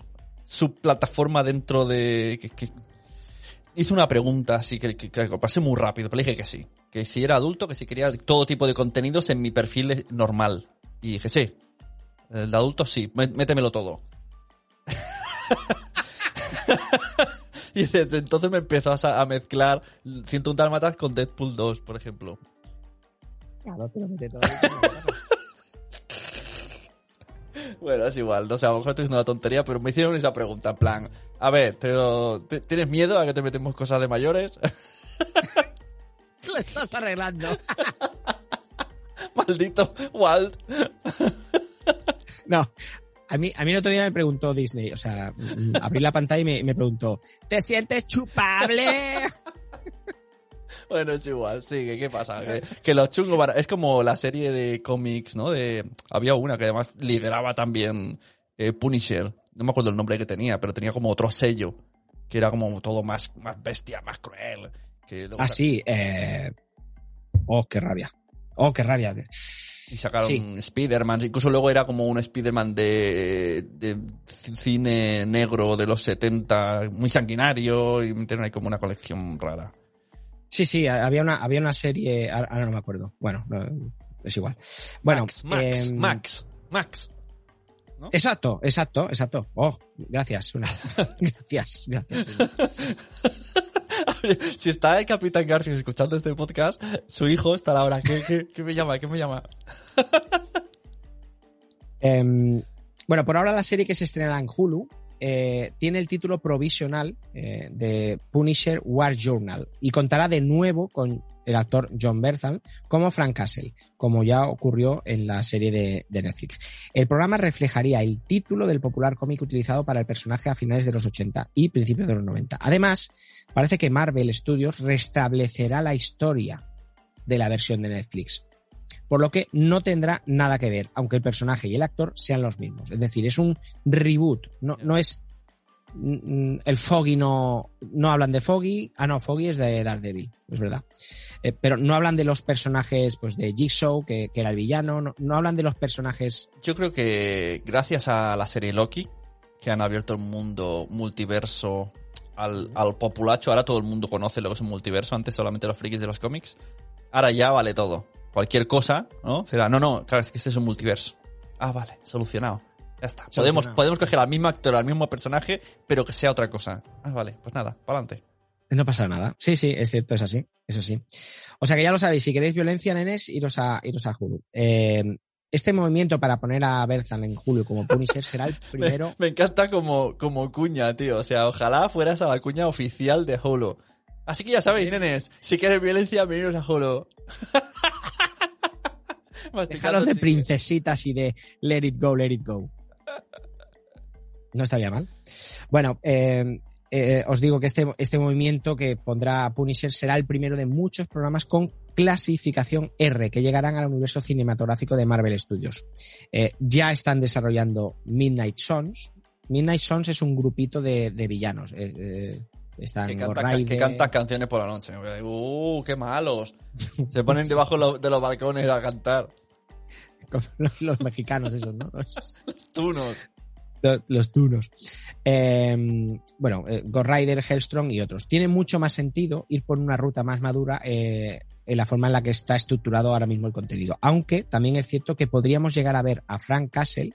subplataforma dentro de... Que, que- hizo una pregunta así que, que, que pasé muy rápido, pero le dije que sí. Que si era adulto, que si quería todo tipo de contenidos en mi perfil normal. Y dije, sí. El de adulto sí, mé- métemelo todo. y desde entonces me empezó a, a mezclar 101 Dálmatas con Deadpool 2, por ejemplo. Claro, te lo mete todo. Bueno, es igual, no sé, a lo mejor estoy diciendo una tontería, pero me hicieron esa pregunta, en plan, a ver, pero ¿t- ¿tienes miedo a que te metemos cosas de mayores? lo estás arreglando. Maldito Walt. No. A mí, a mí el otro día me preguntó Disney, o sea, mm, abrí la pantalla y me, me preguntó, ¿te sientes chupable? Bueno, es igual, sí, que ¿qué pasa? Que, que los chungos van- es como la serie de cómics, ¿no? De, había una que además lideraba también eh, Punisher, no me acuerdo el nombre que tenía, pero tenía como otro sello, que era como todo más, más bestia, más cruel. Que luego Ah, sí, eh... Oh, qué rabia. Oh, qué rabia. Y sacaron Sí. Spider-Man, incluso luego era como un Spider-Man de, de cine negro de los 70, muy sanguinario, y metieron ahí como una colección rara. Sí, sí, había una, había una serie, ahora no me acuerdo. Bueno, no, es igual. Bueno, Max, Max, em, Max, Max. Exacto, exacto, exacto. Oh, gracias. una- gracias, gracias. si está el Capitán Garfield escuchando este podcast, su hijo estará ahora. ¿Qué, qué, qué me llama? ¿Qué me llama? Em, bueno, por ahora la serie que se estrenará en Hulu eh, tiene el título provisional eh, de Punisher War Journal y contará de nuevo con el actor John Berthal como Frank Castle, como ya ocurrió en la serie de, de Netflix. El programa reflejaría el título del popular cómic utilizado para el personaje a finales de los 80 y principios de los 90. Además, parece que Marvel Studios restablecerá la historia de la versión de Netflix por lo que no tendrá nada que ver, aunque el personaje y el actor sean los mismos. Es decir, es un reboot, no, no es mm, el Foggy no no hablan de Foggy, ah no, Foggy es de Daredevil, es verdad. Eh, pero no hablan de los personajes pues de Jigsaw, que, que era el villano, no, hablan de los personajes Yo creo que gracias a la serie Loki, que han abierto el mundo multiverso al, al populacho, ahora todo el mundo conoce lo que es un multiverso, antes solamente los frikis de los cómics, ahora ya vale todo. Cualquier cosa, ¿no? Será, no, no, claro, es que este es un multiverso. Ah, vale, solucionado. Ya está. Podemos, Solucionado. podemos coger al mismo actor, al mismo personaje, pero que sea otra cosa. Ah, vale, pues nada, para adelante. No pasa nada. Sí, sí, es cierto, es así. Eso sí. O sea que ya lo sabéis, si queréis violencia, nenes, iros a, iros a Hulu. Eh, este movimiento para poner a Berthal en Hulu como Punisher será el primero. Me, me encanta como, como cuña, tío. O sea, ojalá fueras a la cuña oficial de Hulu. Así que ya sabéis, nenes, si quieres violencia, veniros a Hulu. Dejaros de princesitas y de let it go, let it go. No estaría mal. Bueno, eh, eh, os digo que este, este movimiento que pondrá a Punisher será el primero de muchos programas con clasificación R que llegarán al universo cinematográfico de Marvel Studios. Eh, ya están desarrollando Midnight Sons. Midnight Sons es un grupito de, de villanos. Eh, están Que Rider, cantan canciones por la noche. Uh, qué malos. Se ponen debajo de los balcones a cantar. como los, los mexicanos esos, ¿no? Los tunos. Los, los tunos. Eh, bueno, eh, Ghost Rider, Hellstrom y otros. Tiene mucho más sentido ir por una ruta más madura eh, en la forma en la que está estructurado ahora mismo el contenido. Aunque también es cierto que podríamos llegar a ver a Frank Castle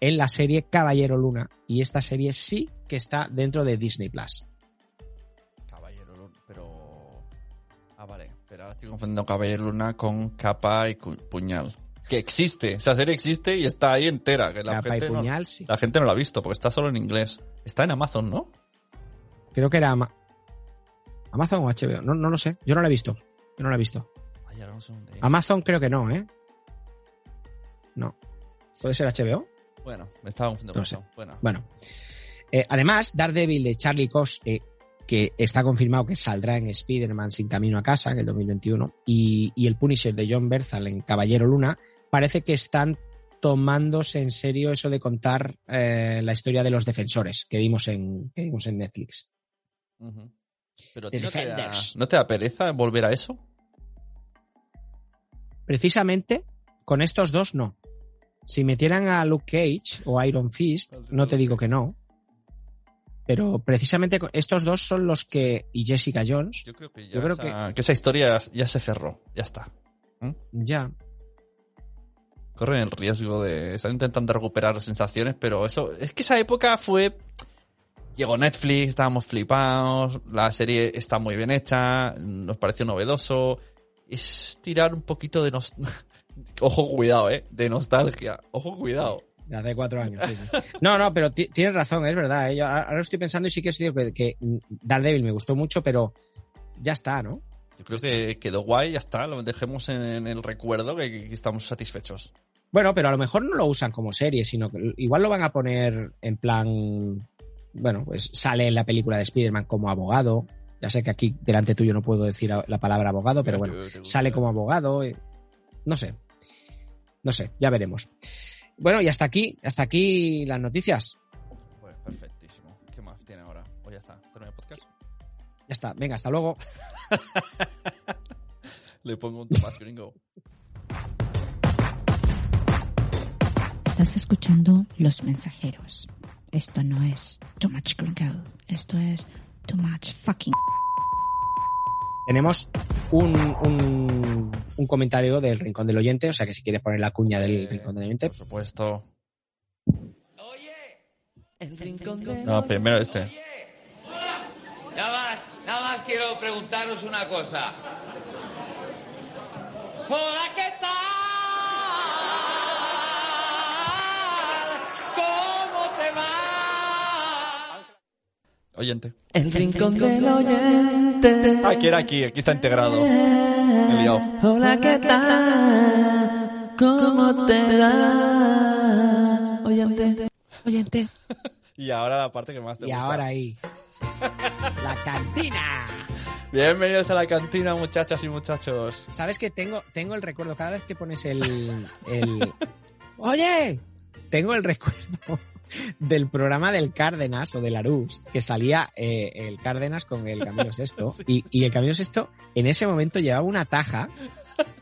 en la serie Caballero Luna. Y esta serie sí que está dentro de Disney Plus. Ahora estoy confundiendo Caballero Luna con Capa y Puñal. Que existe. Esa serie existe y está ahí entera. Que la, Capa y no, Puñal, sí. la gente no la ha visto porque está solo en inglés. Está en Amazon, ¿no? Creo que era Ama- Amazon o HBO. No, no lo sé. Yo no la he visto. Yo no la he visto. Ay, no sé. Amazon creo que no, ¿eh? No. ¿Puede ser HBO? Bueno, me estaba confundiendo. No sé. Bueno. Bueno. Eh, además, Daredevil de Charlie Cox, eh, que está confirmado que saldrá en Spider-Man Sin Camino a Casa, en el 2021, y, y el Punisher de John Berthal en Caballero Luna, parece que están tomándose en serio eso de contar eh, la historia de los defensores que vimos en, que vimos en Netflix. Pero The ¿a ti no te, da. ¿no te da pereza volver a eso? Precisamente con estos dos no. Si metieran a Luke Cage o Iron Fist, no te digo que no. Pero precisamente estos dos son los que. y Jessica Jones. Yo creo que ya Yo creo esa, que esa historia ya se cerró. Ya está. Ya. Corren el riesgo de estar intentando recuperar sensaciones, pero eso. Es que esa época fue. Llegó Netflix, estábamos flipados, la serie está muy bien hecha, nos pareció novedoso. Es tirar un poquito de nos... Ojo, cuidado, eh. De nostalgia. Ojo, cuidado. De hace cuatro años. sí, sí. No, no, pero ti- tienes razón, es verdad. eh. Yo ahora estoy pensando y sí que es cierto que, que Daredevil me gustó mucho, pero ya está, ¿no? Yo creo que quedó guay, ya está. Lo dejemos en, en el recuerdo que, que estamos satisfechos. Bueno, pero a lo mejor no lo usan como serie, sino que igual lo van a poner en plan. Bueno, pues sale en la película de Spider-Man como abogado. Ya sé que aquí delante tuyo no puedo decir la palabra abogado, pero bueno, sale como abogado. eh, No sé. No sé, ya veremos. Bueno, y hasta aquí, hasta aquí las noticias. Pues perfectísimo. ¿Qué más tiene ahora? O ya está. ¿Termina el podcast? Ya está, venga, hasta luego. Le pongo un Tomás Gringo. Estás escuchando Los Mensajeros. Esto no es Too Much Gringo. Esto es Too Much Fucking. Tenemos un, un, un comentario del Rincón del Oyente, o sea que si quieres poner la cuña del Rincón del Oyente. Por supuesto. El rincón de No, primero este. Nada más, nada más quiero preguntaros una cosa. Hola, ¿qué Oyente. El rincón del oyente. Ah, que era aquí, aquí está integrado. Me he liado. Hola, ¿qué tal? ¿Cómo te va? Oyente. Oyente. Y ahora la parte que más te Y gusta. ahora ahí. La cantina. Bienvenidos a la cantina, muchachas y muchachos. ¿Sabes que tengo, tengo el recuerdo cada vez que pones el, el... ¡Oye! Tengo el recuerdo del programa del Cárdenas o del Arús, que salía eh, el Cárdenas con el Camilo Sexto. Y, y el Camilo Sexto en ese momento llevaba una taja,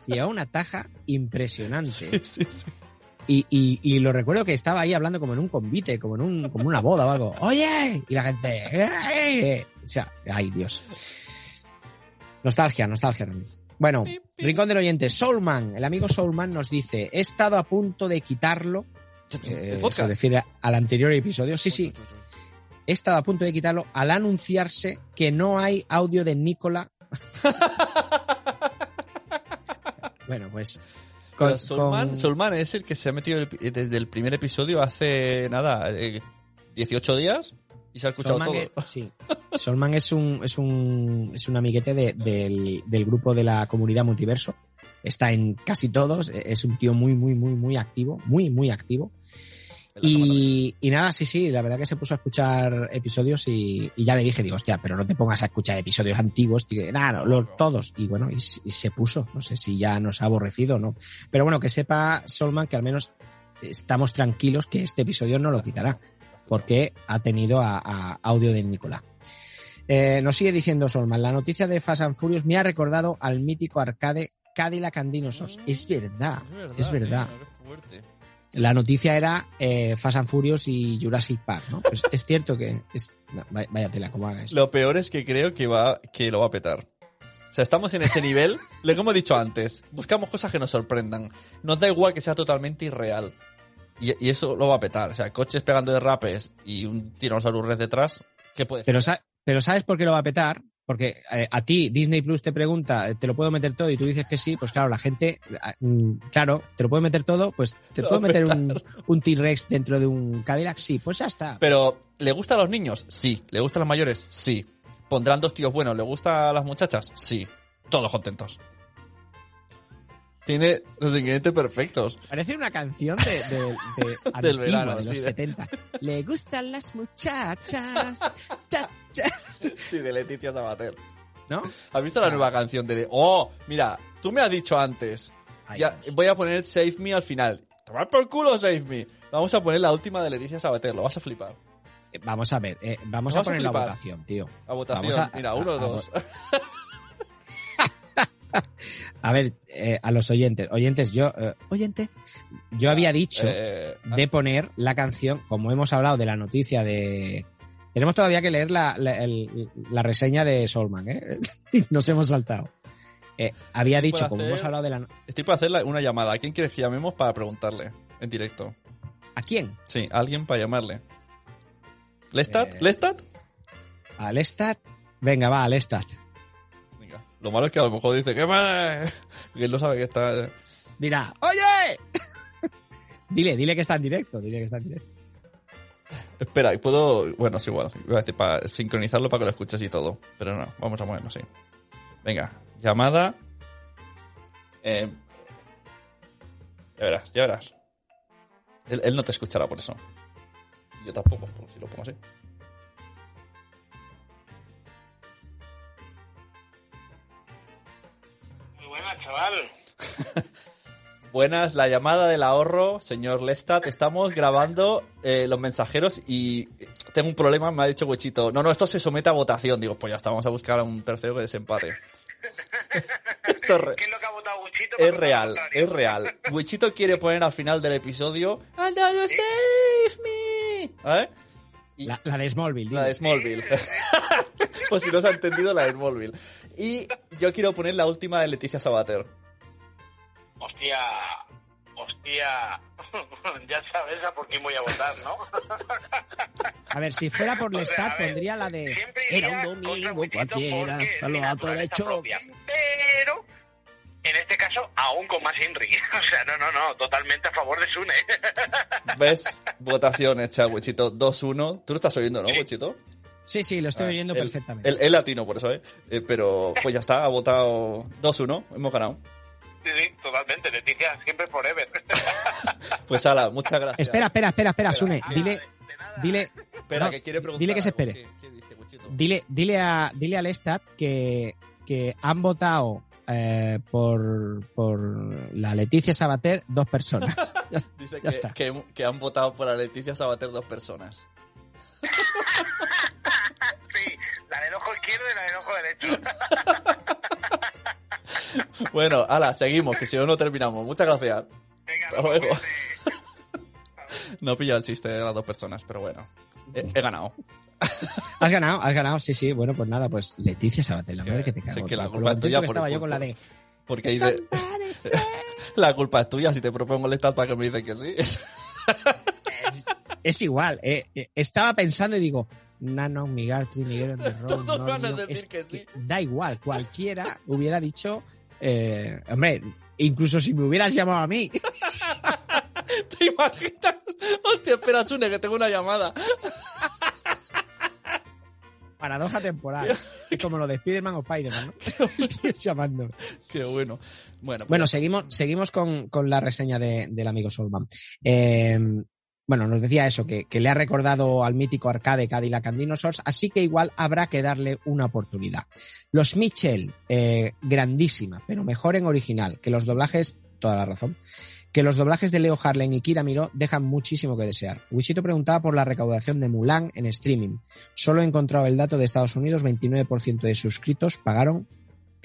llevaba una taja impresionante. Y, y, y lo recuerdo que estaba ahí hablando como en un convite, como en un, como una boda o algo. ¡Oye! Y la gente. "Eh". O sea, ay Dios. Nostalgia, nostalgia también. Bueno, Rincón del Oyente, Soulman, el amigo Soulman nos dice, he estado a punto de quitarlo, eh, podcast? se refiere al anterior episodio, sí, sí, he estado a punto de quitarlo al anunciarse que no hay audio de Nicola. bueno, pues... con- Solman, con- Solman es el que se ha metido el- desde el primer episodio hace nada, eh, 18 días y se ha escuchado Solman todo. es- sí. Solman es un, es un, es un amiguete de- del, del grupo de la comunidad multiverso. Está en casi todos. Es un tío muy, muy, muy, muy activo. Muy, muy activo. Y, y nada, sí, sí, la verdad que se puso a escuchar episodios y, y ya le dije, digo, hostia, pero no te pongas a escuchar episodios antiguos, tío. Nada, no, lo- todos. Y bueno, y, se puso. No sé si ya nos ha aborrecido o no. Pero bueno, que sepa Solman que al menos estamos tranquilos que este episodio no lo quitará. Porque ha tenido a, a audio de Nicolás. Eh, nos sigue diciendo Solman, la noticia de Fast and Furious me ha recordado al mítico arcade Cadillac and Dinosaurs. Es verdad, es verdad. La noticia era eh, Fast and Furious y Jurassic Park, ¿no? Pues es cierto que... Es, no, vaya- tela, como haga eso. Lo peor es que creo que va que lo va a petar. O sea, estamos en ese nivel, lo que hemos dicho antes, buscamos cosas que nos sorprendan. Nos da igual que sea totalmente irreal. Y, y eso lo va a petar. O sea, coches pegando de rapes y un Tyrannosaurus Rex detrás, ¿qué puede Pero, sa- pero ¿sabes por qué lo va a petar? Porque eh, a ti Disney Plus te pregunta, eh, ¿te lo puedo meter todo? Y tú dices que sí, pues claro, la gente, ah, mm, claro, ¿te lo puedo meter todo? Pues te puedo meter un, un T-Rex dentro de un Cadillac, sí, pues ya está. Pero, ¿le gusta a los niños? Sí. ¿Le gusta a los mayores? Sí. ¿Pondrán dos tíos buenos? ¿Le gusta a las muchachas? Sí. Todos contentos. Tiene los ingredientes perfectos. Parece una canción de, de, de Del verano, de los sí, de- 70. Le gustan las muchachas. ta, Sí, de Leticia Sabater. ¿No? ¿Has visto la nueva canción de... Oh, mira, tú me has dicho antes. ya, voy a poner Save Me al final. Tomar por culo Save Me. Vamos a poner la última de Leticia Sabater. Lo vas a flipar. Eh, Vamos a ver, eh, vamos a poner la votación, tío. A votación. Vamos a- mira, uno a- dos. A ver, eh, a los oyentes. Oyentes, yo. eh, oyente. Yo había dicho Eh, de poner la canción, como hemos hablado de la noticia de. Tenemos todavía que leer la, la- el- la reseña de Solman, ¿eh? Nos hemos saltado. Eh, había Estoy dicho, como hacer- hemos hablado de la. Estoy para hacer una llamada. ¿A quién quieres que llamemos para preguntarle en directo? ¿A quién? Sí, a alguien para llamarle. ¿Lestat? Eh, ¿Lestat? ¿A Lestat? Venga, va, a Lestat. Venga. Lo malo es que a lo mejor dice, ¿qué mal? Que él no sabe que está... Dirá, ¡oye! dile, dile que está en directo, dile que está en directo. Espera, y puedo... Bueno, es igual. Iba a decir para sincronizarlo para que lo escuches y todo. Pero no, vamos a moverlo así. Venga, llamada... Eh, ya verás, ya verás. Él, él no te escuchará por eso. Yo tampoco, por si lo pongo así. Muy buena, chaval. Buenas, la llamada del ahorro, señor Lestat. Estamos grabando eh, los mensajeros y tengo un problema, me ha dicho Huechito. No, no, esto se somete a votación. Digo, pues ya está, vamos a buscar a un tercero que desempate. Esto es, re- ¿Qué es lo que ha votado Wichito? es real, es real. Huechito quiere poner al final del episodio "And you save me. ¿Vale? Y- La, la de Smallville. la dile. de Smallville. pues si no se ha entendido, la de Smallville. Y yo quiero poner la última de Leticia Sabater. Hostia, hostia. ya sabes a por quién voy a votar, ¿no? A ver, si fuera por O sea, Lestat, pondría la de. siempre Era un domingo cualquiera, lo alto naturaleza derecho. propia. Pero, en este caso, aún con más Inri. o sea, no, no, no, totalmente a favor de Sune. ¿Ves? Votación hecha, Wichito. 2-1. Tú lo estás oyendo, ¿no, Wichito? Sí, sí, lo estoy Ah, oyendo perfectamente. Él latino, por eso, ¿eh? Eh, Pero, pues ya está, ha votado 2-1. Hemos ganado. Sí, sí, totalmente. Leticia, siempre forever. Pues ala, muchas gracias. Espera, espera, espera, espera, Sune. Dile, dile. Espera, no, que quiere preguntar. Dile que se espere. ¿Qué- qué dice, Wichito? Dile, dile a, dile al Estat que, que han votado eh, por, por la Leticia Sabater dos personas. Ya- Dice ya que, está. que- que han votado por la Leticia Sabater dos personas. sí, la del ojo izquierdo y la del ojo derecho. Bueno, ala, seguimos, que si no, no terminamos. Muchas gracias. Hasta luego. No he pillado el chiste de las dos personas, pero bueno. He, he ganado. Has ganado, has ganado, sí, sí. Bueno, pues nada, pues Leticia Sabater, la madre que te cago. Sí, que la culpa es tuya que estaba yo por- con la de. Porque. La culpa es tuya si te propongo el estado para que me dices que sí. Es igual, eh, eh, estaba pensando y digo, Nano, Migartri, Miguel road, Todos no, van a decir es que sí. Da igual, cualquiera hubiera dicho, eh, hombre, incluso si me hubieras llamado a mí, ¿Te imaginas? Hostia, espera, Sune, que tengo una llamada. paradoja temporal. Como lo de Spider-Man o Spider-Man, ¿no? Llamándome. Qué bueno. Bueno, pues Bueno, seguimos, seguimos con, con la reseña de- del amigo Solman. Eh, bueno, nos decía eso, que, le ha recordado al mítico arcade Cadillac and Dinosaurs, así que igual habrá que darle una oportunidad. Los Mitchell, eh, grandísima, pero mejor en original, que los doblajes, toda la razón, que los doblajes de Leo Harlem y Kira Miro dejan muchísimo que desear. Wichito preguntaba por la recaudación de Mulan en streaming. Solo he encontrado el dato de Estados Unidos, 29% de suscritos pagaron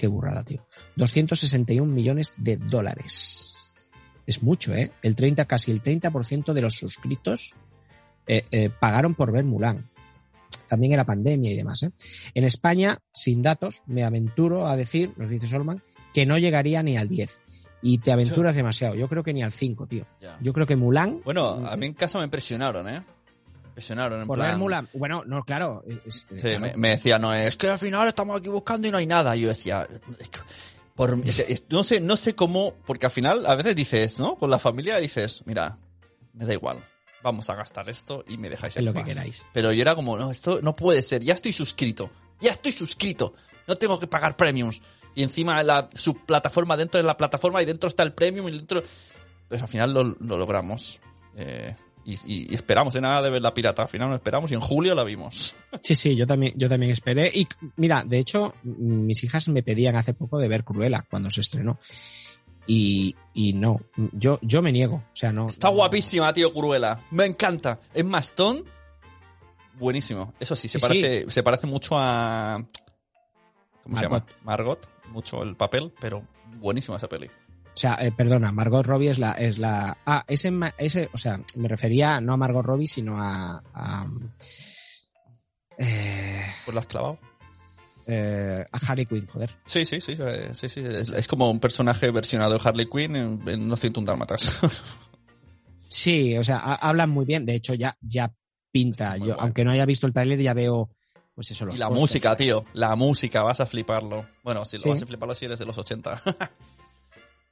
Qué burrada, tío. 261 millones de dólares. Es mucho, ¿eh? El 30, casi el 30% de los suscritos eh, eh, pagaron por ver Mulan. También era pandemia y demás, ¿eh? En España, sin datos, me aventuro a decir, nos dice Solman, que no llegaría ni al 10. y te aventuras demasiado. Yo creo que ni al 5, tío. Ya. Yo creo que Mulan. Bueno, a mí en casa me impresionaron, ¿eh? Me Impresionaron, en por plan... ver Mulan. Bueno, no, claro. es- Sí, claro. me, me decía, no, es que al final estamos aquí buscando y no hay nada. Y yo decía, es que por, no sé, no sé cómo, porque al final a veces dices, ¿no? Con la familia dices, mira, me da igual, vamos a gastar esto y me dejáis en lo que paz". queráis. Pero yo era como, no, esto no puede ser, ya estoy suscrito, ya estoy suscrito, no tengo que pagar premiums. Y encima la subplataforma dentro de la plataforma y dentro está el premium y dentro... Pues al final lo, lo logramos. Eh, y, y- esperamos, de nada de ver la pirata. Al final no esperamos y en julio la vimos. Sí, sí, yo también, yo también esperé. Y mira, de hecho, m- mis hijas me pedían hace poco de ver Cruella cuando se estrenó. Y, y no, yo, yo me niego. O sea, no. Está guapísima, tío, Cruella. Me encanta. Es Stone. Buenísimo. Eso sí, se, Sí, parece, se parece mucho a. ¿Cómo se llama? Margot. Mucho el papel, pero buenísima esa peli. O sea, eh, perdona, Margot Robbie es la, es la. Ah, ese, ese, o sea, me refería no a Margot Robbie, sino a. a eh, ¿Pues lo has clavado? eh, a Harley Quinn, joder. Sí, sí, sí. eh, sí, sí. Es, es como un personaje versionado de Harley Quinn en, en No 101 Dálmatas. Sí, o sea, ha- hablan muy bien. De hecho, ya, ya pinta. Yo, aunque no haya visto el tráiler, ya veo, pues eso, los y la música, tío. La música, vas a fliparlo. Bueno, si lo Sí. vas a fliparlo si eres de los 80.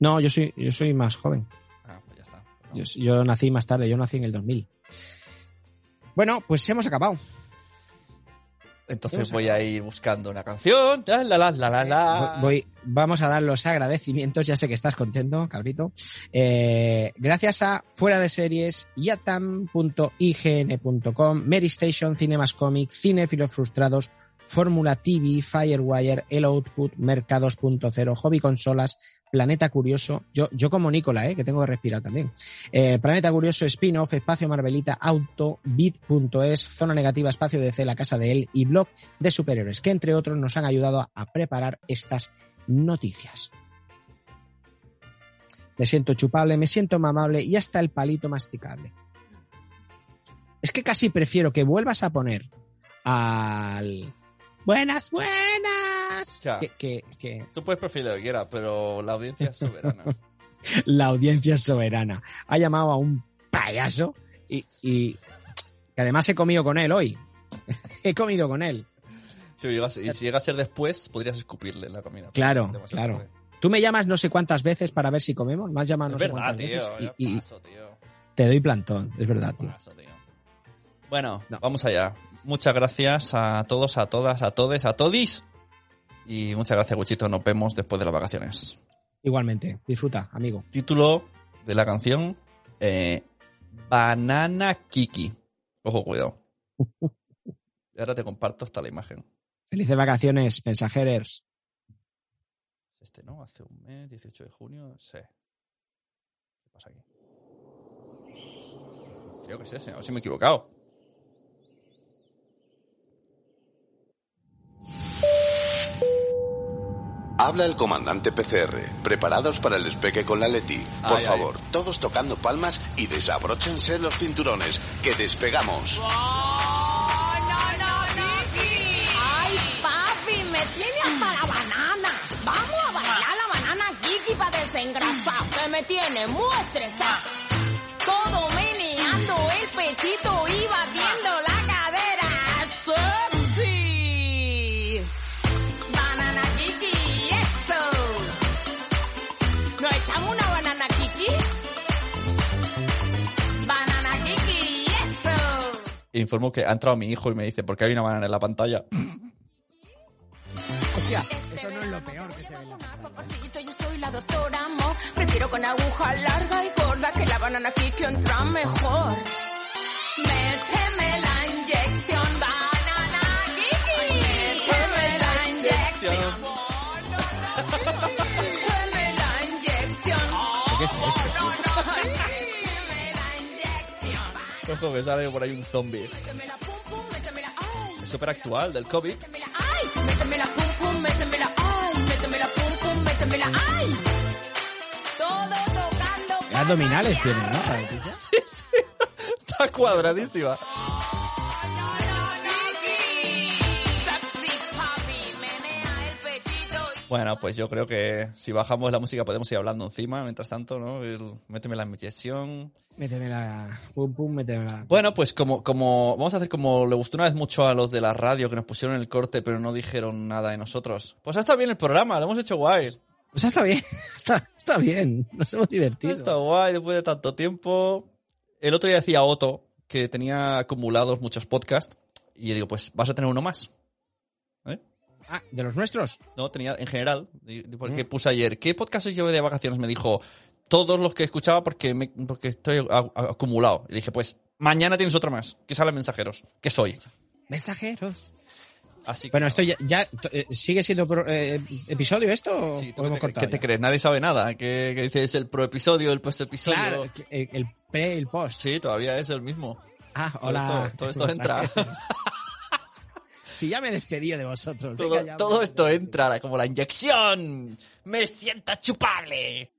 No, yo soy, yo soy más joven. ah, pues ya está. Yo, yo nací más tarde, yo nací en el 2000. Bueno, pues hemos acabado. Entonces Hemos voy a ir buscando una canción. La, la, la, la, la, la. Voy, vamos a dar los agradecimientos, ya sé que estás contento, cabrito. Eh, gracias a Fuera de Series, yatam.ign.com, Mary Station, Cinemas Comic, Cinefilos Frustrados, Fórmula TV, Firewire, El Output, Mercados.0, Hobby Consolas, Planeta Curioso, yo, yo como Nicola, eh, que tengo que respirar también. Eh, Planeta Curioso, Spin-off, Espacio Marvelita, Auto, Bit.es, Zona Negativa, Espacio DC, La Casa de Él y Blog de Superhéroes, que entre otros nos han ayudado a, a preparar estas noticias. Me siento chupable, me siento mamable y hasta el palito masticable. Es que casi prefiero que vuelvas a poner al... Buenas, buenas. Ya. Que, que- que Tú puedes preferir lo que quieras, pero la audiencia es soberana. la audiencia soberana ha llamado a un payaso y, y que además he comido con él hoy. he comido con él. Llega, y si llega a ser después, podrías escupirle la comida. Claro, claro. Tú me llamas no sé cuántas veces para ver si comemos. Me has llamado no Es sé verdad, cuántas tío. veces y tío. te doy plantón. Es verdad, tío. Paso, tío. Bueno, vamos allá. Muchas gracias a todos, a todas, a todes, a todis. Y muchas gracias, Guchito. Nos vemos después de las vacaciones. Igualmente. Disfruta, amigo. Título de la canción: eh, Banana Kiki. Ojo, cuidado. Y ahora te comparto hasta la imagen. Felices vacaciones, mensajeros. ¿Es este, no? Hace un mes, 18 de junio. Sí. ¿Qué pasa aquí? Creo que es ese, a ver si me he equivocado. Habla el comandante PCR. Preparados para el despegue con la Leti. Por Ay, favor, todos tocando palmas y desabróchense los cinturones. Que despegamos. ¡Ay, papi! ¡Me tiene hasta la banana! ¡Vamos a bailar la banana Kiki para desengrasar! ¡Que me tiene muy estresada! Informo que ha entrado mi hijo y me dice, ¿por qué hay una banana en la pantalla? Hostia, eso no es lo peor que se ve en la Papacito, yo soy la doctora Mo. Prefiero con aguja larga y gorda que la banana Kiki entra mejor. Méteme la inyección, banana Kiki. Méteme la inyección. Méteme la inyección. ¿Qué es esto? Ojo, me sale por ahí un zombie. Es súper actual, del COVID. Métemela ay. Métemela pum pum, métemela ay. Bueno, pues yo creo que si bajamos la música podemos ir hablando encima, mientras tanto, ¿no? El- méteme la inyección. Méteme la... Pum, pum, méteme la... Bueno, pues como, como, vamos a hacer como le gustó una vez mucho a los de la radio que nos pusieron el corte pero no dijeron nada de nosotros. Pues ha estado bien el programa, lo hemos hecho guay. Pues está bien, está, está bien, nos hemos divertido. estado guay después de tanto tiempo. El otro día decía Otto que tenía acumulados muchos podcasts y yo digo, pues vas a tener uno más. ¿Eh? Ah, ¿de los nuestros? No, tenía en general, porque Mm. puse ayer, ¿qué podcast llevé de vacaciones? Me dijo, todos los que escuchaba porque, me- porque estoy a- a- acumulado. Y le dije, pues mañana tienes otro más, que sale mensajeros, que soy. Mensajeros. Así que, Bueno, esto ya, ya, eh, sigue siendo pro- eh, episodio esto Sí, ¿tú o hemos ¿qué, te, te crees? Nadie sabe nada. Que, que dices el pro episodio, el post episodio. Claro, el, el pre y el post. Sí, todavía es el mismo. Ah, Todo hola. esto- todo esto entra. si ya me despedí de vosotros. Todo, venga ya, todo esto entra como la inyección. Me siento chupable.